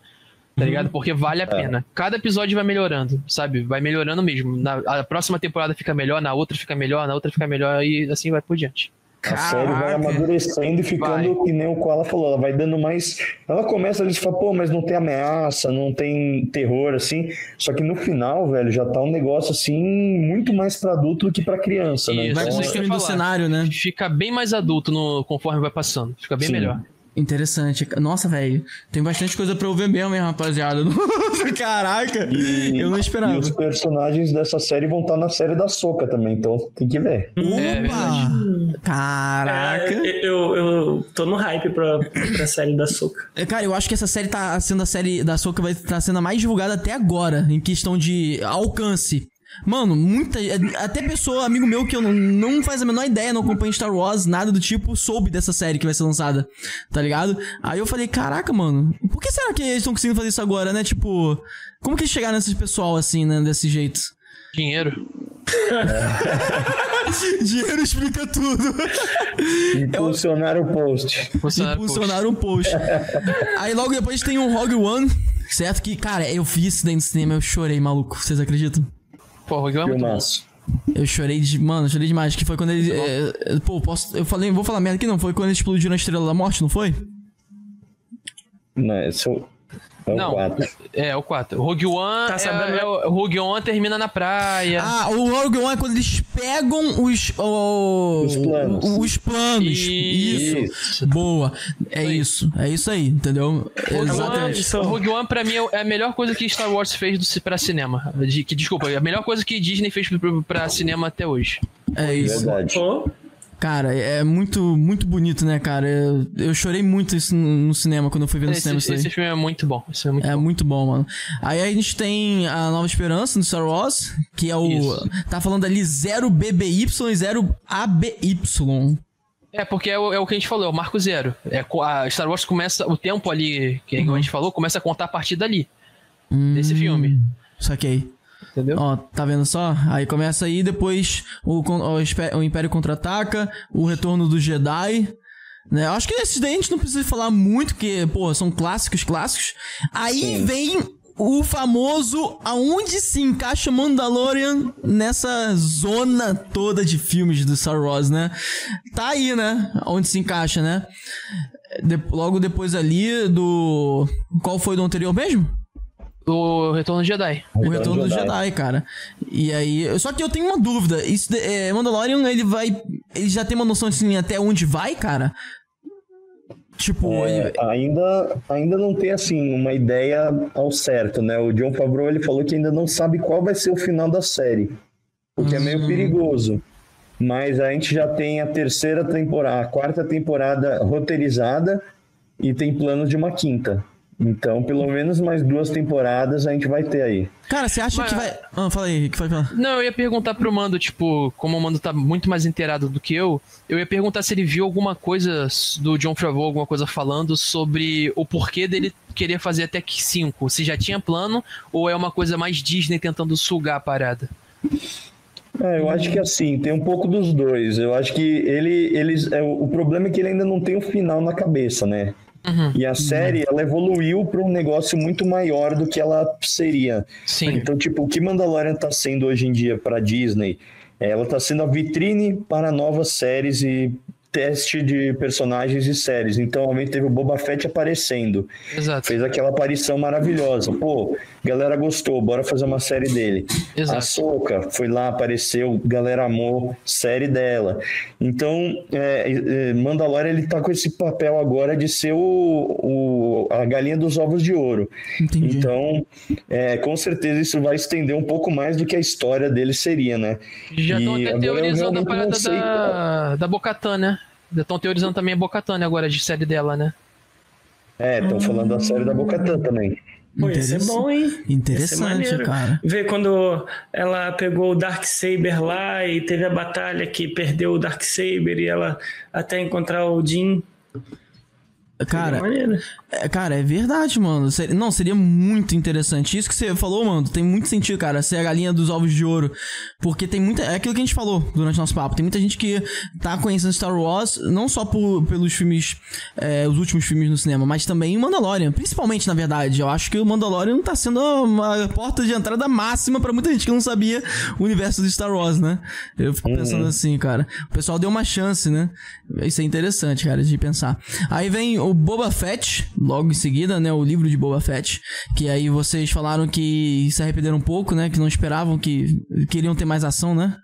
Tá ligado? Porque vale a pena. Cada episódio vai melhorando, sabe? Vai melhorando mesmo. Na, a próxima temporada fica melhor, na outra fica melhor, na outra fica melhor e assim vai por diante. A série vai amadurecendo e ficando Vai. que nem o Koala falou, ela vai dando mais. Ela começa ali e fala, pô, mas não tem ameaça, não tem terror, assim. Só que no final, velho, já tá um negócio assim, muito mais pra adulto do que pra criança, né? Isso. Vai Então, o cenário, né? Fica bem mais adulto no, conforme vai passando. Fica bem Sim. melhor. Interessante. Nossa, velho. Tem bastante coisa pra eu ver mesmo, hein, rapaziada. [laughs] Caraca. E- eu não esperava. E os personagens dessa série vão estar na série da Soca também, então tem que ver. É Opa! Caraca. É, eu, eu tô no hype pra, pra série da Soca. É, Cara, eu acho que essa série tá sendo a série da Soca vai estar sendo a mais divulgada até agora, em questão de alcance. Mano, muita. Até pessoa, amigo meu, que eu não, não faz a menor ideia, não acompanha Star Wars, nada do tipo, soube dessa série que vai ser lançada, tá ligado? Aí eu falei, caraca, mano, por que será que eles estão conseguindo fazer isso agora, né? Tipo, como que eles chegaram nesse pessoal assim, né? Desse jeito? Dinheiro. [laughs] Dinheiro explica tudo. Impulsionar o post. Impulsionaram um post. Aí logo depois tem o Rogue One, certo? Que, cara, eu vi isso dentro do cinema, eu chorei, maluco. Vocês acreditam? Pô, Rogue One é muito. Filmaço. Eu chorei de. Mano, eu chorei demais. Que foi quando ele. é, pô, posso. Eu falei, vou falar merda aqui, não. Foi quando eles explodiram a estrela da morte, não foi? Não, esse é o, é o Não, 4. é o 4. O Rogue One, Tá é, sabendo, né? é o Rogue One termina na praia. Ah, o Rogue One é quando eles pegam os. o- Os planos. Os planos. Isso. Isso. Boa. É isso. É isso aí, entendeu? Rogue Exatamente. One, Rogue One, pra mim, é a melhor coisa que Star Wars fez do, pra cinema. De, que, desculpa, é a melhor coisa que Disney fez pra, pra cinema até hoje. É isso. Verdade. Pô, Cara, é muito, muito bonito, né, cara? Eu, eu chorei muito isso no, cinema, quando eu fui ver no Esse, cinema isso aí. esse filme é muito bom. É muito É bom. muito bom, mano. Aí a gente tem a Nova Esperança no Star Wars, que é o. Isso. Tá falando ali 0BBY e 0ABY. É, porque é o, é o que a gente falou, é o marco zero. É, a Star Wars começa, o tempo ali, que a gente falou, começa a contar a partir dali. Desse filme. Saquei. Entendeu? Ó, tá vendo só? Aí começa aí, depois o, o, o Império Contra-Ataca, o Retorno do Jedi. Né? Acho que esses daí a gente não precisa falar muito, porque, pô, são clássicos, clássicos. Aí vem o famoso aonde se encaixa Mandalorian nessa zona toda de filmes do Star Wars, né? Tá aí, né? Onde se encaixa, né? De- logo depois ali do. Qual foi do anterior mesmo? O Retorno do Jedi. O Retorno do Jedi, cara. E aí. Só que eu tenho uma dúvida. Isso, de- é, Mandalorian, ele vai. Ele já tem uma noção assim até onde vai, cara? Tipo, É, ele- ainda, ainda não tem assim uma ideia ao certo, né? O John Favreau ele falou que ainda não sabe qual vai ser o final da série, o que é Hum. meio perigoso. mas a gente já tem a terceira temporada, a quarta temporada roteirizada e tem planos de uma quinta. Então, pelo menos mais duas temporadas a gente vai ter aí. Cara, você acha Mas- que vai. Ah, fala aí, o que vai falar? Não, eu ia perguntar pro Mando, tipo, como o Mando tá muito mais inteirado do que eu, eu ia perguntar se ele viu alguma coisa do John Favreau, alguma coisa falando sobre o porquê dele querer fazer até que 5. Se já tinha plano ou é uma coisa mais Disney tentando sugar a parada. É, eu acho que assim, tem um pouco dos dois. Eu acho que ele, eles, é, o o problema é que ele ainda não tem o final na cabeça, né? E a série, ela evoluiu para um negócio muito maior do que ela seria. Sim. Então, tipo, o que Mandalorian tá sendo hoje em dia para Disney, é, ela tá sendo a vitrine para novas séries e teste de personagens e séries. Então, realmente teve o Boba Fett aparecendo. Exato. Fez aquela aparição maravilhosa. Pô, galera gostou, bora fazer uma série dele. Exato. A Soca foi lá, apareceu, galera amou, série dela. Então, é, é, Mandalorian ele tá com esse papel agora de ser o, o- a galinha dos ovos de ouro. Entendi. Então, é, com certeza isso vai estender um pouco mais do que a história dele seria, né? Já estão até teorizando a parada da, da Bocatan, né? Já estão teorizando também a Bocatan agora, de série dela, né? É, estão falando da série da Bocatã também. Pô, ser Interessa- bom, hein? Interessante, cara. Ver quando ela pegou o Darksaber lá e teve a batalha que perdeu o Darksaber e ela até encontrar o Jin. Cara, Maneiro. É, cara, é verdade, mano. Não, seria muito interessante. Isso que você falou, mano, tem muito sentido, cara. Ser a galinha dos ovos de ouro. Porque tem muita. É aquilo que a gente falou durante o nosso papo. Tem muita gente que tá conhecendo Star Wars, não só por, pelos filmes. é, os últimos filmes no cinema, mas também o Mandalorian. Principalmente, na verdade. Eu acho que o Mandalorian tá sendo uma porta de entrada máxima pra muita gente que não sabia o universo do Star Wars, né? Eu fico pensando assim, cara. O pessoal deu uma chance, né? Isso é interessante, cara, de pensar. Aí vem o Boba Fett, logo em seguida, né? O livro de Boba Fett. Que aí vocês falaram que se arrependeram um pouco, né? Que não esperavam, que queriam ter mais ação, né?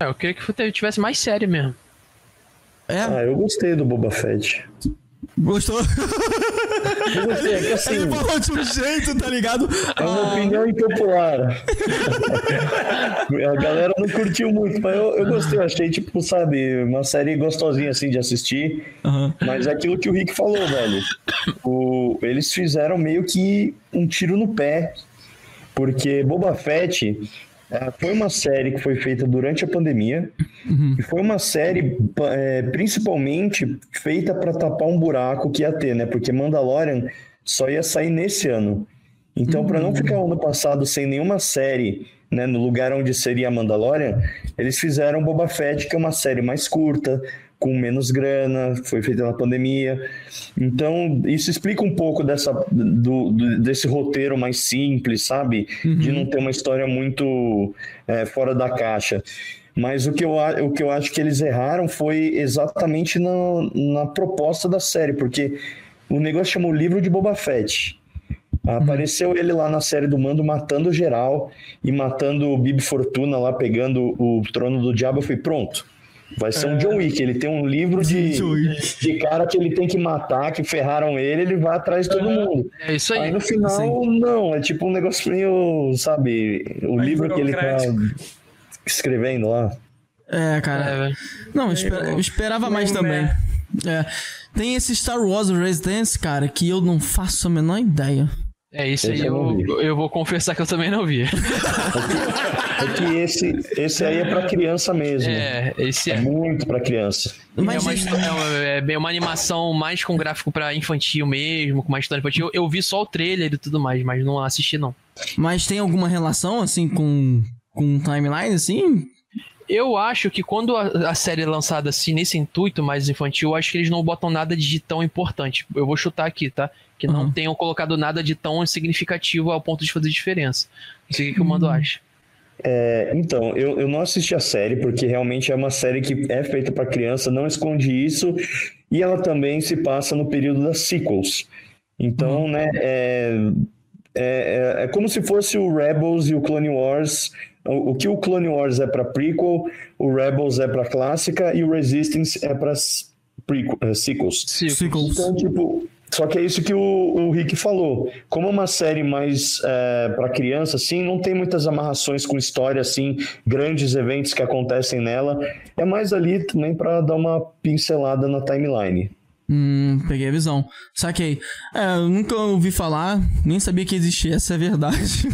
É, eu queria que tivesse mais série mesmo. É? Ah, eu gostei do Boba Fett. Gostou? Eu gostei, é que assim. Ele falou de um jeito, tá ligado? É uma opinião impopular. A galera não curtiu muito, mas eu, eu gostei, eu achei, tipo, sabe, uma série gostosinha assim de assistir. Aham. Mas é aquilo que o Rick falou, velho. O, eles fizeram meio que um tiro no pé. Porque Boba Fett foi uma série que foi feita durante a pandemia. E foi uma série é, principalmente feita para tapar um buraco que ia ter, né? Porque Mandalorian só ia sair nesse ano. Então, para não ficar o ano passado sem nenhuma série, né, no lugar onde seria Mandalorian, eles fizeram Boba Fett, que é uma série mais curta, com menos grana, foi feita na pandemia. Então, isso explica um pouco dessa, do, do- desse roteiro mais simples, sabe? De não ter uma história muito é, fora da caixa. Mas o que, eu, o que eu acho que eles erraram foi exatamente na, na proposta da série, porque o negócio chamou Livro de Boba Fett. Apareceu ele lá na série do Mando matando geral e matando o Bibi Fortuna lá, pegando o trono do diabo. Eu falei, pronto. Vai ser um John Wick. Ele tem um livro de, de cara que ele tem que matar, que ferraram ele, ele vai atrás de todo mundo. É isso aí. Aí no final, não, é tipo um negócio meio, sabe, o livro que ele tá escrevendo lá. É, cara. É. Não, eu, espera- eu esperava mais Não, também. né? É. Tem esse Star Wars Resistance, cara, que eu não faço a menor ideia. É isso aí, eu eu, eu vou confessar que eu também não vi. [laughs] É que esse, esse aí é pra criança mesmo. É, É, esse é. muito pra criança. Mas é, uma, isso- histó- é uma- é uma animação mais com gráfico pra infantil mesmo, com uma história infantil. Eu, eu vi só o trailer e tudo mais, mas não assisti não. Mas tem alguma relação, assim, com, com timeline, assim? Eu acho que quando a, a série é lançada assim, nesse intuito mais infantil, eu acho que eles não botam nada de tão importante. Eu vou chutar aqui, tá? Que não Uhum. tenham colocado nada de tão significativo ao ponto de fazer diferença. Não sei o que, que o Mando acha. É, então, eu, eu não assisti a série, porque realmente é uma série que é feita pra criança, não esconde isso, e ela também se passa no período das sequels. Então, né, é, é, é- é como se fosse o Rebels e o Clone Wars. O, o que o Clone Wars é pra prequel, o Rebels é pra clássica e o Resistance é para sequels. Sim. Sequels. Então, tipo, Só que é isso que o, o Rick falou. Como uma série mais é, para criança, assim, não tem muitas amarrações com história, assim, grandes eventos que acontecem nela. É mais ali também para dar uma pincelada na timeline. Hum, peguei a visão. Saquei. É, eu nunca ouvi falar, nem sabia que existia, essa é a verdade.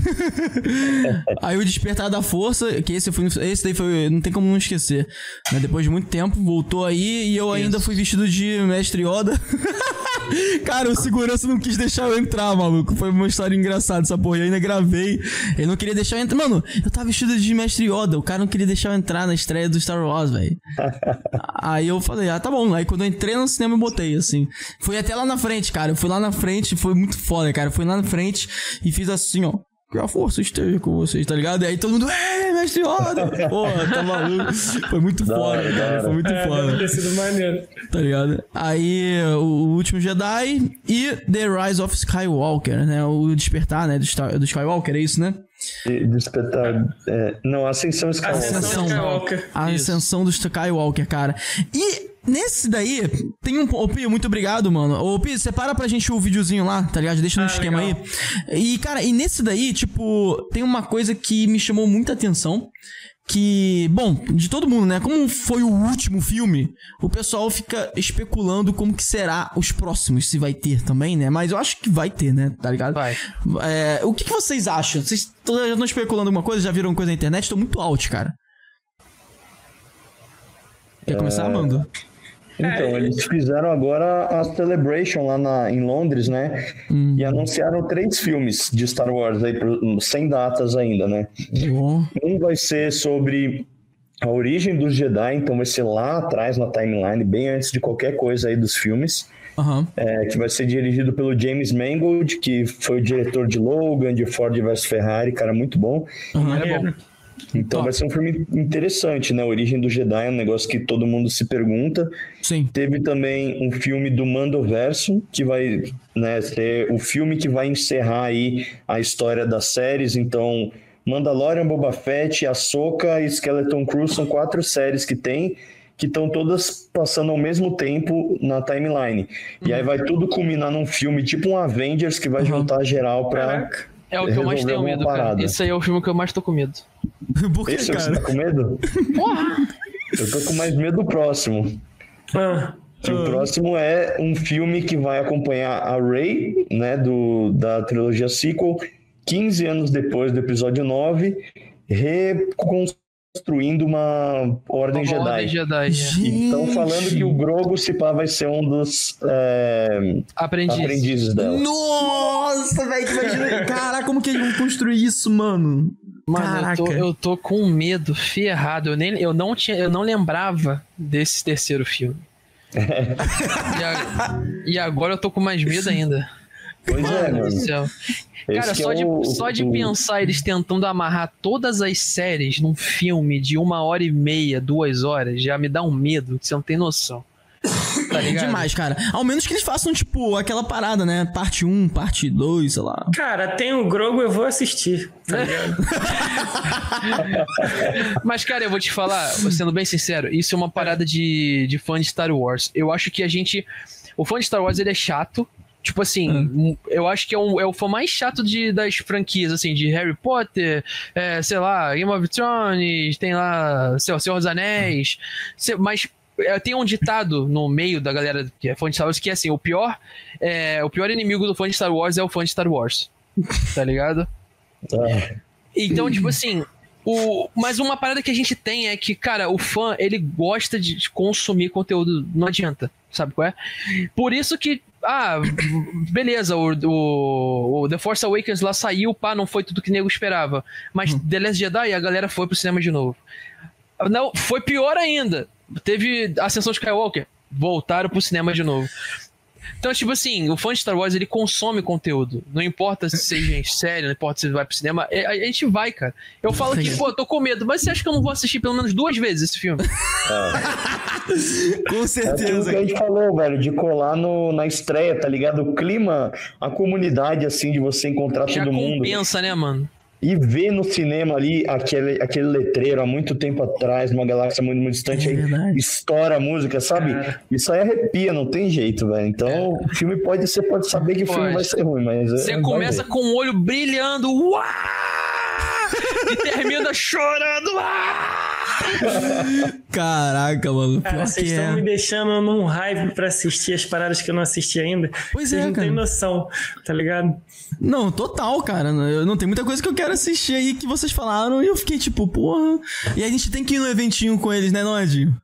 [laughs] Aí o Despertar da Força, que esse, foi, esse daí foi. Não tem como não esquecer. Né? Depois de muito tempo, voltou aí e eu ainda fui vestido de Mestre Yoda. [laughs] Cara, o segurança não quis deixar eu entrar, maluco. Foi uma história engraçada essa porra. Eu ainda gravei. Ele não queria deixar eu entrar. Mano, eu tava vestido de Mestre Yoda. O cara não queria deixar eu entrar na estreia do Star Wars, velho. [laughs] Aí eu falei, ah, tá bom. Aí quando eu entrei no cinema, eu botei, assim. Fui até lá na frente, cara. Eu fui lá na frente, foi muito foda, cara. Eu fui lá na frente e fiz assim, ó. Que a força esteja com vocês, tá ligado? E aí todo mundo, é, mestre Yoda! [laughs] Porra, tá maluco. Foi muito Da foda, cara. hora. Foi muito É, foda. deve ter sido maneiro. Tá ligado? Aí, o, o Último Jedi e The Rise of Skywalker, né? O Despertar, né? Do, Star- do Skywalker, é isso, né? De- Despertar. é, não, Ascensão Skywalker. Ascensão. Skywalker. A Isso. ascensão do Skywalker, cara. E nesse daí, tem um. Ô, Pi, muito obrigado, mano. Ô, Pi, separa pra gente o videozinho lá, tá ligado? Deixa no Ah, esquema legal. aí. E, cara, e nesse daí, tipo, tem uma coisa que me chamou muita atenção. Que, bom, de todo mundo, né? Como foi o último filme, o pessoal fica especulando como que será os próximos, se vai ter também, né? Mas eu acho que vai ter, né? Tá ligado? Vai. É, o que, que vocês acham? Vocês já estão especulando alguma coisa? Já viram coisa na internet? Tô muito out, cara. Quer começar, Amanda? Então, eles fizeram agora a Celebration lá na, em Londres, né? E anunciaram três filmes de Star Wars aí, sem datas ainda, né? Bom. Um vai ser sobre a origem dos Jedi, então vai ser lá atrás na timeline, bem antes de qualquer coisa aí dos filmes. Aham. é, que vai ser dirigido pelo James Mangold, que foi o diretor de Logan, de Ford vs Ferrari, cara, muito bom. Aham. É bom. Então Top. vai ser um filme interessante, né? A origem do Jedi é um negócio que todo mundo se pergunta. Sim. Teve também um filme do Mandoverso, que vai né, ser o filme que vai encerrar aí a história das séries. Então, Mandalorian, Boba Fett, Ahsoka e Skeleton Crew são quatro séries que tem, que estão todas passando ao mesmo tempo na timeline. E aí vai tudo culminar num filme tipo um Avengers que vai juntar geral pra... Caraca. É o que eu mais tenho medo, cara. Esse aí é o filme que eu mais tô com medo. [laughs] Por que, Esse você cara? tá com medo? Eu tô com mais medo do próximo. Ah, Que o próximo é um filme que vai acompanhar a Rey, né, do, da trilogia sequel, 15 anos depois do episódio 9, reconstruindo uma Ordem Nova Jedi. Ordem Jedi. é. Então falando que o Grogu, se pá, vai ser um dos é, Aprendiz. aprendizes dela. Nossa, velho, imagina. [laughs] Caraca, como que eles vão construir isso, mano? Mano, eu Caraca. tô, eu tô com medo ferrado. Eu, nem, eu, não tinha, eu não lembrava desse terceiro filme. [laughs] e, a- e agora eu tô com mais medo ainda. Pois é, Mano do mano. céu. Esse Cara, que só, é de, o- só de pensar eles tentando amarrar todas as séries num filme de uma hora e meia, duas horas, já me dá um medo que você não tem noção. [coughs] Tá ligado? Demais, cara. Ao menos que eles façam, tipo, aquela parada, né? Parte 1, parte 2, sei lá. cara, tem o Grogu, eu vou assistir. Tá [laughs] ligado? Mas, cara, eu vou te falar, sendo bem sincero, isso é uma parada de, de fã de Star Wars. Eu acho que a gente. O fã de Star Wars ele é chato. Tipo assim, um- eu acho que é, um, é o fã mais chato de, das franquias, assim, de Harry Potter, é, sei lá, Game of Thrones, tem lá, sei lá, Senhor dos Anéis. sei- mas é, tem um ditado no meio da galera que é fã de Star Wars que é assim: o pior, é, o pior inimigo do fã de Star Wars é o fã de Star Wars. Tá ligado? Ah, Então, tipo assim, o... mas uma parada que a gente tem é que, cara, o fã, ele gosta de de consumir conteúdo, não adianta, sabe qual é? Por isso que, ah, beleza, o, o, o The Force Awakens lá saiu, pá, não foi tudo que o nego esperava. Mas The Last Jedi, a galera foi pro cinema de novo. Não, foi pior ainda. Teve Ascensão de Skywalker, voltaram pro cinema de novo. Então, tipo assim, o fã de Star Wars, ele consome conteúdo. Não importa se seja em série, não importa se vai pro cinema, é, a, a gente vai, cara. Eu falo que, pô, eu tô com medo, mas você acha que eu não vou assistir pelo menos duas vezes esse filme? [laughs] Com É aquilo certeza. que a gente falou, velho, de colar no, na estreia, tá ligado? O clima, a comunidade, assim, de você encontrar Já todo mundo. compensa, né, mano? E ver no cinema ali aquele, aquele letreiro há muito tempo atrás, numa galáxia muito, muito distante, É aí estoura a música, sabe? Isso aí arrepia, não tem jeito, velho. Então, o filme pode ser, pode saber que o filme Pode. vai ser ruim, mas. Você é, começa ver. com o olho brilhando, uau! E termina [laughs] chorando, uau! [laughs] Caraca, mano. Cara, vocês que estão é. me deixando num hype pra assistir as paradas que eu não assisti ainda. Pois vocês é, não cara. têm noção, tá ligado? Não, total, cara. Eu não tem muita coisa que eu quero assistir aí que vocês falaram e eu fiquei tipo, porra. E a gente tem que ir no eventinho com eles, né, Nodinho?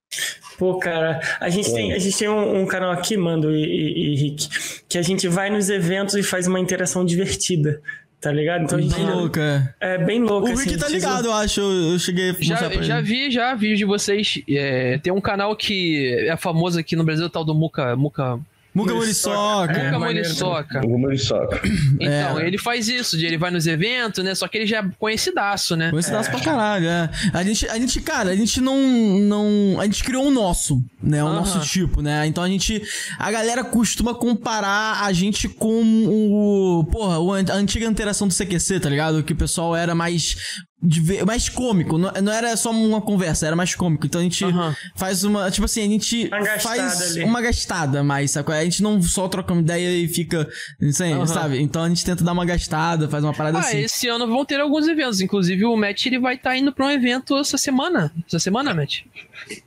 Pô, cara, a gente tem, a gente tem um, um canal aqui, Mando e, e, e Rick, que a gente vai nos eventos e faz uma interação divertida, tá ligado? Então a gente louca. é bem louco. O assim, Rick tá vocês ligado, eu acho. Eu, cheguei a Já, pra já ele. vi, já vídeos de vocês. É, tem um canal que é famoso aqui no Brasil, o tal do Muca. Muca. Muca Muriçoca. Muriçoca. É, Muca Muriçoca. Número de soca. Então, É. ele faz isso, de ele vai nos eventos, né? Só que ele já é conhecidaço, né? Coincidência pra caralho, é. A gente, a gente, cara, a gente não, não. A gente criou o nosso, né? O Aham. nosso tipo, né? Então a gente. A galera costuma comparar a gente com o. Porra, a antiga interação do CQC, tá ligado? Que o pessoal era mais. De ver- mais cômico, não, não era só uma conversa, era mais cômico. Então a gente Aham. faz uma. Tipo assim, a gente Uma gastada faz ali. uma gastada mais, sacou? A gente não só troca uma ideia e fica. Assim, Aham. sabe? Então a gente tenta dar uma gastada, faz uma parada Ah, assim. esse ano vão ter alguns eventos. Inclusive, o Matt ele vai estar indo pra um evento essa semana. Essa semana, Matt?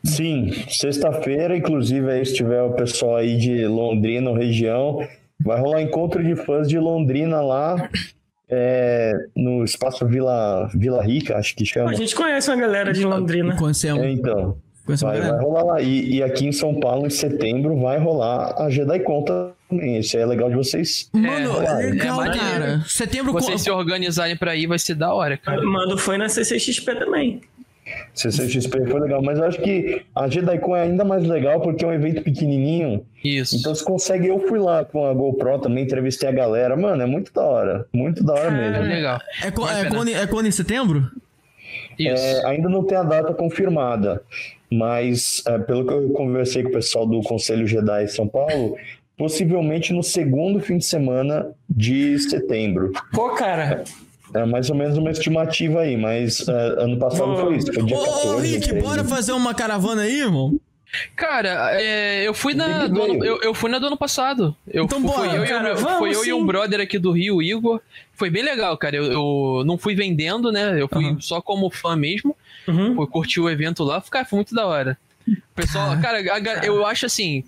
Sim, sexta-feira, inclusive, aí se tiver o pessoal aí de Londrina, ou região, vai rolar encontro de fãs de Londrina lá, é, no espaço Vila, Vila Rica, acho que chama. a gente conhece uma galera de Londrina. Conhecemos. É, então, conhecemos vai, vai rolar lá. E, e aqui em São Paulo, em setembro, vai rolar a JediCon também. Esse aí é legal de vocês. Mano, É, é legal, é cara. Setembro Vocês se organizarem pra ir, vai ser da hora, cara. Mando foi na CCXP também. CCXP foi legal, mas eu acho que a JediCon é ainda mais legal porque é um evento pequenininho. Isso. Então você consegue, eu fui lá com a GoPro também, entrevistei a galera. Mano, é muito da hora. Muito da hora É mesmo. legal. É, co- é, quando, é quando em setembro? Isso. É, ainda não tem a data confirmada, mas é, pelo que eu conversei com o pessoal do Conselho Jedi São Paulo, possivelmente no segundo fim de semana de setembro. Pô, cara, É mais ou menos uma estimativa aí, mas é, ano passado foi isso, foi dia Ô, 14. ô, Rick, 13. bora fazer uma caravana aí, irmão? Cara, é, eu fui na do ano, eu, eu fui na do ano passado. Eu, Então fui, bora. eu, Cara, meu- vamos foi eu e um brother aqui do Rio, o Igor. Foi bem legal, cara. Eu, eu não fui vendendo, né? Eu fui Aham. só como fã mesmo. Uhum. Fui curtir o evento lá. Cara, foi muito da hora. O pessoal, cara, a ga- eu acho assim.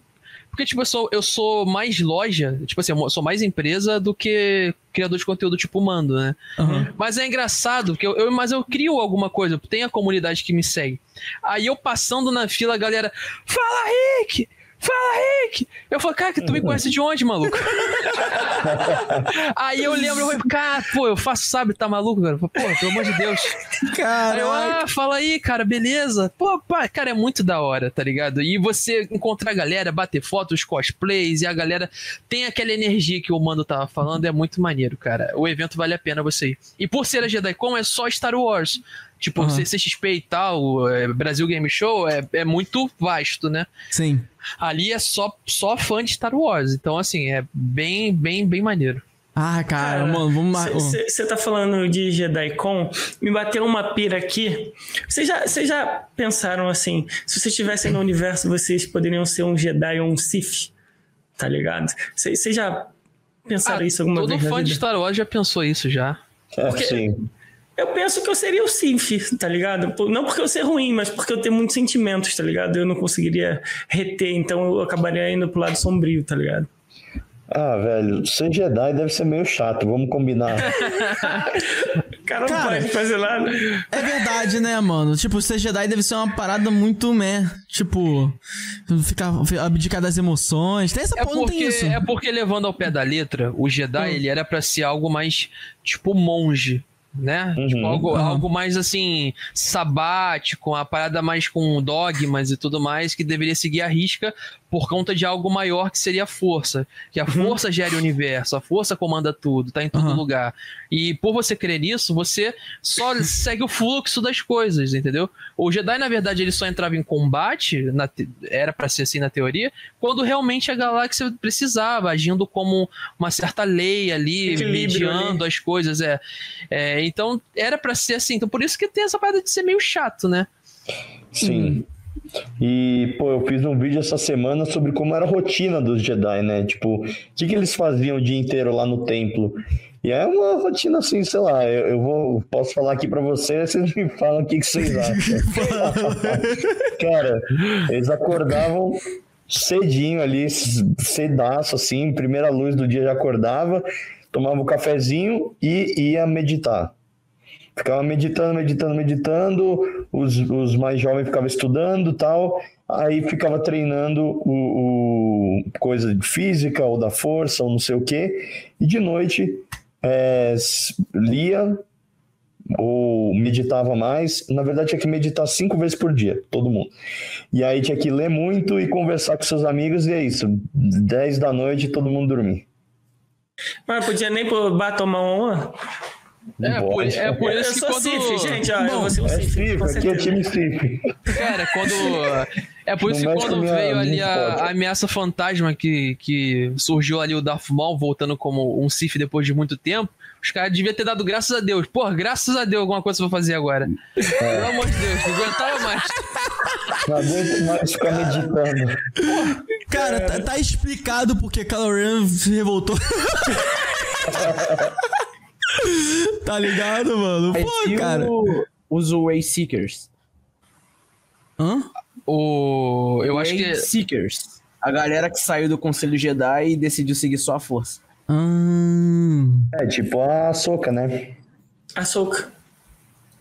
Porque, tipo, eu sou, eu sou mais loja, tipo assim, eu sou mais empresa do que criador de conteúdo tipo Mando, né? Aham. Mas é engraçado, porque eu, eu- mas eu crio alguma coisa, tem a comunidade que me segue. Aí eu passando na fila, a galera, fala Rick! Fala Rick! Eu falo, cara, que tu me conhece de onde, maluco? [laughs] Aí eu lembro, eu falei, cara, pô, eu faço sabe, tá maluco, cara? Pô, pelo amor de Deus. Caraca. ah, fala aí, cara, beleza? Pô, pá, cara, é muito da hora, tá ligado? E você encontrar a galera, bater fotos, cosplays, e a galera tem aquela energia que o Mando tava falando, é muito maneiro, cara. O evento vale a pena você ir. E por ser a JediCon, é só Star Wars. Tipo, Aham. CCXP e tal, é, Brasil Game Show, é, é muito vasto, né? Sim. Ali é só, só fã de Star Wars. Então, assim, é bem, bem, bem maneiro. Ah, cara, mano, vamos ó. Você tá falando de JediCon, me bateu uma pira aqui. Vocês já, já pensaram assim, se vocês estivessem no universo, vocês poderiam ser um Jedi ou um Sith? Tá ligado? Vocês já pensaram Ah, isso alguma todo vez na fã de? Star Wars já pensou isso já. É, Porque- sim. Eu penso que eu seria o Sith, tá ligado? Não porque eu ser ruim, mas porque eu tenho muitos sentimentos, tá ligado? Eu não conseguiria reter, então eu acabaria indo pro lado sombrio, tá ligado? Ah, velho, ser Jedi deve ser meio chato, vamos combinar. O [laughs] cara não Cara, pode fazer nada. É verdade, né, mano? Tipo, ser Jedi deve ser uma parada muito, né? Tipo, ficar abdicar das emoções. Tem essa É porra, não tem porque, isso. é porque levando ao pé da letra, o Jedi ele era pra ser algo mais tipo monge, né? Uhum. Tipo, algo, Aham. algo mais assim, sabático, uma parada mais com dogmas e tudo mais, que deveria seguir a risca por conta de algo maior que seria a força. Que a força gera o universo, a força comanda tudo, tá em todo Uhum. lugar. E por você crer nisso, você só [laughs] segue o fluxo das coisas, entendeu? O Jedi, na verdade, ele só entrava em combate, na te- era pra ser assim na teoria, quando realmente a galáxia precisava, agindo como uma certa lei ali, Equilíbrio mediando as coisas. É. É, então, era pra ser assim. Então, por isso que tem essa parada de ser meio chato, né? Sim. E, pô, eu fiz um vídeo essa semana sobre como era a rotina dos Jedi, né? Tipo, o que, que eles faziam o dia inteiro lá no templo. E é uma rotina assim, sei lá, eu, eu vou, posso falar aqui pra vocês, [laughs] vocês me falam o que, que vocês acham. [laughs] Cara, eles acordavam cedinho ali, cedaço assim, primeira luz do dia já acordava, tomava um cafezinho e ia meditar. Ficava meditando, meditando, meditando, os, os mais jovens ficavam estudando tal, aí ficava treinando o, o coisa de física ou da força ou não sei o quê, e de noite é, lia ou meditava mais. Na verdade, tinha que meditar cinco vezes por dia, todo mundo. E aí tinha que ler muito e conversar com seus amigos, e é isso. 10 da noite todo mundo dormir. Mas podia nem tomar uma. É, por, Pode. é por Eu isso que quando. Cif, gente, eu Bom, vou ser um É Cif. Aqui é time Cif. Cara, quando. É por isso que quando veio ali a, a ameaça fantasma que, que surgiu ali o Darth Maul voltando como um Sith depois de muito tempo, os caras deviam ter dado graças a Deus. Pô, graças a Deus alguma coisa pra fazer agora. Pelo amor de Deus, não aguentava mais. Não aguento mais ficar meditando. Cara, tá, tá explicado porque Kylo Ren se revoltou. [laughs] [laughs] tá ligado, mano? Pô, cara. o- os Way Seekers? Hã? O, eu acho que. Seekers. A galera que saiu do Conselho Jedi e decidiu seguir só a força. Ah, É tipo a soca, né? Açúcar.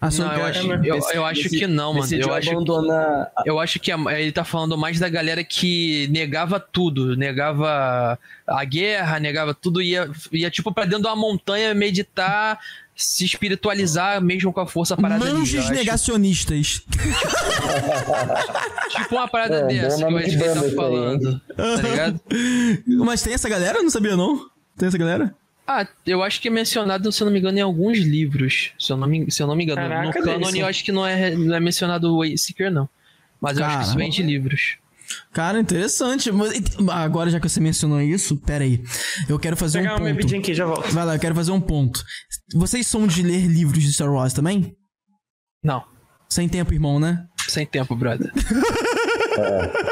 A Não, eu acho, eu, eu acho que não, mano. Eu acho, abandonar... eu acho que ele tá falando mais da galera que negava tudo, negava a guerra, negava tudo, ia, ia tipo pra dentro de uma montanha meditar, se espiritualizar mesmo com a força parada ali. Manjos acho- negacionistas. [laughs] Tipo uma parada É, dessa que que ele banda tá aí, falando. Tá ligado? [laughs] Mas tem essa galera? Eu não sabia, não. Tem essa galera? Ah, eu acho que é mencionado, se eu não me engano, em alguns livros. Se eu não me, se eu não me engano. Caraca, no canon eu acho que não é, não é mencionado o Seeker, não. Mas eu acho que isso vem Caramba. de livros. Cara, interessante. Mas- Agora, já que você mencionou isso, pera aí. Eu quero fazer Pegar um ponto. bebidinha aqui, já volto. Vai lá, eu quero fazer um ponto. Vocês são de ler livros de Star Wars também? Não, Sem tempo, irmão, né? sem tempo, brother. [laughs]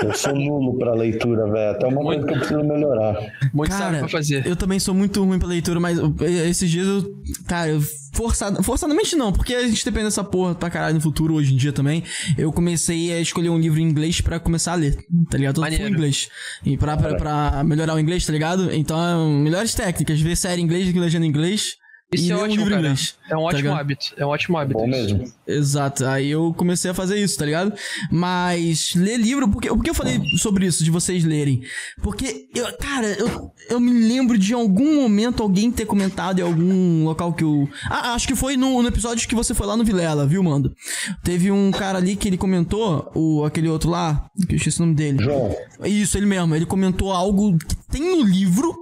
Eu sou nulo pra leitura, velho. Até uma coisa que eu preciso melhorar. Muito Cara, sabe pra fazer. Eu também sou muito ruim pra leitura, mas esses dias eu. Cara, eu forçado, forçadamente não, porque a gente depende dessa porra pra caralho no futuro, hoje em dia também. Eu comecei a escolher um livro em inglês pra começar a ler, tá ligado? Todo Maneiro. inglês. E pra, pra, pra melhorar o inglês, tá ligado? Então, melhores técnicas, ver série em inglês, legenda em inglês. Isso e é um ótimo, cara. inglês. É um tá ótimo ligado? hábito. É um ótimo hábito. Bom isso. mesmo. Exato, aí eu comecei a fazer isso, tá ligado? Mas ler livro, porque, por que eu falei sobre isso, de vocês lerem? Porque, eu, cara, eu, eu me lembro de algum momento alguém ter comentado em algum local que eu. Ah, acho que foi no, no episódio que você foi lá no Vilela, viu, Mando? Teve um cara ali que ele comentou, o, aquele outro lá, que eu esqueci o nome dele. João, Isso, ele mesmo. Ele comentou algo que tem no livro,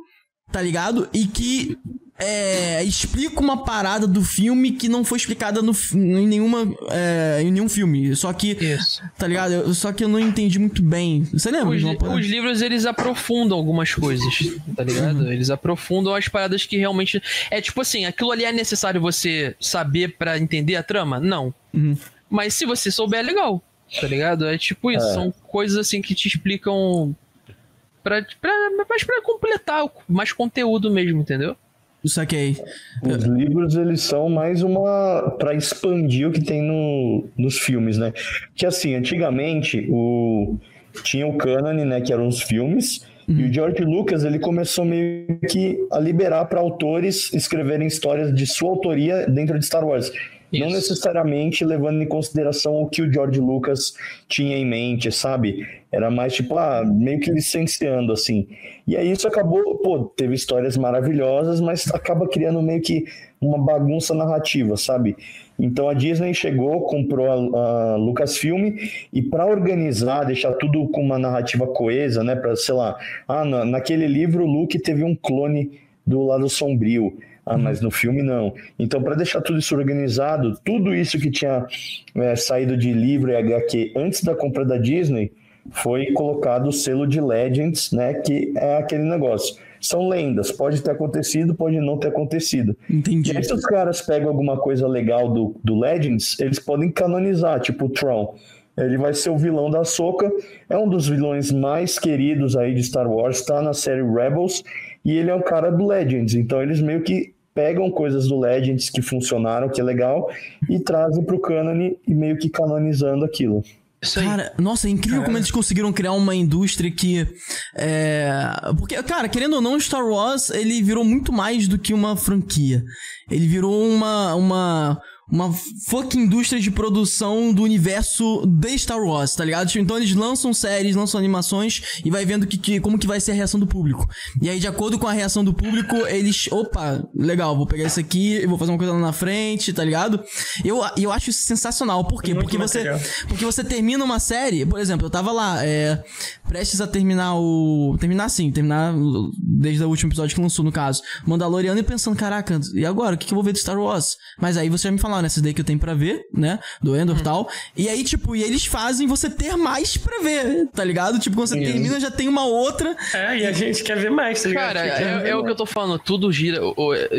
tá ligado? E que é, explica uma parada do filme que não foi explicada no, em, nenhuma, é, em nenhum filme. Só que, Isso. tá ligado? Eu- Só que eu não entendi muito bem. Você lembra? Os, os livros, eles aprofundam algumas coisas, tá ligado? Eles aprofundam as paradas que realmente... É tipo assim, aquilo ali é necessário você saber pra entender a trama? Não. Uhum. Mas se você souber, é legal, tá ligado? É tipo isso, É. são coisas assim que te explicam... Pra, pra, mas pra completar mais conteúdo mesmo, entendeu? Saquei. os livros eles são mais uma para expandir o que tem no, nos filmes, né? Que assim, antigamente o tinha o canon, né, que eram os filmes, e o George Lucas ele começou meio que a liberar para autores escreverem histórias de sua autoria dentro de Star Wars. Não Isso. necessariamente levando em consideração o que o George Lucas tinha em mente, sabe? Era mais tipo, ah, meio que licenciando, assim. E aí isso acabou, pô, teve histórias maravilhosas, mas acaba criando meio que uma bagunça narrativa, sabe? Então a Disney chegou, comprou a, a Lucasfilm e para organizar, deixar tudo com uma narrativa coesa, né? Para sei lá, ah, na, naquele livro o Luke teve um clone do lado sombrio. Ah, mas no filme não. Então, para deixar tudo isso organizado, tudo isso que tinha é, saído de livro e HQ antes da compra da Disney, foi colocado o selo de Legends, né? Que é aquele negócio. São lendas, pode ter acontecido, pode não ter acontecido. Entendi. E aí, se os caras pegam alguma coisa legal do, do Legends, eles podem canonizar, tipo o Tron. Ele vai ser o vilão da Soca, é um dos vilões mais queridos aí de Star Wars, está na série Rebels, e ele é um cara do Legends. Então eles meio que pegam coisas do Legends que funcionaram, que é legal, e trazem para o canon e meio que canonizando aquilo. Cara, nossa, é incrível como eles conseguiram criar uma indústria que. É... Porque, cara, querendo ou não, Star Wars ele virou muito mais do que uma franquia. Ele virou uma. uma uma fucking indústria de produção do universo de Star Wars, tá ligado? Tipo, Então eles lançam séries, lançam animações e vai vendo que, que- como que vai ser a reação do público. E aí, de acordo com a reação do público, eles. Opa, legal, vou pegar isso aqui, vou fazer uma coisa lá na frente, tá ligado? Eu, eu acho isso sensacional. Por quê? Porque você, porque você termina uma série, por exemplo, eu tava lá, é, prestes a terminar o. Terminar sim, terminar desde o último episódio que lançou, no caso. Mandaloriano e pensando, caraca, e agora? O que, que eu vou ver de Star Wars? Mas aí você já me falou, nessas daí que eu tenho pra ver, né? Do Endor e tal. E aí, tipo, e eles fazem você ter mais pra ver, tá ligado? Tipo, quando você termina, já tem uma outra. É, e a gente quer ver mais, tá ligado? Cara, é, é o que eu tô falando, tudo gira.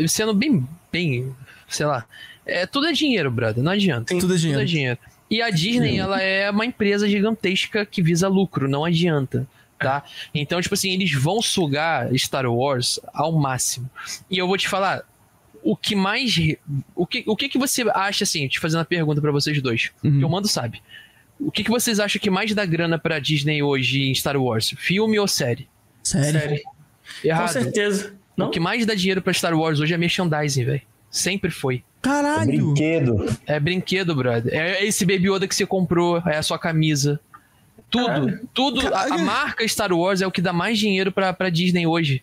Sendo bem, bem, sei lá. É, tudo é dinheiro, brother. Não adianta. Tudo é dinheiro. Tudo é dinheiro. E a Disney, ela é uma empresa gigantesca que visa lucro, não adianta. Tá? Então, tipo assim, eles vão sugar Star Wars ao máximo. E eu vou te falar, o que mais. O que, o que, que você acha, assim, te fazendo a pergunta pra vocês dois, que o Mando sabe. O que, que vocês acham que mais dá grana pra Disney hoje em Star Wars? Filme ou série? Sério. Sério. Errado. Com certeza. Não? O que mais dá dinheiro pra Star Wars hoje é merchandising, velho. Sempre foi. Caralho! Brinquedo. É brinquedo, brother. É esse Baby Yoda que você comprou, é a sua camisa. Tudo, Caralho. tudo. A, a Caralho. marca Star Wars é o que dá mais dinheiro pra, pra Disney hoje.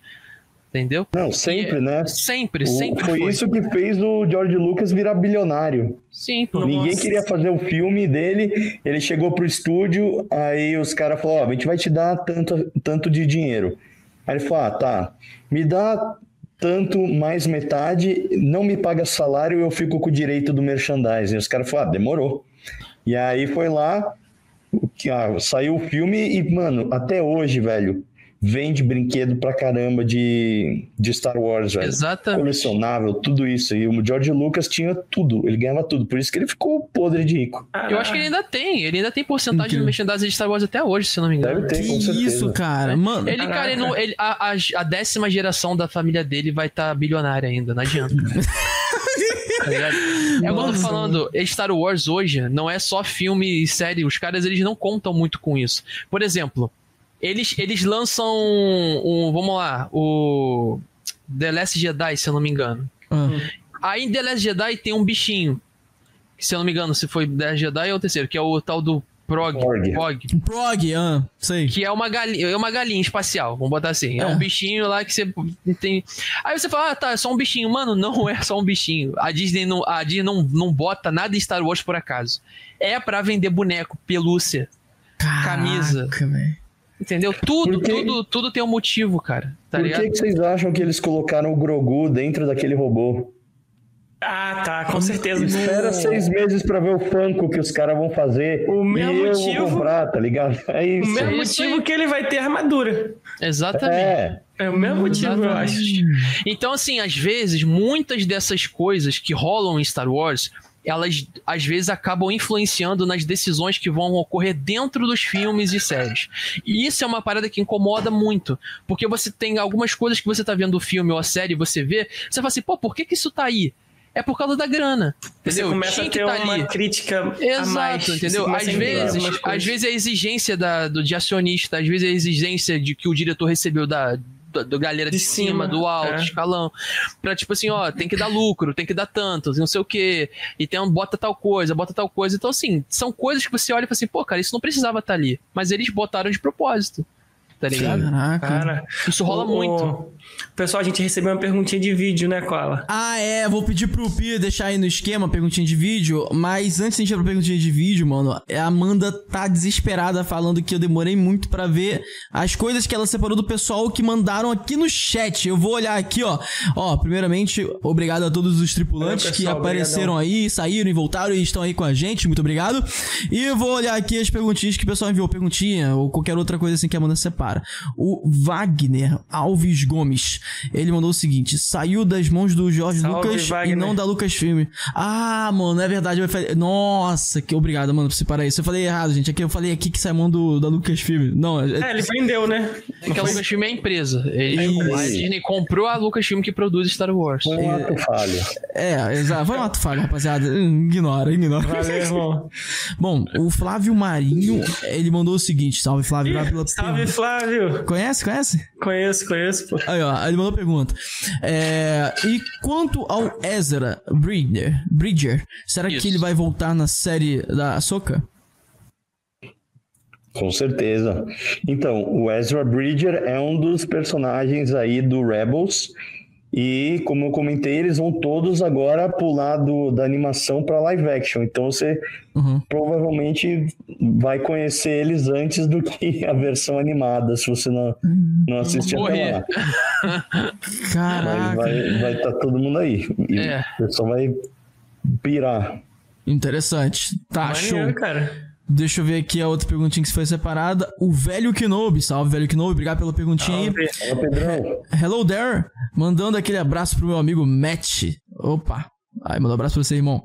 Entendeu? Não, sempre, né? Sempre, O- sempre foi, foi. isso que fez o George Lucas virar bilionário. Sim, pô. Ninguém queria fazer o filme dele, ele chegou pro estúdio, aí os caras falaram, ó, a gente vai te dar tanto, tanto de dinheiro. Aí ele falou, ah, tá, me dá tanto mais metade, não me paga salário, eu fico com o direito do merchandising. Os caras falaram, ah, demorou. E aí foi lá, ah, saiu o filme e, mano, até hoje, velho, vende brinquedo pra caramba de, de Star Wars, velho Exatamente. colecionável, tudo isso. E o George Lucas tinha tudo, ele ganhava tudo. Por isso que ele ficou podre de rico. Eu acho que ele ainda tem. Ele ainda tem porcentagem Incrível. do merchandising de Star Wars até hoje, se eu não me engano. Deve ter, Que com certeza. isso, cara? Mano. Ele, cara, ele Caraca. não, ele- a, a, a décima geração da família dele vai estar bilionária ainda, não adianta. [laughs] Tá ligado? É o que eu tô falando. Star Wars hoje não é só filme e série. Os caras eles não contam muito com isso. Por exemplo, eles, eles lançam um, vamos lá, o The Last Jedi, se eu não me engano. Ah. Aí em The Last Jedi tem um bichinho. que, Se eu não me engano, se foi The Last Jedi ou o terceiro, que é o tal do Prog. Porg. Prog Prog, ah, sei. que é uma galinha, é uma galinha espacial, vamos botar assim. É, É. um bichinho lá que você tem. Aí você fala, ah, tá, é só um bichinho. Mano, não é só um bichinho. A Disney não, a Disney não, não bota nada em Star Wars por acaso. É pra vender boneco, pelúcia, camisa. Caraca, velho. Entendeu? Tudo, Porque- tudo, tudo tem um motivo, cara. Tá Por que, que vocês acham que eles colocaram o Grogu dentro daquele robô? Ah, tá, com certeza. Espera seis meses pra ver o Funko que os caras vão fazer. O mesmo e eu motivo- vou comprar, tá ligado? [laughs] É O isso. mesmo isso motivo aí. que ele vai ter armadura. Exatamente. É, É o mesmo motivo, eu acho. Então, assim, às vezes, muitas dessas coisas que rolam em Star Wars, elas às vezes acabam influenciando nas decisões que vão ocorrer dentro dos filmes e séries. E isso é uma parada que incomoda muito. Porque você tem algumas coisas que você tá vendo o filme ou a série, você vê, você fala assim, pô, por que, que isso tá aí? É por causa da grana. Você Entendeu? começa Tinha a ter tá uma ali. crítica a mais. Exato, Você entendeu? Às vezes, às vezes é a exigência da, do, de acionista, às vezes é a exigência de que o diretor recebeu da, da, da galera de, De cima, cima, do alto, é. escalão. Pra tipo assim, ó, tem que dar lucro, tem que dar tantos, não sei o quê. E tem um, bota tal coisa, bota tal coisa. Então, assim, são coisas que você olha e fala assim, pô, cara, isso não precisava estar ali. Mas eles botaram de propósito. Tá ligado? Caraca. Cara, Isso rola o- muito. Pessoal, a gente recebeu uma perguntinha de vídeo, né, Cola? Ah, é, vou pedir pro Pia deixar aí no esquema a perguntinha de vídeo, mas antes de a gente ir pra perguntinha de vídeo, mano, a Amanda tá desesperada falando que eu demorei muito pra ver as coisas que ela separou do pessoal que mandaram aqui no chat. Eu vou olhar aqui, ó. Ó, primeiramente, obrigado a todos os tripulantes Valeu, que pessoal, apareceram aí, saíram e voltaram e estão aí com a gente. Muito obrigado. E eu vou olhar aqui as perguntinhas que o pessoal enviou, perguntinha ou qualquer outra coisa assim que a Amanda separa. O Wagner Alves Gomes, ele mandou o seguinte: saiu das mãos do Jorge Salve, Lucas e Wagner. não da Lucasfilm. Ah, mano, é verdade. Eu falei, nossa, que obrigado, mano, por separar isso. Eu falei errado, gente. Aqui eu falei aqui que sai mão do, da Lucasfilm. Não, é, É, ele vendeu, né? É que a Lucasfilm é a empresa. Ele, a Disney comprou a Lucasfilm que produz Star Wars. Foi um ato falho. é, exato. Foi um ato falho, rapaziada. Hum, Ignora, ignora. Valeu, irmão. [laughs] Bom, o Flávio Marinho, ele mandou o seguinte: salve, Flávio. pela Salve. Flávio. Conhece, conhece? Conheço, conheço, pô. Aí, ó, ele mandou pergunta. É, e quanto ao Ezra Bridger, Bridger será Isso. que ele vai voltar na série da Ahsoka? Com certeza. Então, o Ezra Bridger é um dos personagens aí do Rebels. E, como eu comentei, eles vão todos agora pular do, da animação para live action. Então, você Uhum. provavelmente vai conhecer eles antes do que [laughs] a versão animada, se você não, não assistir até lá. Caraca. vai vai estar todo mundo aí. E É. o pessoal vai pirar. Interessante. Tá, show. Maneiro, cara. Deixa eu ver aqui a outra perguntinha que foi separada. O velho Kenobi. Salve, velho Kenobi. Obrigado pela perguntinha aí. Hello there. Mandando aquele abraço pro meu amigo Matt. Opa. Ai, mandou um abraço pra você, irmão.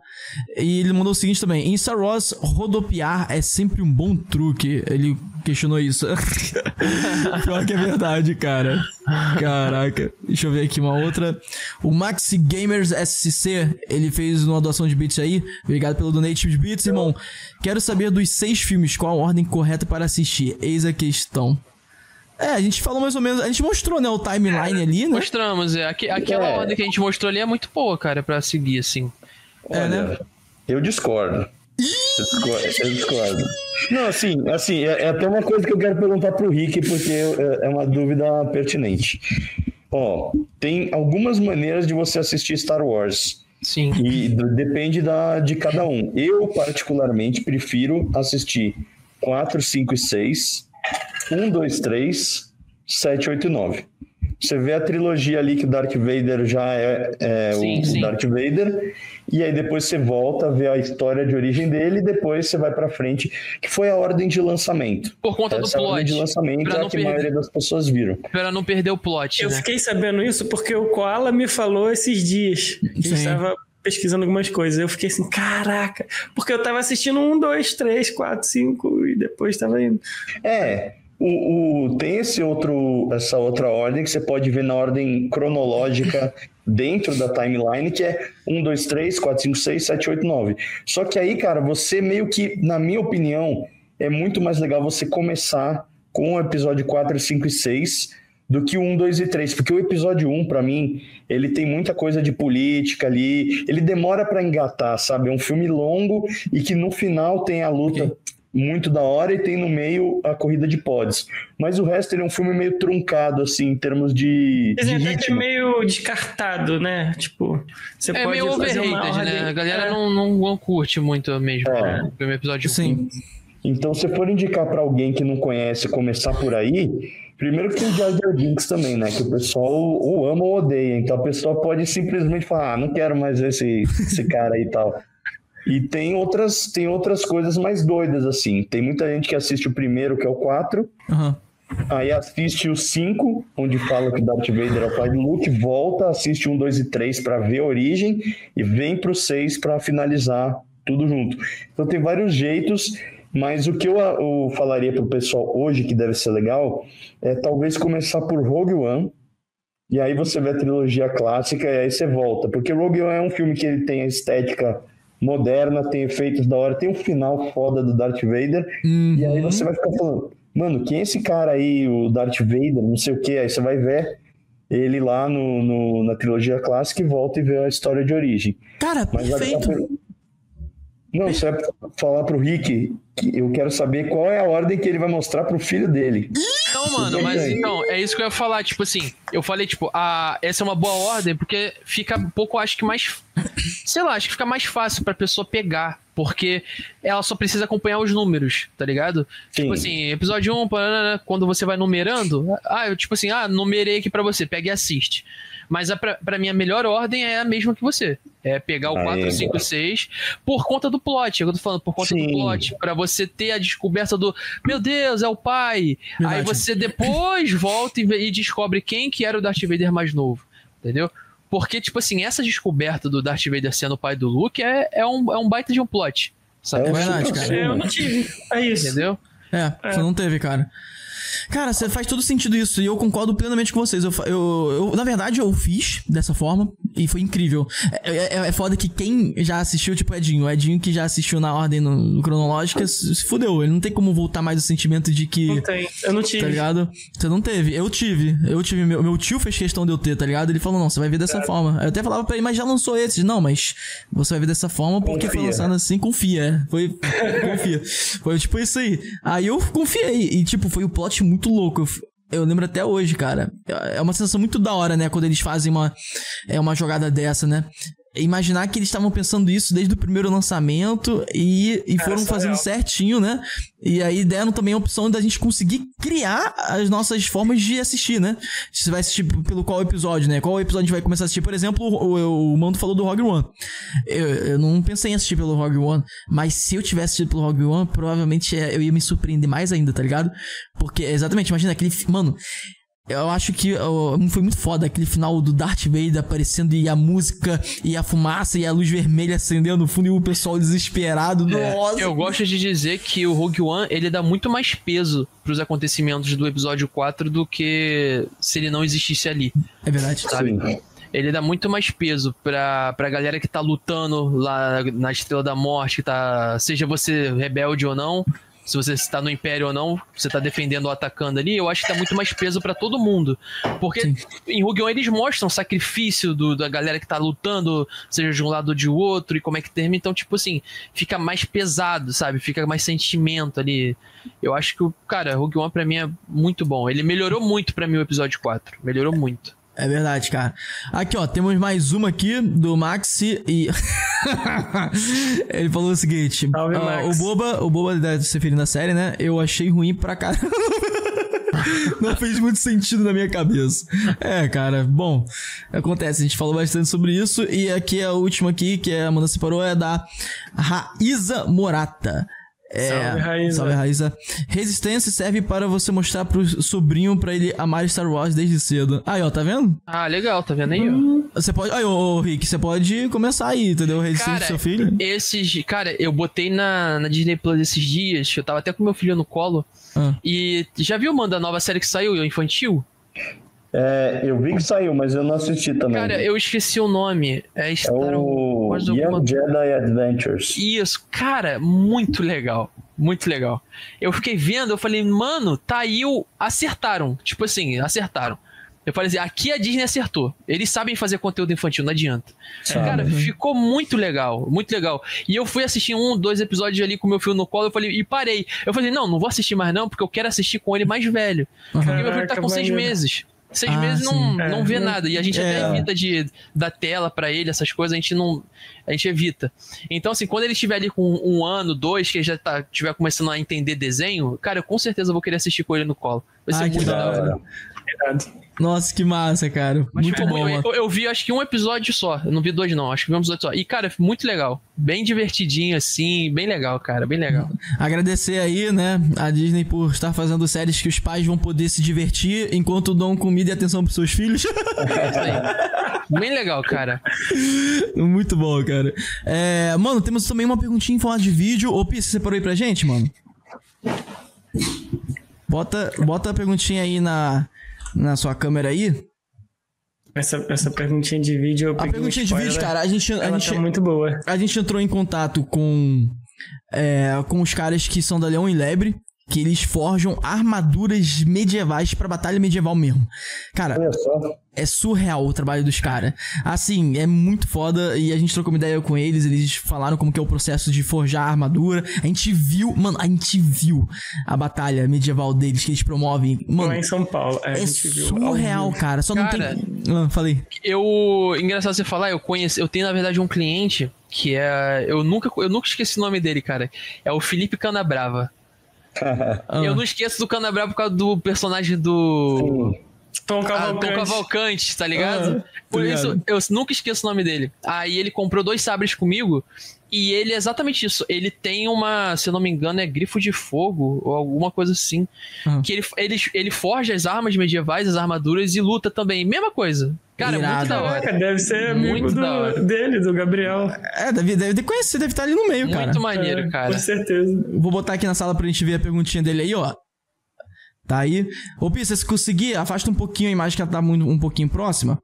E ele mandou o seguinte também: Em Star Wars, rodopiar é sempre um bom truque. Ele questionou isso. [laughs] Pior que é verdade, cara. Caraca. Deixa eu ver aqui uma outra. O Maxi Gamers SC, ele fez uma doação de bits aí. Obrigado pelo donate de bits, irmão. Quero saber dos seis filmes, qual a ordem correta para assistir? Eis a questão. É, a gente falou mais ou menos. A gente mostrou, né, o timeline ali, né? Mostramos, é. Aque- Aquela É. ordem que a gente mostrou ali é muito boa, cara, pra seguir, assim. É, né? Olha, eu discordo. Eu discordo, eu discordo. Não, assim, assim é, é até uma coisa que eu quero perguntar pro Rick, porque é, é uma dúvida pertinente. Ó, tem algumas maneiras de você assistir Star Wars. Sim. E depende da, de cada um. Eu, particularmente, prefiro assistir 4, 5 e 6, 1, 2, 3, 7, 8 e 9. Você vê a trilogia ali que o Darth Vader já é, é Sim, o sim. Darth Vader, e aí depois você volta a ver a história de origem dele, e depois você vai pra frente, que foi a ordem de lançamento. Por conta Essa do ordem de plot. lançamento é a que a perder- maioria das pessoas viram. Pra não perder o plot, Eu né? fiquei sabendo isso porque o Koala me falou esses dias. que estava pesquisando algumas coisas. Eu fiquei assim, caraca. Porque eu tava assistindo um, dois, três, quatro, cinco e depois tava indo. É, o, o- tem esse outro, essa outra ordem que você pode ver na ordem cronológica [laughs] dentro da timeline, que é 1, 2, 3, 4, 5, 6, 7, 8, 9. Só que aí, cara, você meio que, na minha opinião, é muito mais legal você começar com o episódio 4, 5 e 6 do que o 1, 2 e 3, porque o episódio 1, pra mim, ele tem muita coisa de política ali, ele demora pra engatar, sabe? É um filme longo e que no final tem a luta Ok. Muito da hora e tem no meio a corrida de pods. Mas o resto ele é um filme meio truncado, assim, em termos de, de até que é ritmo. meio descartado, né? Tipo, você É pode meio fazer uma overrated, né? A galera É. não, não, não curte muito mesmo É. o primeiro episódio. Sim. Então, se for indicar pra alguém que não conhece começar por aí, primeiro que tem Jar Jar Binks também, né? Que o pessoal ou ama ou odeia. Então a pessoa pode simplesmente falar, ah, não quero mais ver esse, esse cara aí e tal. E tem outras, tem outras coisas mais doidas, assim. Tem muita gente que assiste o primeiro, que é o 4, Aham. Aí assiste o 5, onde fala que Darth Vader é o pai do Luke, volta, assiste um, dois e três para ver a origem e vem pro 6 para finalizar tudo junto. Então tem vários jeitos, mas o que eu, eu falaria pro pessoal hoje que deve ser legal é talvez começar por Rogue One. E aí você vê a trilogia clássica e aí você volta, porque Rogue One é um filme que ele tem a estética moderna, tem efeitos da hora, tem um final foda do Darth Vader, e aí você vai ficar falando, mano, quem é esse cara aí, o Darth Vader, não sei o que, aí você vai ver ele lá no, no- na trilogia clássica e volta e vê a história de origem. Cara, Mas perfeito. Não, você vai falar pro Rick que eu quero saber qual é a ordem que ele vai mostrar pro filho dele. Não, Não, mano, mas então, é isso que eu ia falar, tipo assim, eu falei, tipo, a, essa é uma boa ordem, porque fica um pouco, acho que mais, sei lá, acho que fica mais fácil pra pessoa pegar, porque ela só precisa acompanhar os números, tá ligado? Sim. Tipo assim, episódio 1, parará, quando você vai numerando, ah, eu, tipo assim, ah, numerei aqui pra você, pega e assiste. Mas a, pra, pra mim a melhor ordem é a mesma que você. É pegar o Ah, 4, é. 5, 5, 6 por conta do plot. É o que eu tô falando, por conta do Sim. plot. Pra você ter a descoberta do meu Deus, é o pai. Verdade. Aí você depois [laughs] volta e, e descobre quem que era o Darth Vader mais novo. Entendeu? Porque, tipo assim, essa descoberta do Darth Vader sendo o pai do Luke é, é, um, é um baita de um plot. Sabe? É verdade, cara. É, eu não tive. É isso. Entendeu? É, você não teve, cara. Cara, você faz todo sentido isso, e eu concordo plenamente com vocês. Eu, eu, eu- na verdade, eu fiz dessa forma, e foi incrível. É, é, é foda que quem já assistiu, tipo o Edinho, o Edinho que já assistiu na ordem no, no cronológica, se se fudeu. Ele não tem como voltar mais o sentimento de que. Não tem. Eu não tive. Tá ligado? Você não teve. Eu tive. Eu tive. Meu, meu tio fez questão de eu ter, tá ligado? Ele falou, não, você vai ver dessa forma. Eu até falava pra ele, mas já lançou esses. Não, mas você vai ver dessa forma porque foi Confia. lançado assim, confia. é. Foi. confia. [laughs] Foi tipo isso aí. Aí eu confiei. E, tipo, foi um plot muito louco. Eu, eu lembro até hoje, cara. É uma sensação muito da hora, né? Quando eles fazem uma, é uma jogada dessa, né? Imaginar que eles estavam pensando isso desde o primeiro lançamento e, e foram fazendo certinho, né? E aí deram também a opção da gente conseguir criar as nossas formas de assistir, né? Você vai assistir pelo qual episódio, né? Qual episódio a gente vai começar a assistir? Por exemplo, o, o, Mando falou do Rogue One. Eu, eu não pensei em assistir pelo Rogue One, mas se eu tivesse assistido pelo Rogue One, provavelmente é, eu ia me surpreender mais ainda, tá ligado? Porque, exatamente, imagina aquele. Mano, eu acho que foi muito foda aquele final do Darth Vader aparecendo e a música e a fumaça e a luz vermelha acendendo no fundo e o pessoal desesperado. Nossa! Eu gosto de dizer que o Rogue One ele dá muito mais peso pros acontecimentos do episódio 4 do que se ele não existisse ali. É verdade. Sabe? Sim. Ele dá muito mais peso pra, pra galera que tá lutando lá na Estrela da Morte, que tá. Seja você rebelde ou não, se você está no Império ou não, você tá defendendo ou atacando ali, eu acho que dá muito mais peso pra todo mundo. Porque Sim. em Rogue One eles mostram o sacrifício do- da galera que tá lutando, seja de um lado ou de outro, e como é que termina. Então, tipo assim, fica mais pesado, sabe? Fica mais sentimento ali. Eu acho que, o cara, Rogue One pra mim é muito bom. Ele melhorou muito pra mim o episódio 4. Melhorou muito. É verdade, cara. Aqui, ó, temos mais uma aqui do Maxi e. [laughs] Ele falou o seguinte: Salve, Max. o Boba, o Boba deve se referir na série, né? Eu achei ruim pra caramba. [laughs] Não fez muito sentido na minha cabeça. É, cara, bom, acontece, a gente falou bastante sobre isso. E aqui a última aqui, que a Amanda separou, é da Raíza Morata. É, Salve, Raíza. Salve, Raíza. Resistência serve para você mostrar pro sobrinho pra ele amar Star Wars desde cedo. Aí, ó, tá vendo? Ah, legal, tá vendo aí? ó? Você pode. Aí, ô, Rick, você pode começar aí, entendeu? Resistência Cara, do seu filho. Esses. Cara, eu botei na, na Disney Plus esses dias, eu tava até com meu filho no colo. Ah. E já viu, mano, a nova série que saiu, o infantil? É, eu vi que saiu, mas eu não assisti também. Cara, eu esqueci o nome. É É Star o Wars alguma Young Jedi Adventures. Isso, cara, muito legal. Muito legal. Eu fiquei vendo, eu falei, mano, tá aí o. Acertaram. Tipo assim, acertaram. Eu falei assim, aqui a Disney acertou. Eles sabem fazer conteúdo infantil, não adianta. Sabe. Cara, ficou muito legal, muito legal. E eu fui assistir um, dois episódios ali com meu filho no colo, eu falei, e parei. Eu falei, não, não vou assistir mais não, porque eu quero assistir com ele mais velho. Porque meu filho tá Caraca, com seis meses. Seis Ah, meses não, sim. não É. vê nada. E a gente É. até evita de dar tela pra ele, essas coisas, a gente não. A gente evita. Então, assim, quando ele estiver ali com um ano, dois, que ele já tá, tiver começando a entender desenho, cara, eu com certeza vou querer assistir com ele no colo. Vai ser que muito da da hora. Cara, Nossa, que massa, cara. Mas muito bom, mano. eu, eu vi acho que um episódio só. Eu não vi dois, não. Acho que vi um episódio só. E, cara, muito legal. Bem divertidinho, assim. Bem legal, cara. Bem legal. Agradecer aí, né, a Disney por estar fazendo séries que os pais vão poder se divertir enquanto dão comida e atenção pros seus filhos. É [laughs] isso aí. Bem legal, cara. muito bom, cara. É, mano, temos também uma perguntinha em formato de vídeo. Ô, Pi, você separou aí pra gente, mano? Bota, bota a perguntinha aí na, na sua câmera aí. Essa, essa perguntinha de vídeo eu A peguei um perguntinha de vídeo, cara, a gente, a gente, tá muito boa. a gente entrou em contato com, é, com os caras que são da Leão e Lebre. Que eles forjam armaduras medievais pra batalha medieval mesmo. Cara, é surreal o trabalho dos caras. Assim, é muito foda e a gente trocou uma ideia com eles, eles falaram como que é o processo de forjar a armadura. A gente viu, mano, a gente viu a batalha medieval deles que eles promovem. Mano, Lá em São Paulo. É, é surreal, cara. Só não Cara, tem. Ah, falei. Eu. Engraçado você falar, eu conheço. Eu tenho, na verdade, um cliente que é. Eu nunca, eu nunca esqueci o nome dele, cara. É o Felipe Canabrava. Ah, Eu não esqueço do Canabrava por causa do personagem do. Tom Ah, Tom Cavalcante. Cavalcante, tá ligado? Ah, Por isso, eu nunca esqueço o nome dele. Aí ele comprou dois sabres comigo. E ele é exatamente isso. Ele tem uma, se eu não me engano, é grifo de fogo ou alguma coisa assim. Uhum. Que ele, ele, ele forja as armas medievais, as armaduras e luta também. Mesma coisa. Cara, é Irado. muito da hora. Deve ser amigo Muito do- dele, do Gabriel. É, deve, deve ter conhecido, deve estar ali no meio, cara. Muito maneiro, É, cara. Com certeza. Vou botar aqui na sala pra gente ver a perguntinha dele aí, ó. Tá aí. Ô, Pia, se conseguir, afasta um pouquinho a imagem que ela tá muito, um pouquinho próxima.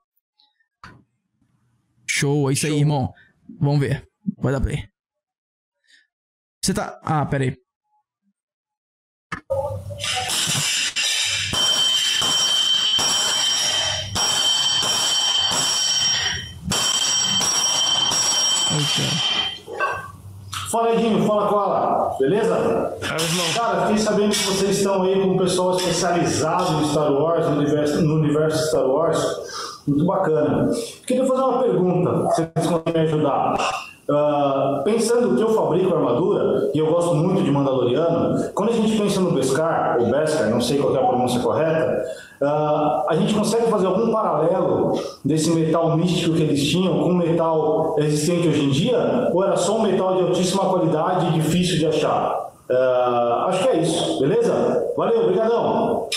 Show, é isso aí, irmão. Vamos ver. Vai dar play. Você tá. Ah, pera aí. Fala Edinho, fala Koala, beleza? Cara, fiquei sabendo que vocês estão aí com um pessoal especializado em Star Wars, no universo, no universo Star Wars. Muito bacana. Queria fazer uma pergunta, se vocês conseguem me ajudar. Ah, pensando que eu fabrico armadura, e eu gosto muito de Mandaloriano, quando a gente pensa no Beskar, ou Beskar, não sei qual é a pronúncia correta, ah, a gente consegue fazer algum paralelo desse metal místico que eles tinham com o metal existente hoje em dia? Ou era só um metal de altíssima qualidade e difícil de achar? Ah, acho que é isso, beleza? Valeu, obrigadão!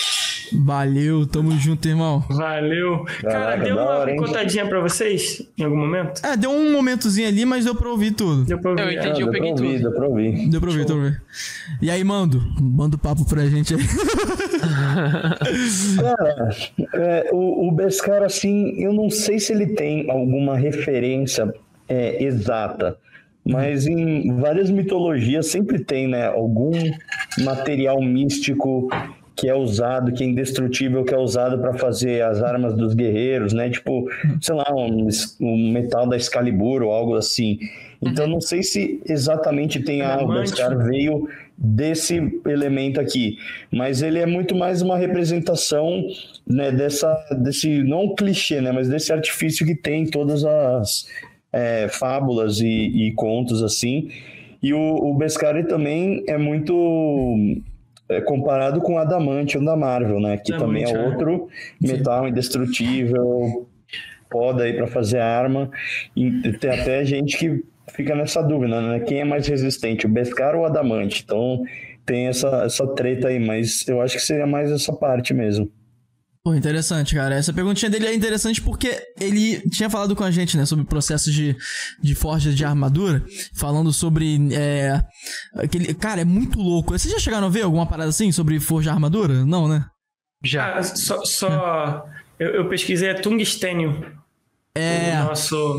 Valeu, tamo junto, irmão. Valeu. Cara, Caraca, deu uma hora, contadinha pra vocês em algum momento? É, deu um momentozinho ali, mas deu pra ouvir tudo. Deu pra ouvir. Eu entendi. Ah, eu deu peguei pra ouvir, tudo. deu pra ouvir. Deu pra ouvir, deu pra ouvir. E aí, mando? Manda o papo pra gente aí. [laughs] Cara, é, o, o Beskar, assim, eu não sei se ele tem alguma referência é, exata, mas em várias mitologias sempre tem, né, algum material místico que é usado, que é indestrutível, que é usado para fazer as armas dos guerreiros, né? Tipo, sei lá, um, um metal da Excalibur ou algo assim. Então, não sei se exatamente tem ah, o Adamante. Beskar veio desse elemento aqui, mas ele é muito mais uma representação né, dessa, desse, não um clichê, né, mas desse artifício que tem em todas as é, fábulas e, e contos assim. E o, o também é muito é, comparado com o Adamantium da Marvel, né, que também é é. outro metal indestrutível, poda aí para fazer arma. E tem até gente que fica nessa dúvida, né? Quem é mais resistente, o Beskar ou o Adamante? Então tem essa, essa treta aí, mas eu acho que seria mais essa parte mesmo. Pô, interessante, cara. Essa perguntinha dele é interessante porque ele tinha falado com a gente, né, sobre o processo de, de forja de armadura, falando sobre. É, aquele, cara, é muito louco. Vocês já chegaram a ver alguma parada assim sobre forjar armadura? Não, né? Já. Ah, só. só eu, eu pesquisei é tungstênio. É. O nosso.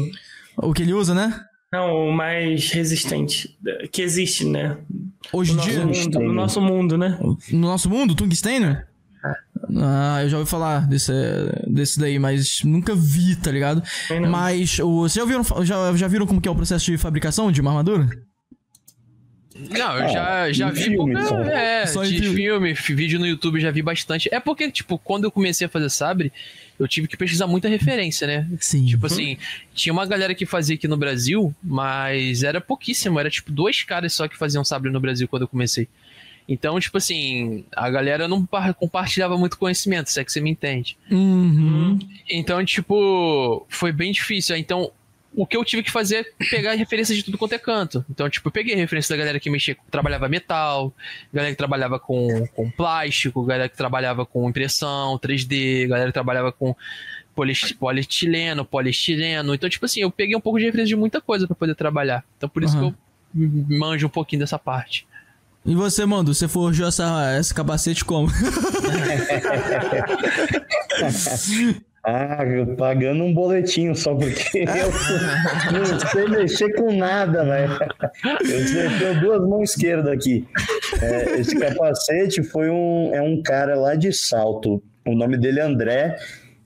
O que ele usa, né? Não, o mais resistente que existe, né? Hoje No em nosso dia. mundo, no nosso mundo, né? No nosso mundo, tungstênio? Ah, eu já ouvi falar desse, desse daí, mas nunca vi, tá ligado? Mas o, vocês já viram, já, já viram como que é o processo de fabricação de uma armadura? Não, eu Ah, já, já vi filme pouca- só. é, Só de filme. filme, fi- vídeo no YouTube já vi bastante. É porque, tipo, quando eu comecei a fazer sabre, eu tive que pesquisar muita referência, né? Sim. Tipo assim, tinha uma galera que fazia aqui no Brasil, mas era pouquíssimo. Era tipo dois caras só que faziam sabre no Brasil quando eu comecei. Então, tipo assim, a galera não par- compartilhava muito conhecimento, se é que você me entende. Uhum. Então, tipo, foi bem difícil. Então, o que eu tive que fazer é pegar referências de tudo quanto é canto. Então, tipo, eu peguei referência da galera que mexia, trabalhava metal, galera que trabalhava com, com plástico, galera que trabalhava com impressão 3D, galera que trabalhava com polietileno, poliestireno. Então, tipo assim, eu peguei um pouco de referência de muita coisa pra poder trabalhar. Então, por isso Aham. que eu manjo um pouquinho dessa parte. E você, Mando, você forjou essa, esse capacete como? [laughs] Ah, eu pagando um boletinho só porque [laughs] eu não sei mexer com nada, né? Eu tenho duas mãos esquerdas aqui. É, esse capacete foi um, é um cara lá de Salto. O nome dele é André.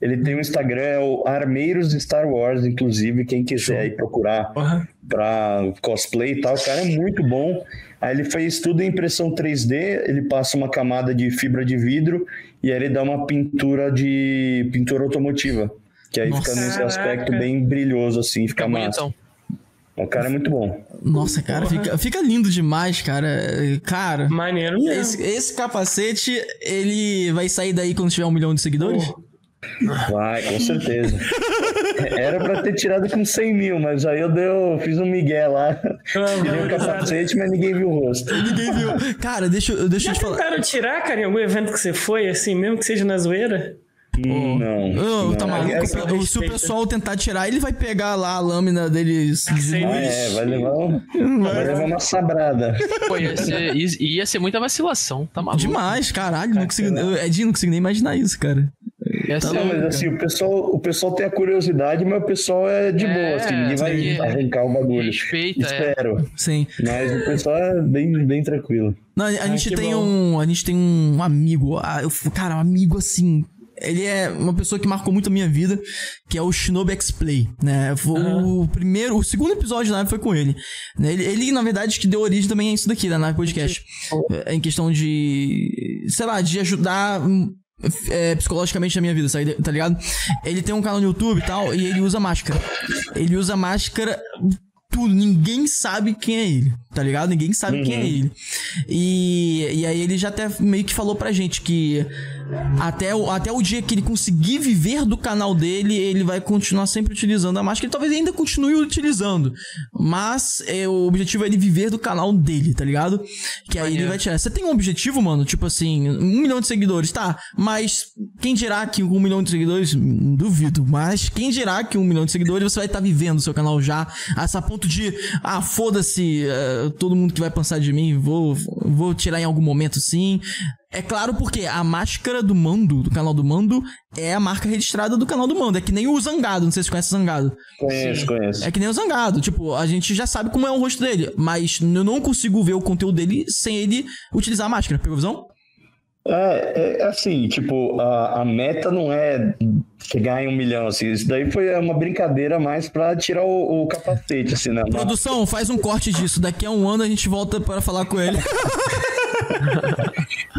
Ele tem um Instagram, é o Armeiros Star Wars, inclusive, quem quiser aí procurar Porra. pra cosplay e tal, o cara é muito bom. Aí ele fez tudo em impressão 3D, ele passa uma camada de fibra de vidro e aí ele dá uma pintura de pintura automotiva, que aí Nossa. fica nesse Caraca. aspecto bem brilhoso assim, fica Fica massa. bonitão. O cara é muito bom. Nossa, cara, fica, fica lindo demais, cara. Cara, Maneiro mesmo. esse, esse capacete, ele vai sair daí quando tiver um milhão de seguidores? Vai, com certeza. Era pra ter tirado com 100 mil, mas aí eu deu, fiz um migué lá. Tirei o capacete, mas ninguém viu o rosto. Ninguém viu. Cara, deixa, eu- deixa eu te falar. tentaram tirar, cara, em algum evento que você foi, assim, mesmo que seja na zoeira? Hum, Não. Tá não. maluco? É- Se o pessoal tentar tirar, ele vai pegar lá a lâmina dele. Ah, luz. é, vai levar, um- vai levar uma sabrada. Pô, ia ser, ia- ia ser muita vacilação, tá maluco? Demais, caralho. Não consigo, eu, Edinho, não consigo nem imaginar isso, cara. Ser- Não, mas assim, o pessoal, o pessoal tem a curiosidade, mas o pessoal é de É, boa, assim, ninguém vai sim. arrancar o bagulho. Respeita, é. Espero. Sim. Mas o pessoal é bem, bem tranquilo. Não, a, a gente tem bom. um. A gente tem um amigo. ah, eu, cara, um amigo assim. Ele é uma pessoa que marcou muito a minha vida, que é o Shinobi X-Play, né? Foi O primeiro, o segundo episódio da nave foi com ele. né? Ele, ele, na verdade, que deu origem também a isso daqui, da nave podcast. É, Em questão de, sei lá, de ajudar hum, é, psicologicamente na minha vida, sabe? tá ligado? Ele tem um canal no YouTube e tal, e ele usa máscara. Ele usa máscara tudo, ninguém sabe quem é ele, tá ligado? Ninguém sabe quem é ele. E, e aí ele já até meio que falou pra gente que até o, até o dia que ele conseguir viver do canal dele, ele vai continuar sempre utilizando a máscara. Ele talvez ainda continue utilizando. Mas é, o objetivo é ele viver do canal dele, tá ligado? Que aí ele vai tirar. Você tem um objetivo, mano? Tipo assim, um milhão de seguidores, tá? Mas quem dirá que um milhão de seguidores? Duvido. Mas quem dirá que um milhão de seguidores você vai estar vivendo o seu canal já? A esse ponto de, ah, foda-se, eh, todo mundo que vai pensar de mim, vou, vou tirar em algum momento sim. É claro porque a máscara do Mando, do canal do Mando, é a marca registrada do canal do Mando. É que nem o Zangado, não sei se conhece o Zangado. Conheço, conheço. É que nem o Zangado. Tipo, a gente já sabe como é o rosto dele, mas eu não consigo ver o conteúdo dele sem ele utilizar a máscara. Pegou a visão? É, é assim, tipo, a, a meta não é chegar em um milhão, assim. Isso daí foi uma brincadeira mais pra tirar o, o capacete, assim, né? Produção, faz um corte disso. Daqui a um ano a gente volta para falar com ele. [laughs]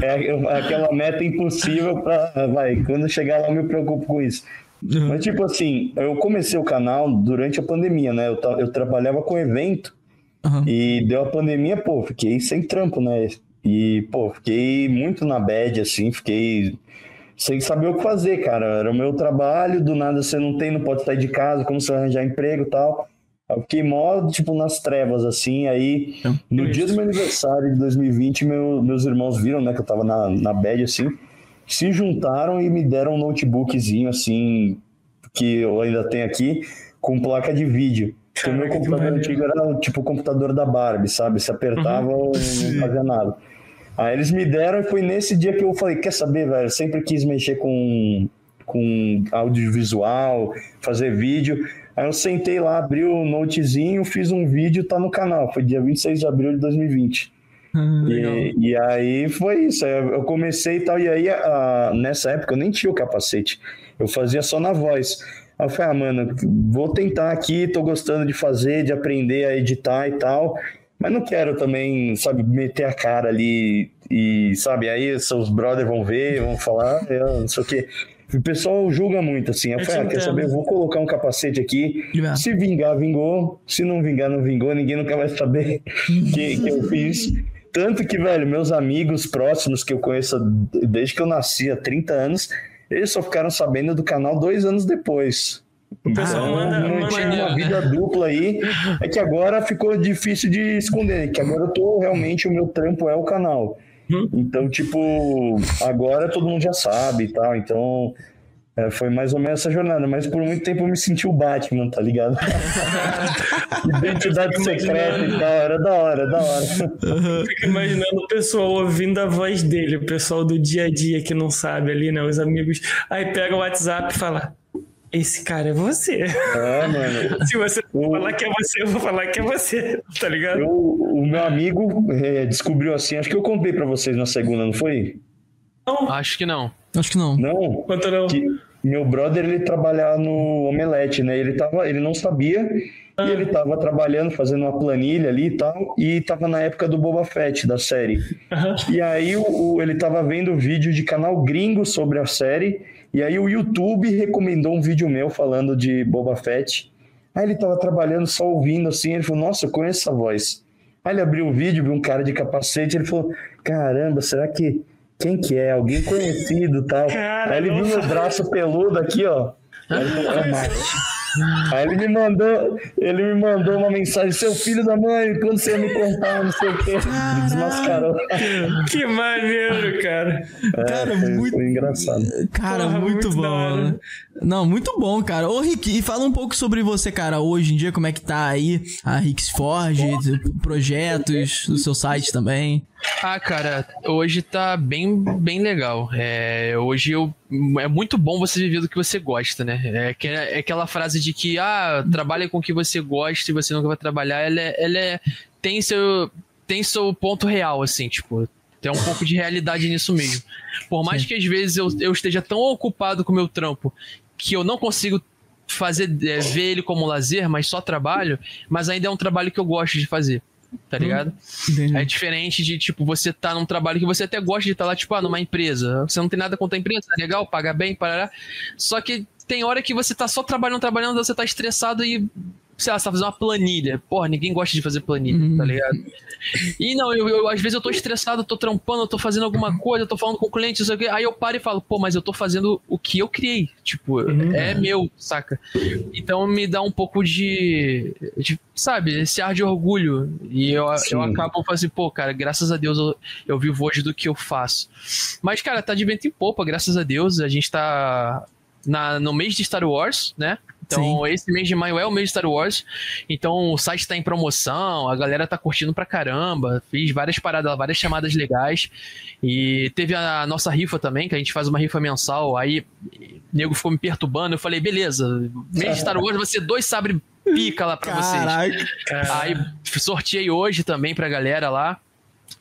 É aquela meta impossível pra. Vai, quando chegar lá eu me preocupo com isso. Mas, tipo assim, eu comecei o canal durante a pandemia, né? Eu, eu trabalhava com evento Aham. e deu a pandemia, pô, fiquei sem trampo, né? E, pô, fiquei muito na bad, assim, fiquei sem saber o que fazer, cara. Era o meu trabalho, do nada você não tem, não pode sair de casa, como você arranjar emprego e tal. Eu fiquei mó, tipo, nas trevas, assim, aí no dia do meu aniversário de 2020, meu- meus irmãos viram, né, que eu tava na, na bad, assim, se juntaram e me deram um notebookzinho, assim, que eu ainda tenho aqui, com placa de vídeo. Porque o meu computador antigo era tipo o computador da Barbie, sabe? Se apertava, Uhum. não fazia nada. Aí eles me deram e foi nesse dia que eu falei, quer saber, velho? Sempre quis mexer com, com audiovisual, fazer vídeo. Aí eu sentei lá, abri o notezinho, fiz um vídeo, tá no canal. Foi dia 26 de abril de 2020. E, e aí foi isso. Eu comecei e tal, e aí a- nessa época eu nem tinha o capacete. Eu fazia só na voz. Aí eu falei, ah, mano, vou tentar aqui, tô gostando de fazer, de aprender a editar e tal. Mas não quero também, sabe, meter a cara ali e, sabe, aí seus brothers vão ver, vão falar, "Ah, eu não sei o quê. O pessoal julga muito, assim. Eu Eu falei, ah, quer saber, eu vou colocar um capacete aqui. Se vingar, vingou. Se não vingar, não vingou. Ninguém nunca vai saber [laughs] que, que eu fiz. Tanto que, velho, meus amigos próximos que eu conheço desde que eu nasci, há 30 anos, eles só ficaram sabendo do canal dois anos depois. O pessoal Então, manda, não manda- tinha uma vida dupla aí. É que agora ficou difícil de esconder, que agora eu tô realmente, o meu trampo é o canal. Hum. Então, tipo, agora todo mundo já sabe e tal. Então, é, foi mais ou menos essa jornada. Mas por muito tempo eu me senti o Batman, tá ligado? [laughs] Identidade secreta e tal. Era da hora, da hora. Fico imaginando o pessoal ouvindo a voz dele, o pessoal do dia a dia que não sabe ali, né? Os amigos. Aí pega o WhatsApp e fala: esse cara é você. É, mano. [laughs] Se você O- falar que é você, eu vou falar que é você, tá ligado? Eu- o meu amigo é, descobriu assim, acho que eu contei pra vocês na segunda, não foi? Acho que não. Acho que não. Não? Quanto não? que meu brother ele trabalhava no Omelete, né? Ele tava, ele não sabia e ele tava trabalhando, fazendo uma planilha ali e tal, e tava na época do Boba Fett da série. E aí o, o- ele tava vendo vídeo de canal gringo sobre a série, e aí o YouTube recomendou um vídeo meu falando de Boba Fett. Aí ele tava trabalhando só ouvindo assim, ele falou: "Nossa, eu conheço essa voz". Aí ele abriu o vídeo, viu um cara de capacete, ele falou: "Caramba, será que quem que é? Alguém conhecido, tal". Cara, Aí ele viu meu braço peludo aqui, ó. Aí ele falou, "É Mate." Aí ele me mandou, ele me mandou uma mensagem, seu filho da mãe, quando você ia me contar, não sei o quê. Desmascarou. Que maneiro, cara. Cara, É, foi, muito. foi engraçado. Cara, Porra, muito, muito bom. Não, muito bom, cara. Ô, Rick, e fala um pouco sobre você, cara, hoje em dia, como é que tá aí a Ricks Forge, projetos do seu site também. Ah, cara, hoje tá bem, bem legal. É, hoje eu, é muito bom você viver do que você gosta, né? É, que- é aquela frase de que, ah, trabalha com o que você gosta e você nunca vai trabalhar. Ela, é, ela é- tem, seu, tem seu ponto real, assim, tipo, tem um pouco de realidade nisso mesmo. Por mais Sim. que às vezes eu, eu esteja tão ocupado com o meu trampo que eu não consigo fazer é, ver ele como lazer, mas só trabalho, mas ainda é um trabalho que eu gosto de fazer. Tá ligado? Entendi. É diferente de, tipo, você tá num trabalho que você até gosta de estar lá, tipo, ah, numa empresa. Você não tem nada contra a empresa, é legal, paga bem, parará. Só que tem hora que você tá só trabalhando, trabalhando, você tá estressado e, sei lá, você tá fazendo uma planilha. Porra, ninguém gosta de fazer planilha, Uhum. tá ligado? E não, eu, eu- às vezes eu tô estressado, eu tô trampando, eu tô fazendo alguma coisa, eu tô falando com o cliente, não sei o quê. Aí eu paro e falo, pô, mas eu tô fazendo o que eu criei. Tipo, é meu, saca? Então me dá um pouco de, de, sabe, esse ar de orgulho. E eu, Sim. eu acabo falando assim, pô, cara, graças a Deus eu, eu vivo hoje do que eu faço. Mas, cara, tá de vento em popa, graças a Deus. A gente tá na, no mês de Star Wars, né? Então, esse mês de maio é o mês de Star Wars. Então, o site tá em promoção, a galera tá curtindo pra caramba. Fiz várias paradas, várias chamadas legais. E teve a nossa rifa também, que a gente faz uma rifa mensal. Aí, o nego ficou me perturbando. Eu falei, beleza, mês de Star Wars vai ser dois sabre pica lá pra vocês. Caraca. Aí sorteei hoje também pra galera lá.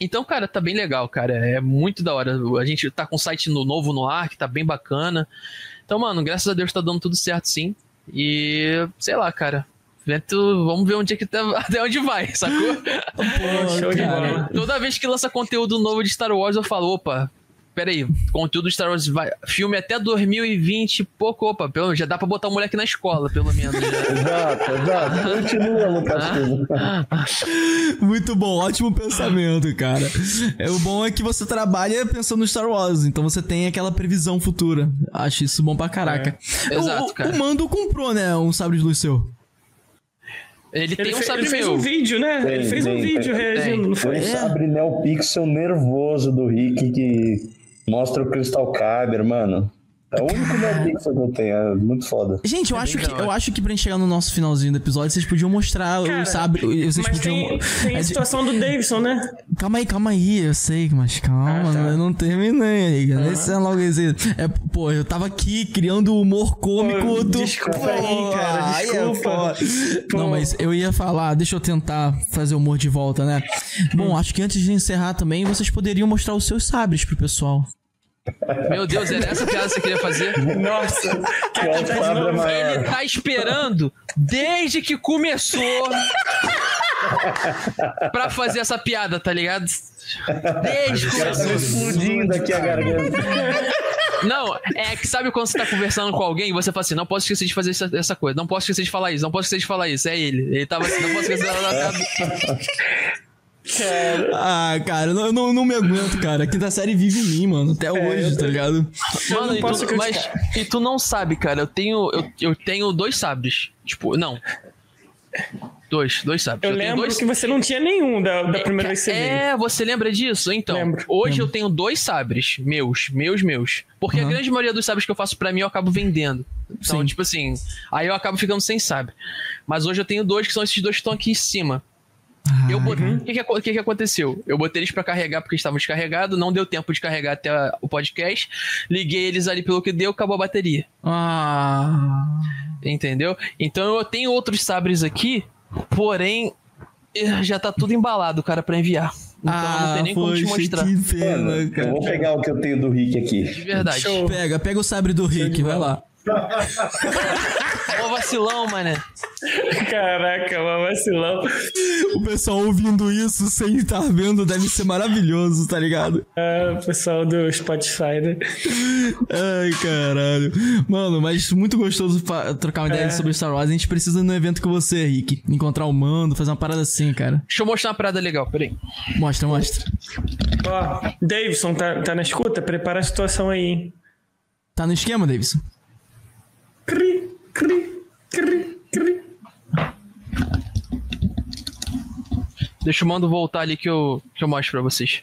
Então, cara, tá bem legal, cara. É muito da hora. A gente tá com um site no- novo no ar, que tá bem bacana. Então, mano, graças a Deus tá dando tudo certo, sim. E, sei lá, cara. Vento, vamos ver onde é que tá, [laughs] até onde vai, sacou? Pô, Show de bola. Toda vez que lança conteúdo novo de Star Wars, eu falo, opa, peraí, conteúdo de Star Wars vai. Filme até 2020, pouco, opa, pelo, já dá pra botar o moleque na escola, pelo menos. já. [laughs] Exato, exato. Continua, Lucas. [laughs] Muito bom, ótimo pensamento, cara. É, o bom é que você trabalha pensando no Star Wars, então você tem aquela previsão futura. Acho isso bom pra caraca. É. Exato, o, o- cara. O Mando comprou, né, um sabre de luz seu. Ele, Ele, tem um fe- sabre ele fez meu. um vídeo, né? Tem, ele fez um tem, vídeo tem. reagindo, não foi? Foi um sabre Neopixel nervoso do Rick que mostra o Crystal Kyber, mano. É o único Neopixel que eu tenho, é muito foda. Gente, eu acho, bem que, eu acho que pra gente chegar no nosso finalzinho do episódio, vocês podiam mostrar Cara, o sabre. Vocês Mas podiam. tem, tem É a situação do Davidson, né? Calma aí, calma aí, eu sei, mas calma, Ah, tá. eu não terminei. Uhum. Esse é logo esse. É, pô, eu tava aqui criando humor cômico. Pô, tu- desculpa aí, cara, aí é desculpa. foda. Pô. Não, mas eu ia falar, deixa eu tentar fazer o humor de volta, né? Bom, acho que antes de encerrar também, vocês poderiam mostrar os seus sabres pro pessoal. Meu Deus, era essa piada que você queria fazer? Nossa, Que é sabre Ele maior. tá esperando desde que começou pra fazer essa piada, tá ligado? Desde que me começou. explodindo aqui a garganta. Não, é que sabe quando você tá conversando com alguém e você fala assim: não posso esquecer de fazer essa, essa coisa, não posso esquecer de falar isso, não posso esquecer de falar isso. É ele. Ele tava assim, não posso esquecer de Ah, cara, eu não, eu não, não me aguento, cara. A quinta série vive em mim, mano, até hoje, tá ligado? Mano, não e tu, mas e tu não sabe, cara. Eu tenho, eu, eu tenho dois sabres. Tipo, não. Dois, dois sabres. eu tenho lembro dois... que você não tinha nenhum da, da primeira vez que você veio. É, você lembra disso? Então, Lembro. hoje eu tenho dois sabres meus, meus, meus. Porque a grande maioria dos sabres que eu faço pra mim eu acabo vendendo. Então, Sim. tipo assim, aí eu acabo ficando sem sabre. Mas hoje eu tenho dois que são esses dois que estão aqui em cima. Eu botei. O que, que, que que aconteceu? Eu botei eles pra carregar porque estavam descarregados, não deu tempo de carregar até a- o podcast. Liguei eles ali pelo que deu, acabou a bateria. Ah. Entendeu? Então eu tenho outros sabres aqui, porém eh, já tá tudo embalado, cara, pra enviar. Então não tem nem como te poxa, mostrar. Que pena, eu cara. vou pegar o que eu tenho do Rick aqui. De verdade. Pega, pega o sabre do Rick, vai lá. Ô vacilão, mané. Caraca, uma vacilão. O pessoal ouvindo isso sem estar vendo deve ser maravilhoso, tá ligado? Ah, o pessoal do Spotify, né? Ai, caralho. Mano, mas muito gostoso trocar uma ideia sobre Star Wars. A gente precisa ir no evento com você, Rick. Encontrar o mando, fazer uma parada assim, cara. Deixa eu mostrar uma parada legal, peraí. Mostra, mostra. Ó, Davidson, tá, tá na escuta? Prepara a situação aí, hein? Tá no esquema, Davidson? Cri, cri, cri, cri. Deixa o mando voltar ali que eu, que eu mostro pra vocês.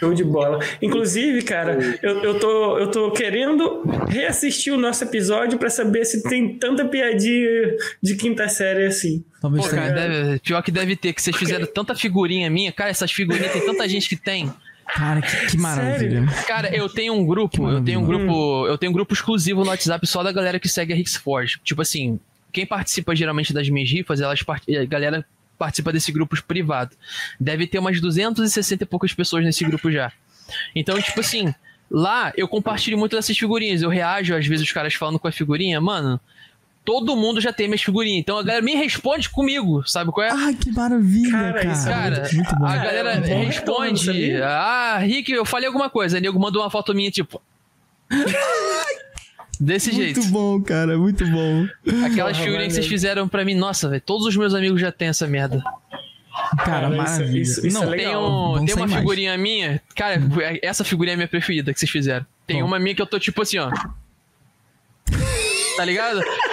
Show de bola. Inclusive, cara, eu, eu, tô, eu tô querendo reassistir o nosso episódio pra saber se tem tanta piadinha de quinta série assim. Talvez Pô, cara, deve- pior que deve ter, que vocês fizeram tanta figurinha minha. Cara, essas figurinhas tem tanta gente que tem. Cara, que, que maravilha. Cara, eu tenho um grupo, eu tenho um grupo, eu tenho um grupo exclusivo no WhatsApp só da galera que segue a Rix Forge. Tipo assim, quem participa geralmente das minhas rifas, elas part... a galera participa desse grupo privado. Deve ter umas 260 e poucas pessoas nesse grupo já. Então, tipo assim, lá eu compartilho muito dessas figurinhas, eu reajo às vezes os caras falando com a figurinha, mano, todo mundo já tem minhas figurinhas. Então a galera me responde comigo, sabe qual é? Ah, que maravilha, Cara, cara. isso é Cara, muito bom. a galera é bom retorno, responde. Ah, Rick, eu falei alguma coisa. Aí nego mandou uma foto minha, tipo. Desse jeito. Muito bom, cara, muito bom. Aquelas Porra, figurinhas que vocês fizeram pra mim, nossa, velho. Todos os meus amigos já têm essa merda. Cara, isso- maravilha. isso- isso Não, é legal. Tem, um, tem uma sair mais. figurinha minha. Cara, essa figurinha é minha preferida que vocês fizeram. Tem Qual? uma minha que eu tô tipo assim, ó. Tá ligado? [laughs]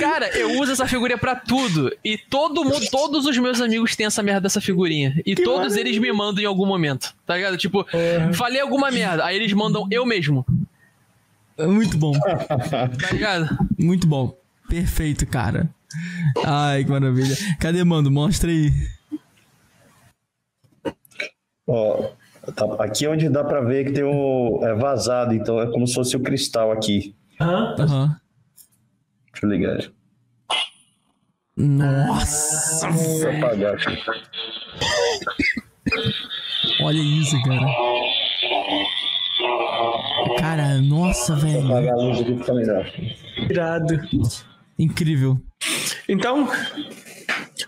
Cara, eu uso essa figurinha pra tudo. E todo mundo, todos os meus amigos têm essa merda dessa figurinha. E todos eles me mandam em algum momento. Tá ligado? Tipo, falei alguma merda. Aí eles mandam eu mesmo. Muito bom, Tá ligado? muito bom. Perfeito, cara. Ai, que maravilha. Cadê, mano? Mostra aí. Ó, tá- aqui onde dá pra ver que tem o é vazado, então é como se fosse o cristal aqui. Aham. Deixa eu ligar. Nossa, apagar aqui. olha isso, cara. Cara, nossa, velho. Apagar a luz aqui fica melhor. Irado. Incrível. Então,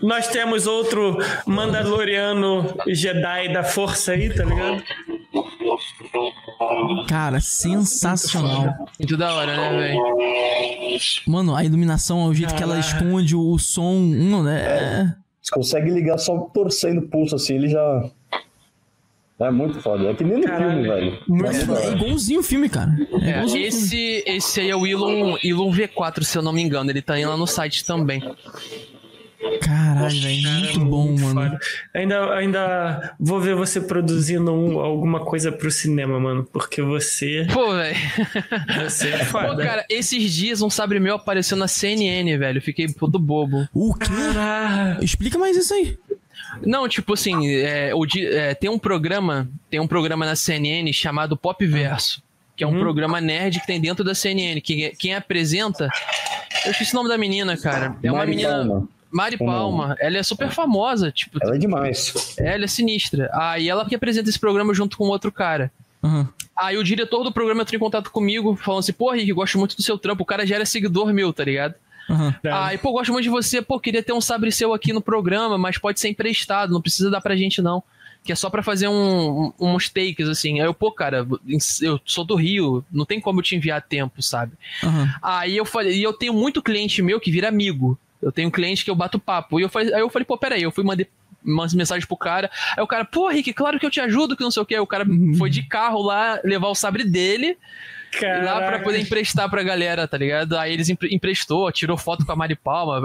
nós temos outro Mandaloriano Jedi da Força aí, tá ligado? Cara, sensacional. Muito da hora, né, velho? Mano, a iluminação, o jeito que ela esconde o, som. Hum, né? Você consegue ligar só torcendo o pulso assim, ele já. É muito foda. É que nem no Caralho. filme, velho. Muito É, é igualzinho o filme, cara. É, É, o filme. esse, esse aí é o Elon, Elon V4, se eu não me engano. Ele tá aí lá no site também. Caralho, velho. Muito bom, mano. Foda. Ainda, ainda vou ver você produzindo um- alguma coisa pro cinema, mano. Porque você. Pô, velho. [laughs] Você é Pô, foda. cara, esses dias um sabre meu apareceu na CNN, velho. Fiquei todo bobo. O quê? Ah, Explica mais isso aí. Não, tipo assim, é, o é, tem um programa, tem um programa na CNN chamado Pop Verso, que é um programa nerd que tem dentro da CNN, que quem apresenta, eu esqueci o nome da menina, cara. É uma Mari menina Palma. Mari Como- Palma, ela é super famosa, tipo, Ela é demais. ela é sinistra. Aí ela que apresenta esse programa junto com outro cara. Aham. Aí o diretor do programa entrou em contato comigo, falando assim, pô, Rick, gosto muito do seu trampo. O cara já era seguidor meu, tá ligado? Aham. Aí, pô, gosto muito de você. Pô, queria ter um sabre seu aqui no programa, mas pode ser emprestado, não precisa dar pra gente, não. Que é só pra fazer um, um- uns takes, assim. Aí eu, pô, cara, eu sou do Rio, não tem como eu te enviar tempo, sabe? Aham. Aí eu falei, e eu tenho muito cliente meu que vira amigo. Eu tenho cliente que eu bato papo. E eu falei, aí eu falei, pô, peraí, eu fui mandei umas mensagens pro cara. Aí o cara, pô, Rick, claro que eu te ajudo, que não sei o quê. Aí o cara foi de carro lá levar o sabre dele. E lá pra caraca. poder emprestar pra galera, tá ligado? Aí eles empre- emprestou, tirou foto com a Mari Palma,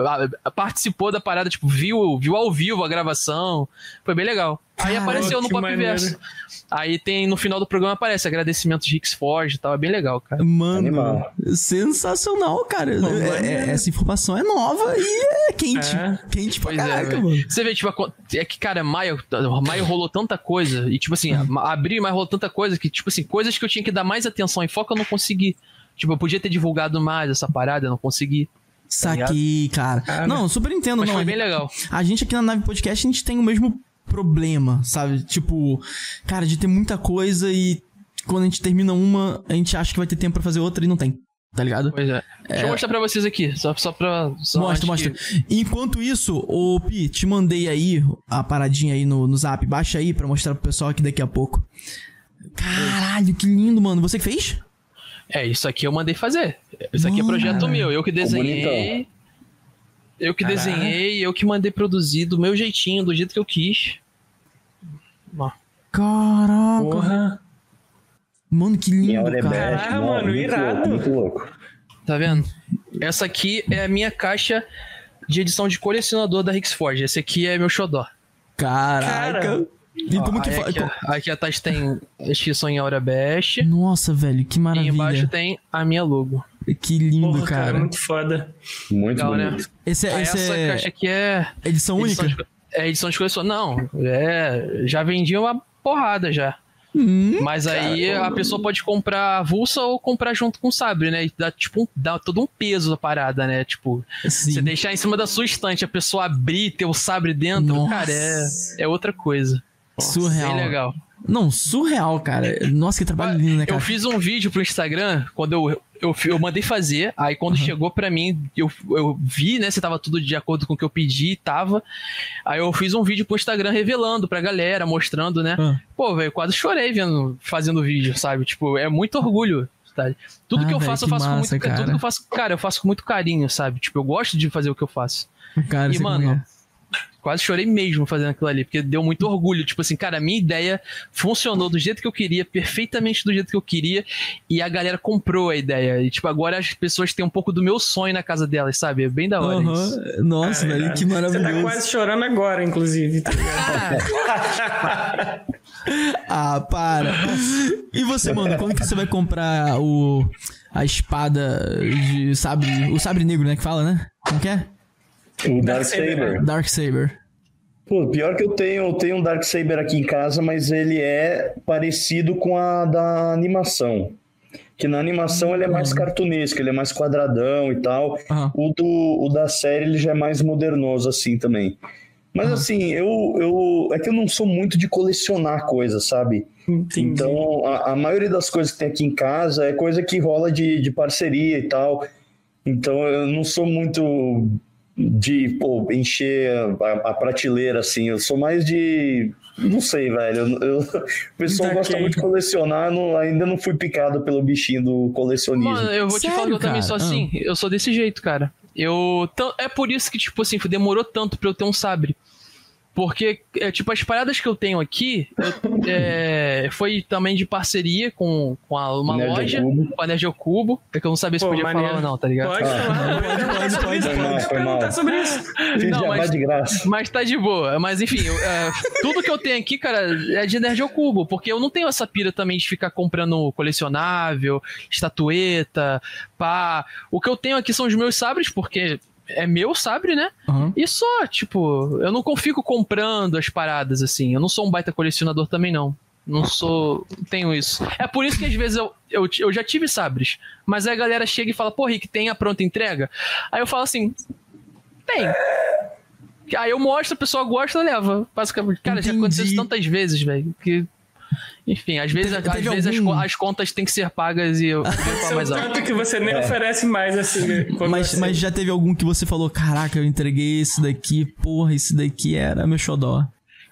participou da parada, tipo, viu, viu ao vivo a gravação. Foi bem legal. Aí apareceu no que Pop maneiro. Verso. Aí tem, no final do programa aparece agradecimento de Hicks Forge e tal. É bem legal, cara. Mano, Animal. sensacional, cara. É- é- essa informação é nova e é quente. É. Quente pra Pois é, caraca, velho. mano. Você vê, tipo, é que, cara, maio, maio rolou tanta coisa. E, tipo assim, abril e maio rolou tanta coisa que, tipo assim, coisas que eu tinha que dar mais atenção e foco eu não consegui. Tipo, eu podia ter divulgado mais essa parada, eu não consegui. Saquei, cara. Não, super entendo. Mas não, foi bem legal. A gente aqui na Nave Podcast, a gente tem o mesmo problema, sabe? Tipo, cara, de ter muita coisa e quando a gente termina uma, a gente acha que vai ter tempo pra fazer outra e não tem. Tá ligado? Pois é. Deixa eu mostrar pra vocês aqui, só, só pra. Só mostra, mostra. que- Enquanto isso, ô Pi, te mandei aí a paradinha aí no, no zap. Baixa aí pra mostrar pro pessoal aqui daqui a pouco. Caralho, que lindo, mano. Você que fez? É, isso aqui eu mandei fazer. Isso aqui é projeto meu, eu que desenhei. Eu que desenhei, eu que mandei produzir do meu jeitinho, do jeito que eu quis. Ó. Caraca. Porra. Mano, que lindo, é cara. não, mano, muito irado. louco, muito louco. Tá vendo? Essa aqui é a minha caixa de edição de colecionador da Rixforge. Esse aqui é meu xodó. Caraca. Cara. E como Ó, que faz? aqui, aqui atrás tem a inscrição em Aura Best. Nossa, velho, que E maravilha. embaixo tem a minha logo. Que lindo, Porra, cara, cara. muito foda. Muito Legal, né? bonito. Esse é, Aí esse essa é caixa aqui é edição única? edição de, é edição de coleção. Não, é, já vendi uma porrada já. Hum, Mas aí a pessoa pode comprar avulsa ou comprar junto com o sabre, né? E dá, tipo, um- dá todo um peso a parada, né? Tipo, sim. você deixar em cima da sua estante, a pessoa abrir, ter o sabre dentro, Nossa. cara, é, é outra coisa. Surreal. Bem legal. Não, surreal, cara. Nossa, que trabalho lindo, né, cara? Eu fiz um vídeo pro Instagram quando eu, eu, eu mandei fazer. Aí quando chegou pra mim, eu, eu vi, né, se tava tudo de acordo com o que eu pedi e tava. Aí eu fiz um vídeo pro Instagram revelando pra galera, mostrando, né? Ah. Pô, velho, quase chorei vendo, fazendo o vídeo, sabe? Tipo, é muito orgulho. Tá? Tudo Ah, que eu faço, que eu faço com massa, muito cara. Tudo que eu faço, cara, eu faço com muito carinho, sabe? Tipo, eu gosto de fazer o que eu faço. Cara, E, como mano, é. Quase chorei mesmo fazendo aquilo ali, porque deu muito orgulho. Tipo assim, cara, a minha ideia funcionou do jeito que eu queria, perfeitamente do jeito que eu queria, e a galera comprou a ideia. E, tipo, agora as pessoas têm um pouco do meu sonho na casa delas, sabe? É bem da hora Aham. isso. Nossa, velho, que Você tá maravilhoso. quase chorando agora, inclusive. tá ligado? [laughs] Ah, para. E você, mano, quando que você vai comprar o a espada de sabre, o sabre negro, né, que fala, né? Como que é? O Dark Darksaber. Saber. Dark Saber. Pô, pior que eu tenho, eu tenho um Dark Saber aqui em casa, mas ele é parecido com a da animação. Que na animação ele é mais cartunesco, ele é mais quadradão e tal. Aham. O, do, o da série ele já é mais modernoso assim também. Mas assim, eu, eu é que eu não sou muito de colecionar coisas, sabe? Entendi. Então, a, a maioria das coisas que tem aqui em casa é coisa que rola de, de parceria e tal. Então, eu não sou muito de pô, encher a, a prateleira assim. Eu sou mais de. Não sei, velho. Eu, eu- [laughs] o pessoal Saquei. gosta muito de colecionar, não- ainda não fui picado pelo bichinho do colecionismo. Mano, eu vou te Sério, falar que eu também cara? sou assim. Eu sou desse jeito, cara. Eu. É por isso que, tipo assim, demorou tanto pra eu ter um sabre. Porque, é, tipo, as paradas que eu tenho aqui eu- [laughs] é, foi também de parceria com, com a- uma Nerd loja, Cubo. com a Nerd Cubo. É que eu não sabia se Pô, podia maneiro. falar ou não, tá ligado? Pode falar. Pode, pode, pode, Isso, Foi mal, pode foi mal. sobre isso. Fiz não, mas- de graça. Mas tá de boa. Mas enfim, eu, é, tudo que eu tenho aqui, cara, é de Nerd ao Cubo. Porque eu não tenho essa pira também de ficar comprando colecionável, estatueta, pá. O que eu tenho aqui são os meus sabres, porque é meu sabre, né? Aham. E só, tipo, eu não fico comprando as paradas assim. Eu não sou um baita colecionador também, não. Não sou. tenho isso. É por isso que às vezes eu, eu, eu já tive sabres. Mas aí a galera chega e fala, pô, Rick, tem a pronta entrega? Aí eu falo assim, tem. Aí eu mostro, a pessoa gosta, leva. Basicamente, cara, já aconteceu isso Entendi. tantas vezes, velho. Que. Enfim, às vezes, Teve- às vezes as algum- as, contas têm que ser pagas e eu, [laughs] mais alto. tanto que você nem oferece mais, assim. [laughs] quando Mas, você- mas já teve algum que você falou, caraca, eu entreguei esse daqui, porra, esse daqui era meu xodó.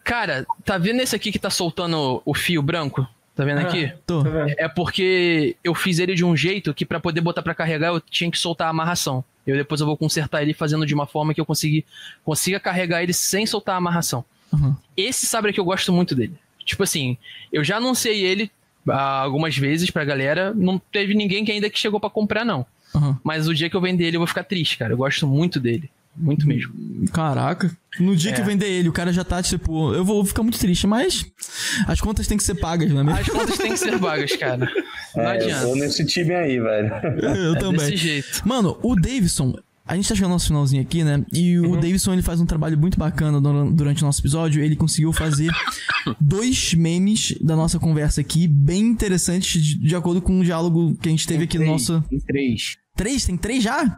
Cara, tá vendo esse aqui que tá soltando o fio branco? Tá vendo aqui? Tô. Tá? É porque eu fiz ele de um jeito que pra poder botar pra carregar eu tinha que soltar a amarração. Eu depois eu vou consertar ele fazendo de uma forma que eu consegui, consiga carregar ele sem soltar a amarração. Uhum. Esse sabre aqui eu gosto muito dele. Tipo assim, eu já anunciei ele ah, algumas vezes pra galera, não teve ninguém que ainda que chegou pra comprar não. Uhum. Mas o dia que eu vender ele eu vou ficar triste, cara. Eu gosto muito dele. Muito mesmo. Caraca. No dia É. que eu vender ele, o cara já tá, tipo, eu vou ficar muito triste, mas as contas têm que ser pagas, não é mesmo? As contas têm que ser vagas, cara. Não É, eu adianta. tô nesse time aí, velho. [laughs] Eu É também. desse jeito. Mano, o Davidson, a gente tá chegando no nosso finalzinho aqui, né? E o Davidson, ele faz um trabalho muito bacana dur- durante o nosso episódio. Ele conseguiu fazer dois memes da nossa conversa aqui, bem interessantes, de, de acordo com o diálogo que a gente teve aqui no Três, nosso... Tem três. Três? Tem três já?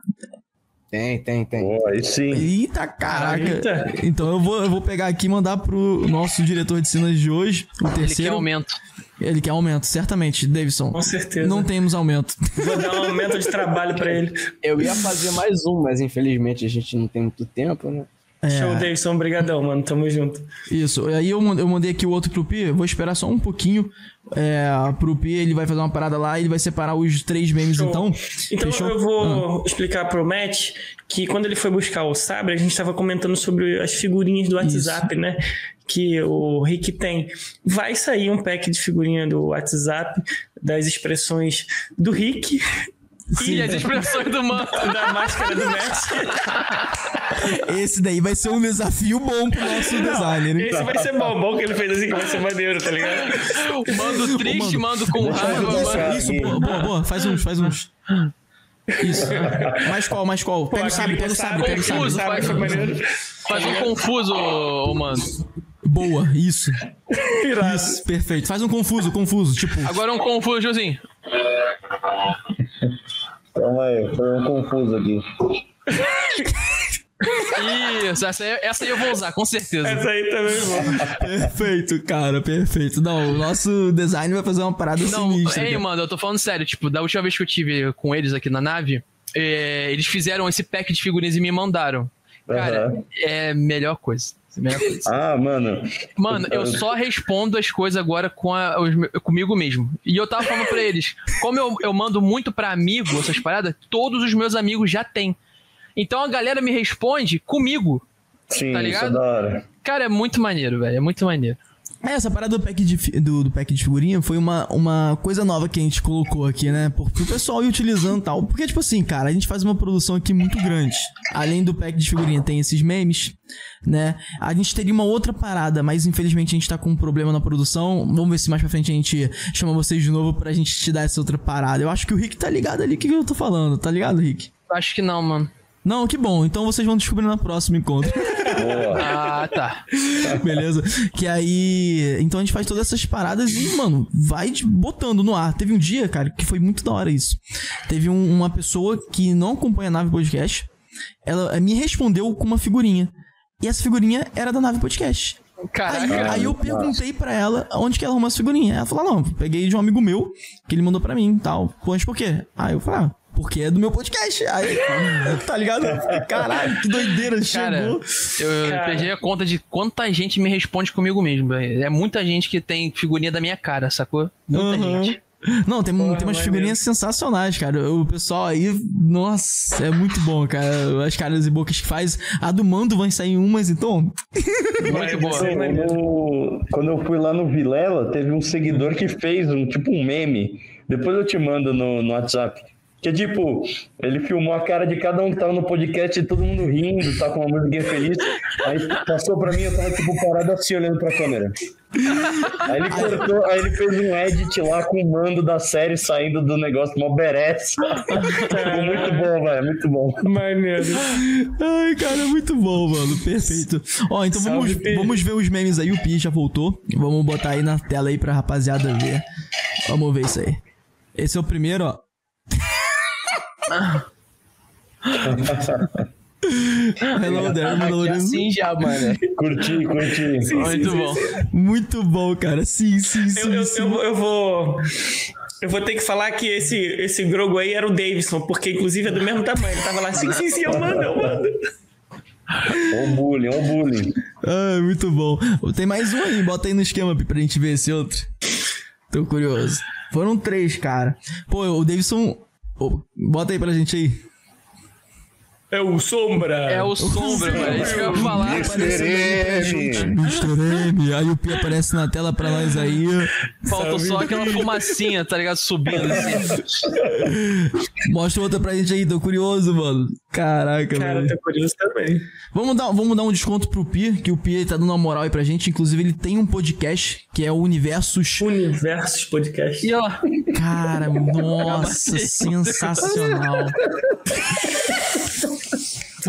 Tem, tem, tem. Pô, aí sim. Eita, caraca. Eita. Então eu vou, eu vou pegar aqui e mandar pro nosso diretor de cenas de hoje, o Ele quer terceiro. aumento. Ele quer aumento, certamente, Davidson. Com certeza. Não temos aumento. Vou dar um aumento de trabalho pra ele. Eu ia fazer mais um, mas infelizmente a gente não tem muito tempo, né? É. Show, Davidson. Obrigadão, mano. Tamo junto. Isso. Aí eu, mand- eu mandei aqui o outro pro Pi, vou esperar só um pouquinho. É, pro Pi, ele vai fazer uma parada lá e ele vai separar os três memes, Show. então. Então Fechou? eu vou explicar pro Matt que quando ele foi buscar o sabre, a gente tava comentando sobre as figurinhas do WhatsApp, né? Que o Rick tem. Vai sair um pack de figurinha do WhatsApp, das expressões do Rick E as expressões do mano. [laughs] da máscara do Matt. Esse daí vai ser um desafio bom pro nosso designer, hein? Esse vai ser bom, bom que ele fez assim, que vai ser maneiro, tá ligado? Mando triste, mando com raiva. Isso, boa, boa, boa. Faz uns, faz uns. Isso. Mais qual, mais qual? Pega o sabre, pega o sabre, pega o sabre. Confuso, Sabe, faz, faz um confuso, ô, mano. Boa, isso. Irado. Isso, perfeito. Faz um confuso, confuso. Tipo, Agora um confuso, assim. Calma aí, foi um confuso aqui. Isso, essa aí, essa aí eu vou usar, com certeza. Essa aí também, bom. perfeito, cara, perfeito. Não, o nosso design vai fazer uma parada Não, sinistra. ei, mano, eu tô falando sério. Tipo, da última vez que eu tive com eles aqui na nave, é, eles fizeram esse pack de figurinhas e me mandaram. Cara, Aham. é a melhor coisa. É. Ah, mano. Mano, eu só respondo as coisas agora com a- os comigo mesmo. E eu tava falando pra eles, como eu, eu mando muito pra amigo essas paradas, todos os meus amigos já têm. Então a galera me responde comigo. Sim, Tá isso é ligado? da hora. Cara, é muito maneiro, velho. É muito maneiro. É, essa parada do pack de, do, do pack de figurinha foi uma, uma coisa nova que a gente colocou aqui, né? Por, pro pessoal ir utilizando tal. Porque, tipo assim, cara, a gente faz uma produção aqui muito grande. Além do pack de figurinha, tem esses memes, né? A gente teria uma outra parada, mas infelizmente a gente tá com um problema na produção. Vamos ver se mais pra frente a gente chama vocês de novo pra gente te dar essa outra parada. Eu acho que o Rick tá ligado ali. O que, que eu tô falando? Tá ligado, Rick? Acho que não, mano. Não, que bom. Então vocês vão descobrir no próximo encontro. [laughs] Boa. Ah, tá. Beleza? Que aí. Então a gente faz todas essas paradas e, mano, vai botando no ar. Teve um dia, cara, que foi muito da hora isso. Teve um- uma pessoa que não acompanha a Nave Podcast. Ela eh, me respondeu com uma figurinha. E essa figurinha era da Nave Podcast. Aí, Caraca. aí eu perguntei pra ela onde que ela arrumou essa figurinha. Ela falou: não, peguei de um amigo meu que ele mandou pra mim e tal. Pô, mas por quê? Aí eu falei: ah, porque é do meu podcast. Aí, [laughs] tá ligado? Caralho, que doideira, Cara, chegou. eu, eu Cara. perdi a conta de quanta gente me responde comigo mesmo, velho. É muita gente que tem figurinha da minha cara, sacou? Muita Aham. gente. Não, tem, tem umas figurinhas sensacionais, cara. O pessoal aí, nossa, é muito bom, cara. As caras e bocas que faz. A do Mando vai sair umas, então. Muito boa. Quando, quando eu fui lá no Vilela, teve um seguidor que fez um tipo um meme. Depois eu te mando no, no WhatsApp. Que é tipo, ele filmou a cara de cada um que tava no podcast e todo mundo rindo, tá com uma musiquinha feliz. Aí passou pra mim, eu tava tipo parado assim olhando pra câmera. Aí ele cortou, aí ele fez um edit lá com o mando da série saindo do negócio, mó berece. Ficou muito bom, velho, muito bom. Maneiro. Ai, cara, é muito bom, mano. Perfeito. Ó, então vamos, Salve, vamos ver os memes aí. O Pi já voltou. Vamos botar aí na tela aí pra rapaziada ver. Vamos ver isso aí. Esse é o primeiro, ó. Hello there, Mandalorian. assim já, mano. Curti, curti. Muito bom. Muito bom, cara. Sim, sim, sim. Eu, eu, sim. eu, vou- eu vou. Eu vou ter que falar que esse, esse Grogu aí era o Davidson, porque inclusive é do mesmo tamanho. Ele tava lá, sim, sim, sim, eu mando, eu mando. O bullying, o bullying. Ah, muito bom. Tem mais um aí, bota aí no esquema pra gente ver esse outro. Tô curioso. Foram três, cara. Pô, o Davidson. Bota aí pra gente aí. É o Sombra. É o Sombra, velho. É isso que eu ia falar. Mr. M. Mr. M. Aí o Pi aparece na tela pra nós aí. Faltou só aquela fumacinha, tá ligado? Subindo assim. Mostra outra pra gente aí, tô curioso, mano. Caraca, Cara, velho. tô curioso também. Vamos dar, vamos dar um desconto pro Pi, que o Pi tá dando uma moral aí pra gente. Inclusive, ele tem um podcast que é o Universos. Universos Podcast. E ó, Cara, nossa, sensacional. [laughs]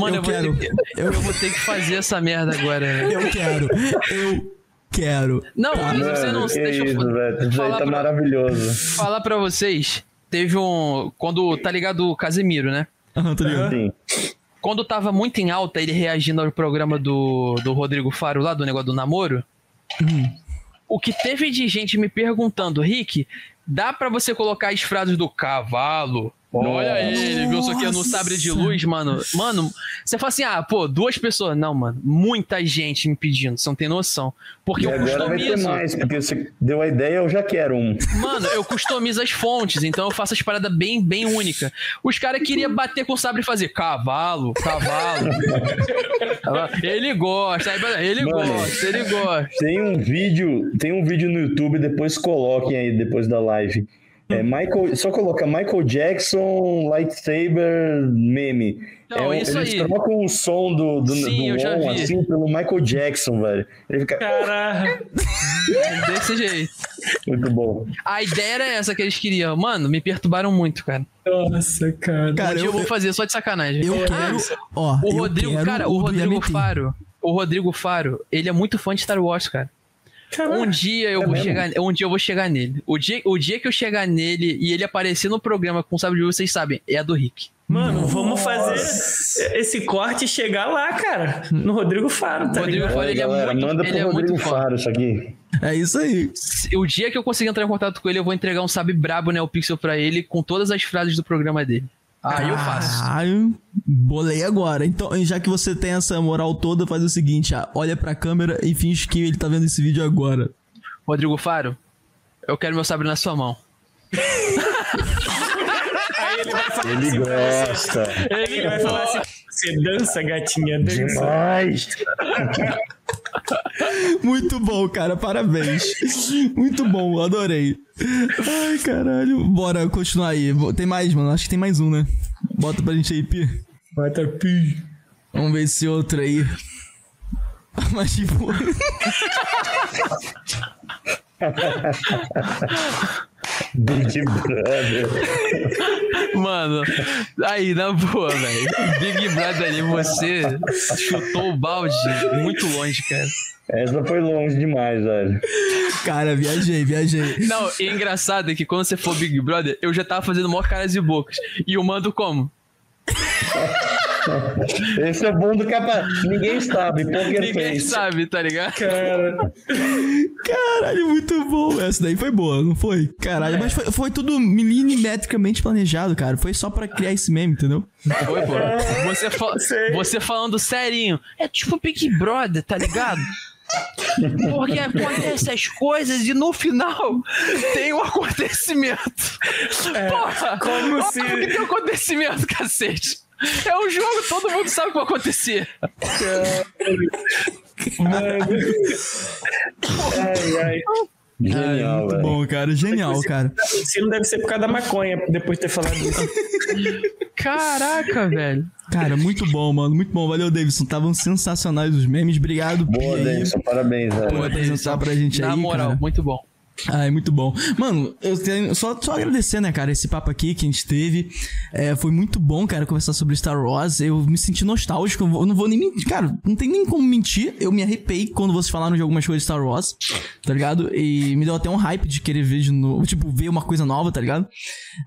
mano, Eu eu, vou quero. ter que, eu... vou ter que fazer essa merda agora. velho. Eu quero, eu quero. Não, você não. Que Deixa isso, eu velho. Isso aí falar tá pra- maravilhoso. falar pra vocês. Teve um. Quando. Tá ligado o Casemiro, né? Aham, tô ligado. Sim. Quando tava muito em alta, ele reagindo ao programa do, do Rodrigo Faro lá, do negócio do namoro. O que teve de gente me perguntando, Rick, dá pra você colocar as frases do cavalo? Olha ele, viu? Só que no sabre de luz, mano. Mano, você fala assim, ah, pô, duas pessoas. Não, mano, muita gente me pedindo, você não tem noção. Porque E eu agora vai ter customizo. mais, porque você deu a ideia, eu já quero um. Mano, eu customizo as fontes, então eu faço as paradas bem, bem únicas. Os caras queriam bater com o sabre e fazer cavalo, cavalo. ele gosta, aí, ele Mano. gosta, ele gosta. Tem um vídeo, tem um vídeo no YouTube, depois coloquem aí depois da live. É Michael, só coloca Michael Jackson lightsaber meme. Não, é, isso eles aí. trocam o som do, do, Sim, do on, assim pelo Michael Jackson, velho. Ele fica Cara, [laughs] Desse jeito. muito bom. A ideia era essa que eles queriam. Mano, me perturbaram muito, cara. nossa, cara. Cara, um eu, eu, vou fazer só de sacanagem. eu Ah, quero. Ó, O eu Rodrigo, quero cara, o Rodrigo. Faro. O Rodrigo Faro, ele é muito fã de Star Wars, cara. Um dia eu É vou mesmo? chegar, um dia eu vou chegar nele. O dia, o dia que eu chegar nele e ele aparecer no programa com sabe de luz, vocês sabem, é a do Rick. Mano, vamos fazer esse corte e chegar lá, cara. No Rodrigo Faro, tá Rodrigo ligado? Faro, ele é galera, muito, manda ele pro é Rodrigo. Faro isso aqui. É isso aí. O dia que eu conseguir entrar em contato com ele, eu vou entregar um sabe brabo, né, o Pixel pra ele com todas as frases do programa dele. Aí eu faço. Caralho, bolei agora. Então, já que você tem essa moral toda, faz o seguinte: ah, olha pra câmera e finge que ele tá vendo esse vídeo agora. Rodrigo Faro, eu quero meu sabre na sua mão. Aí ele vai falar Ele assim gosta. Ele vai falar assim: você dança, gatinha, dança. Demais. Muito bom, cara, parabéns. Muito bom, adorei. Ai, caralho. Bora continuar aí. Tem mais, mano? Acho que tem mais um, né? Bota pra gente aí, Pi. Bota pi. Vamos ver esse outro aí. Mas tipo. [laughs] Big Brother. Mano, aí, na boa, velho. Big Brother ali, você chutou o balde muito longe, cara. Essa foi longe demais, velho. Cara, viajei, viajei. Não, e engraçado é que quando você for Big Brother, eu já tava fazendo maior caras e bocas. E o mando como? [laughs] Esse é bom do capa. Ninguém sabe, poker Ninguém face. sabe, tá ligado? Cara, Caralho, muito bom. Essa daí foi boa, não foi? Caralho, mas foi, foi tudo milimetricamente planejado, cara. Foi só pra criar esse meme, entendeu? Foi, pô. Você, fa- [laughs] Sei. você falando serinho. É tipo Big Brother, tá ligado? Porque acontecem as coisas e no final tem um acontecimento. Porra, como se- que tem um acontecimento, cacete. [laughs] É um jogo, todo mundo sabe o que vai acontecer. ai, ai. Genial, muito velho. bom, cara. Genial, cara. Se não deve ser por causa da maconha, depois de ter falado isso. [laughs] Caraca, velho. Cara, muito bom, mano. Muito bom. Valeu, Davidson. Estavam sensacionais os memes. Obrigado Boa, Denison. Parabéns, por velho. apresentar pra gente Na aí, moral, cara. muito bom. Ai, muito bom. Mano, eu tenho só, só agradecer, né, cara, esse papo aqui que a gente teve. É, foi muito bom, cara, conversar sobre Star Wars. Eu me senti nostálgico. Eu não vou nem mentir. Cara, não tem nem como mentir. Eu me arrepei quando vocês falaram de algumas coisas de Star Wars, tá ligado? E me deu até um hype de querer ver de novo. Tipo, ver uma coisa nova, tá ligado?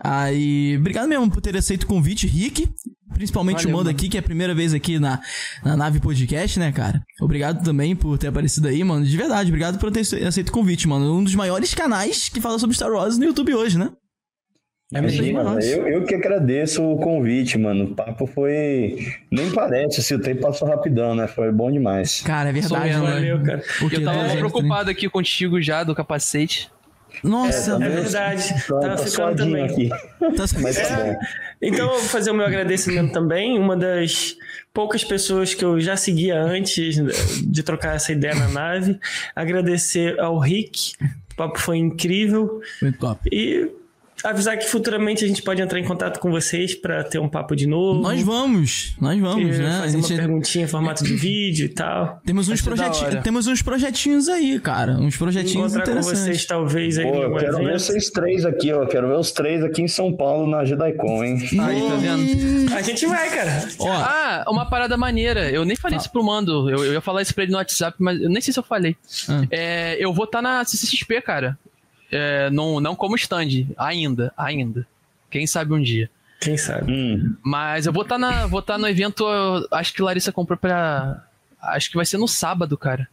Aí, obrigado mesmo por ter aceito o convite, Rick. Principalmente Valeu, o Mando mano. aqui, que é a primeira vez aqui na, na nave podcast, né, cara? Obrigado também por ter aparecido aí, mano. De verdade, obrigado por ter aceito o convite, mano. Um dos maiores canais que fala sobre Star Wars no YouTube hoje, né? É mesmo? Imagina, eu, eu que agradeço o convite, mano. O papo foi. Nem parece, assim, o tempo passou rapidão, né? Foi bom demais. Cara, é verdade, né? Valeu, cara. Porque Eu tava é, preocupado aqui contigo já do capacete. Nossa, É verdade. Tá, Tava tá ficando também. aqui. tá- Mas tá bom. Então eu vou fazer o meu agradecimento também. Uma das poucas pessoas que eu já seguia antes de trocar essa ideia na nave. Agradecer ao Rick. O papo foi incrível. Muito top. E avisar que futuramente a gente pode entrar em contato com vocês para ter um papo de novo. Nós vamos, nós vamos, né? A Fazer uma gente perguntinha em formato de vídeo e tal. temos uns hora. temos uns projetinhos aí, cara, uns projetinhos Encontrar com vocês interessantes. talvez aí Pô, eu quero ver vocês três aqui, ó. Quero ver os três aqui em São Paulo na Gedaicon, hein? Aí, tá vendo? A gente vai, cara. Ó, Ah, uma parada maneira. Eu nem falei isso pro Mando. Eu, eu ia falar isso pra ele no WhatsApp, mas eu nem sei se eu falei. Ah. É, eu vou estar na CCXP, cara. É, não, não como stand. Ainda, ainda. Quem sabe um dia. Quem sabe? Hum. Mas eu vou estar na, vou tá no evento. Acho que Larissa comprou pra. Acho que vai ser no sábado, cara.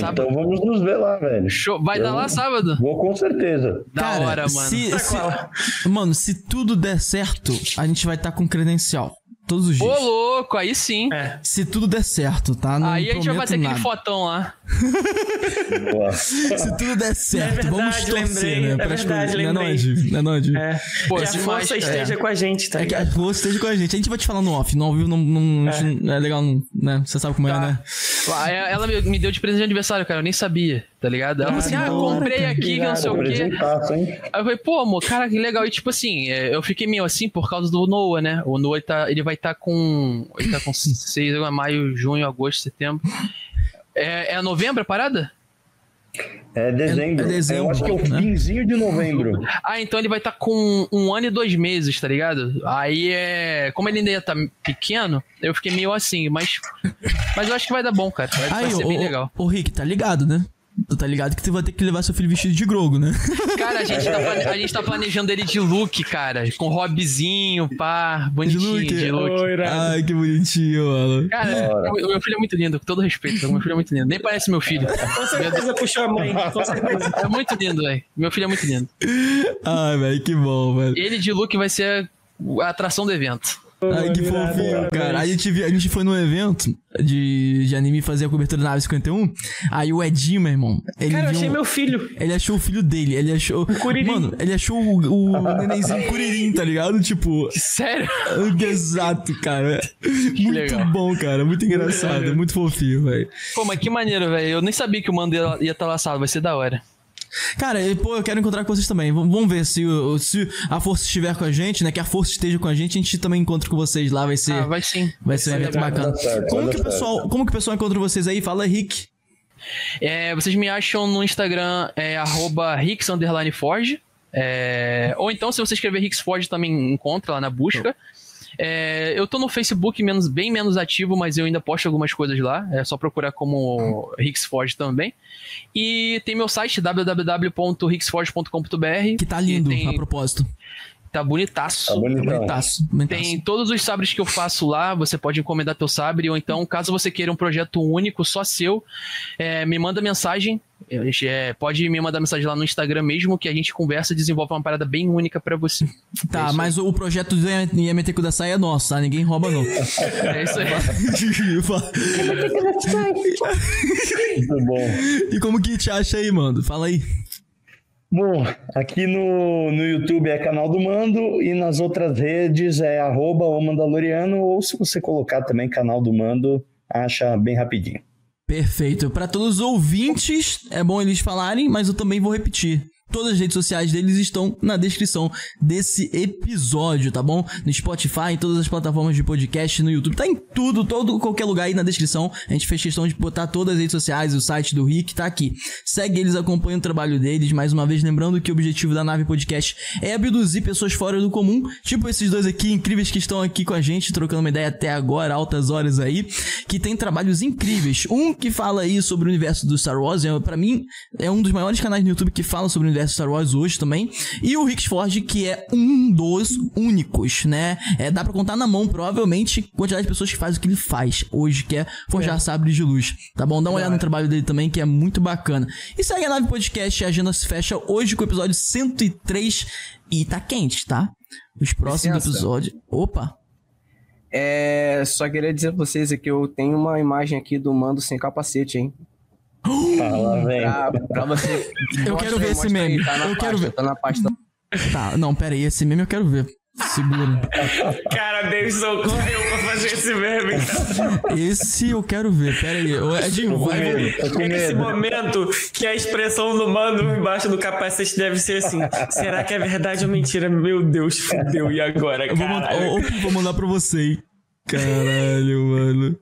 Sábado. então vamos nos ver lá, velho. Show. Vai Eu dar lá sábado? Vou com certeza. Da cara, hora, mano. Se, se- mano, se tudo der certo, a gente vai estar com credencial. Todos os Ô, dias. louco, aí sim. É. Se tudo der certo, tá? Não aí a gente vai prometo ter aquele nada. fotão lá. Se tudo der certo, verdade, vamos torcer, lembrei. né? É verdade, coisas. Não é lembrei. nóis, não é nóis. É. Pô, que a força cara. esteja com a gente, tá É que a força esteja com a gente. A gente vai te falar no off. No ao vivo não, não, não é. legal, não, né? Você sabe como é, né? Ah, é- Ela me deu de presente de aniversário, cara. Eu nem sabia, tá ligado? Ela falou assim: ah, eu comprei aqui, que não sei o quê. Aí eu falei, pô, amor, cara, que legal. E tipo assim, é, eu fiquei meio assim por causa do Noah, né? O Noah ele, tá, ele vai estar com. Ele tá com [laughs] seis, agora, maio, junho, agosto, setembro. É, é novembro a parada? É dezembro. É- é dezembro, Eu acho que é o né? finzinho de novembro. Ah, então ele vai estar com um ano e dois meses, tá ligado? Aí é. Como ele ainda ia tá pequeno, eu fiquei meio assim, mas. Mas eu acho que vai dar bom, cara. Vai, vai Aí, ser ô, bem legal. ô, Rick, tá ligado, né? Tu tá ligado que tu vai ter que levar seu filho vestido de grogo, né? [laughs] Cara, a gente, tá, plane- a gente tá planejando ele de look, cara. Com hobbyzinho, pá, bonitinho look? de look. Ai, que bonitinho, mano. Cara, o o meu filho é muito lindo, com todo respeito. Meu filho é muito lindo. Nem parece meu filho. Com certeza puxou a mãe, com certeza. É muito lindo, velho. Meu filho é muito lindo. Ai, velho, que bom, velho. Ele de look vai ser a atração do evento. Ai, que fofinho, cara. A gente, a gente foi num evento de, de anime fazer a cobertura da nave 51. Aí o Edinho, meu irmão, ele Cara, eu achei um- meu filho. Ele achou o filho dele, ele achou. Kuririn. Mano, ele achou o, o nenenzinho Kuririn, tá ligado? Tipo. Sério? Exato, cara. Muito legal. bom, cara. Muito engraçado. Muito fofinho, velho. Pô, mas que maneiro, velho. Eu nem sabia que o mando ia ia estar laçado. Vai ser da hora. Cara, e, pô, eu quero encontrar com vocês também. Vamos vamos ver se, o- se a força estiver com a gente, né? Que a força esteja com a gente, a gente também encontra com vocês lá. Vai ser. Ah, vai sim. Vai ser um evento bacana. certo, como, que o pessoal, como que o pessoal encontra vocês aí? Fala, Rick. É, vocês me acham no Instagram, é arroba Rix underline Forge. É, ou então, se você escrever Rix Forge, também encontra lá na busca. É, eu tô no Facebook menos, bem menos ativo, mas eu ainda posto algumas coisas lá. É só procurar como Rix Forge também. E tem meu site www.rixforge.com.br. Que tá lindo, tem- a propósito. Tá bonitaço. Tá. Bonitaço. bonitaço. Tem todos os sabres que eu faço lá, você pode encomendar teu sabre, ou então, caso você queira um projeto único, só seu, é, me manda mensagem. É, pode me mandar mensagem lá no Instagram mesmo, que a gente conversa e desenvolve uma parada bem única pra você. Tá, mas o, o projeto do IMT Kudasai é nosso, tá? Ninguém rouba, não. É isso aí. Muito bom. e como que te acha aí, mano? Fala aí. Bom, aqui no, no YouTube é canal do Mando e nas outras redes é arroba o Mandaloriano ou se você colocar também canal do Mando, acha bem rapidinho. Perfeito. Para todos os ouvintes, é bom eles falarem, mas eu também vou repetir. Todas as redes sociais deles estão na descrição desse episódio, tá bom? No Spotify, em todas as plataformas de podcast, no YouTube, tá em tudo, todo qualquer lugar aí na descrição. A gente fez questão de botar todas as redes sociais, o site do Rick tá aqui. Segue eles, acompanha o trabalho deles. Mais uma vez, lembrando que o objetivo da nave podcast é abduzir pessoas fora do comum, tipo esses dois aqui incríveis que estão aqui com a gente, trocando uma ideia até agora, altas horas aí, que tem trabalhos incríveis. Um que fala aí sobre o universo do Star Wars, é, para mim, é um dos maiores canais no YouTube que fala sobre o universo Star Wars hoje também. E o Rick Ford, que é um dos únicos, né? É, dá pra contar na mão, provavelmente, quantidade de pessoas que faz o que ele faz hoje, que é forjar sabres de luz. Tá bom? Dá uma olhada no trabalho dele também, que é muito bacana. E segue a nave podcast, a agenda se fecha hoje com o episódio 103 e tá quente, tá? Os próximos Licença. episódios. Opa! É, só queria dizer pra vocês aqui, eu tenho uma imagem aqui do mando sem capacete, hein? Pra, pra você. Eu quero ver esse meme. Tá na Eu quero ver. Tá na pasta. Tá, não, pera aí, esse meme eu quero ver. Segura. Cara, Davidson correu pra fazer esse meme, cara. Esse eu quero ver. Pera aí. Ô, Edinho, vai. medo, tô com Esse medo. momento que a expressão do mano embaixo do capacete deve ser assim: será que é verdade ou mentira? Meu Deus, fudeu. E agora, Eu vou mandar, ô, ô, vou mandar pra você, hein? Caralho, mano.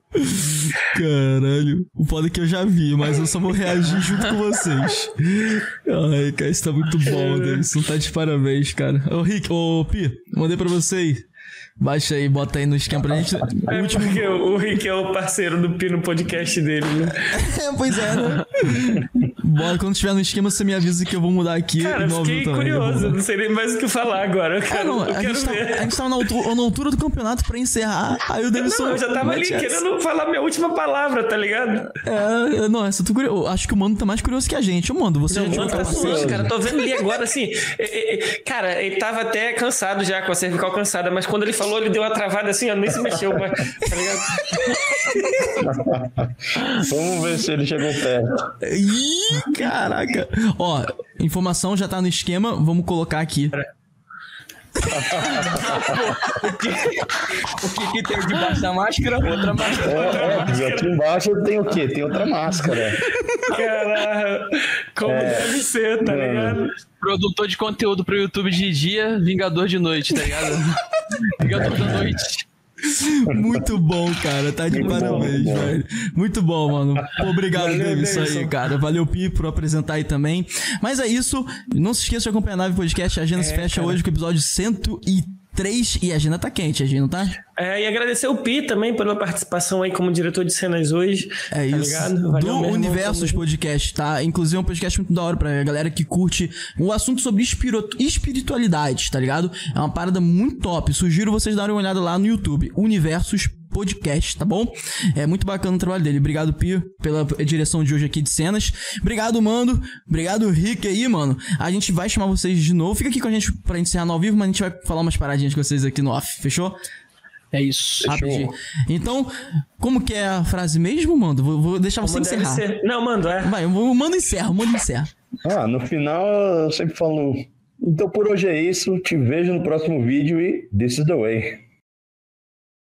Caralho. O foda é que eu já vi, mas eu só vou reagir junto com vocês. Ai, cara, isso tá muito bom, Davidson. Tá de parabéns, cara. Ô, Rick, ô, Pi, mandei pra você aí. Baixa aí, bota aí no esquema pra gente. O É último. porque o Rick é o parceiro do Pi no podcast dele, né? É, [laughs] pois é, né? Bora, quando tiver no esquema, você me avisa que eu vou mudar aqui. Cara, no fiquei também, vou curioso, não sei nem mais o que falar agora. Eu Ah, quero, não, eu a quero gente, tá, ver. a gente tava na altura, na altura do campeonato pra encerrar. Aí o Davidson. Não, eu já tava ali essa. querendo falar minha última palavra, tá ligado? É, não, essa eu tô curioso. Acho que o Mano tá mais curioso que a gente. Ô, Mano, você já tirou Mano, o tá suando, cara. Tô vendo ele agora, assim. é, é, é, Cara, ele tava até cansado já, com a cervical cansada, mas quando ele falou, ele deu uma travada assim, ó, nem se mexeu, mas, tá ligado? Vamos ver se ele chegou perto. Ih, caraca. Ó, informação já tá no esquema, vamos colocar aqui. O que, que tem debaixo da máscara? Outra máscara. É, óbvio, aqui embaixo tem o quê? Tem outra máscara. Caralho, como deve ser, tá Mano. ligado? Produtor de conteúdo pro YouTube de dia, Vingador de noite, tá ligado? [laughs] Vingador da noite. Muito bom, cara. Tá de Muito bom, parabéns, bom. velho. Muito bom, mano. Obrigado, Valeu, Davidson, aí, cara. Valeu, Pi, por apresentar aí também. Mas é isso. Não se esqueça de acompanhar a Nave Podcast. A agenda se fecha hoje com o episódio 103 e a agenda tá quente, a agenda não tá? É, e agradecer o Pi também pela participação aí como diretor de cenas hoje. É tá isso. ligado? Valeu Do Universos Podcast, tá? Inclusive é um podcast muito da hora pra galera que curte o assunto sobre espiritualidade, tá ligado? É uma parada muito top. Sugiro vocês darem uma olhada lá no YouTube. Universos Podcast, tá bom? É muito bacana o trabalho dele. Obrigado, Pio, pela direção de hoje aqui de cenas. Obrigado, Mando. Obrigado, Rick aí, mano. A gente vai chamar vocês de novo. Fica aqui com a gente pra encerrar no ao vivo, mas a gente vai falar umas paradinhas com vocês aqui no off, fechou? É isso. Rapidinho. Então, como que é a frase mesmo, Mando? Vou, vou deixar você Como encerrar. ser. Não, mando, é. Vai, o mando encerra, o mando encerra. Ah, no final eu sempre falo. Então por hoje é isso. Te vejo no próximo vídeo e this is the way.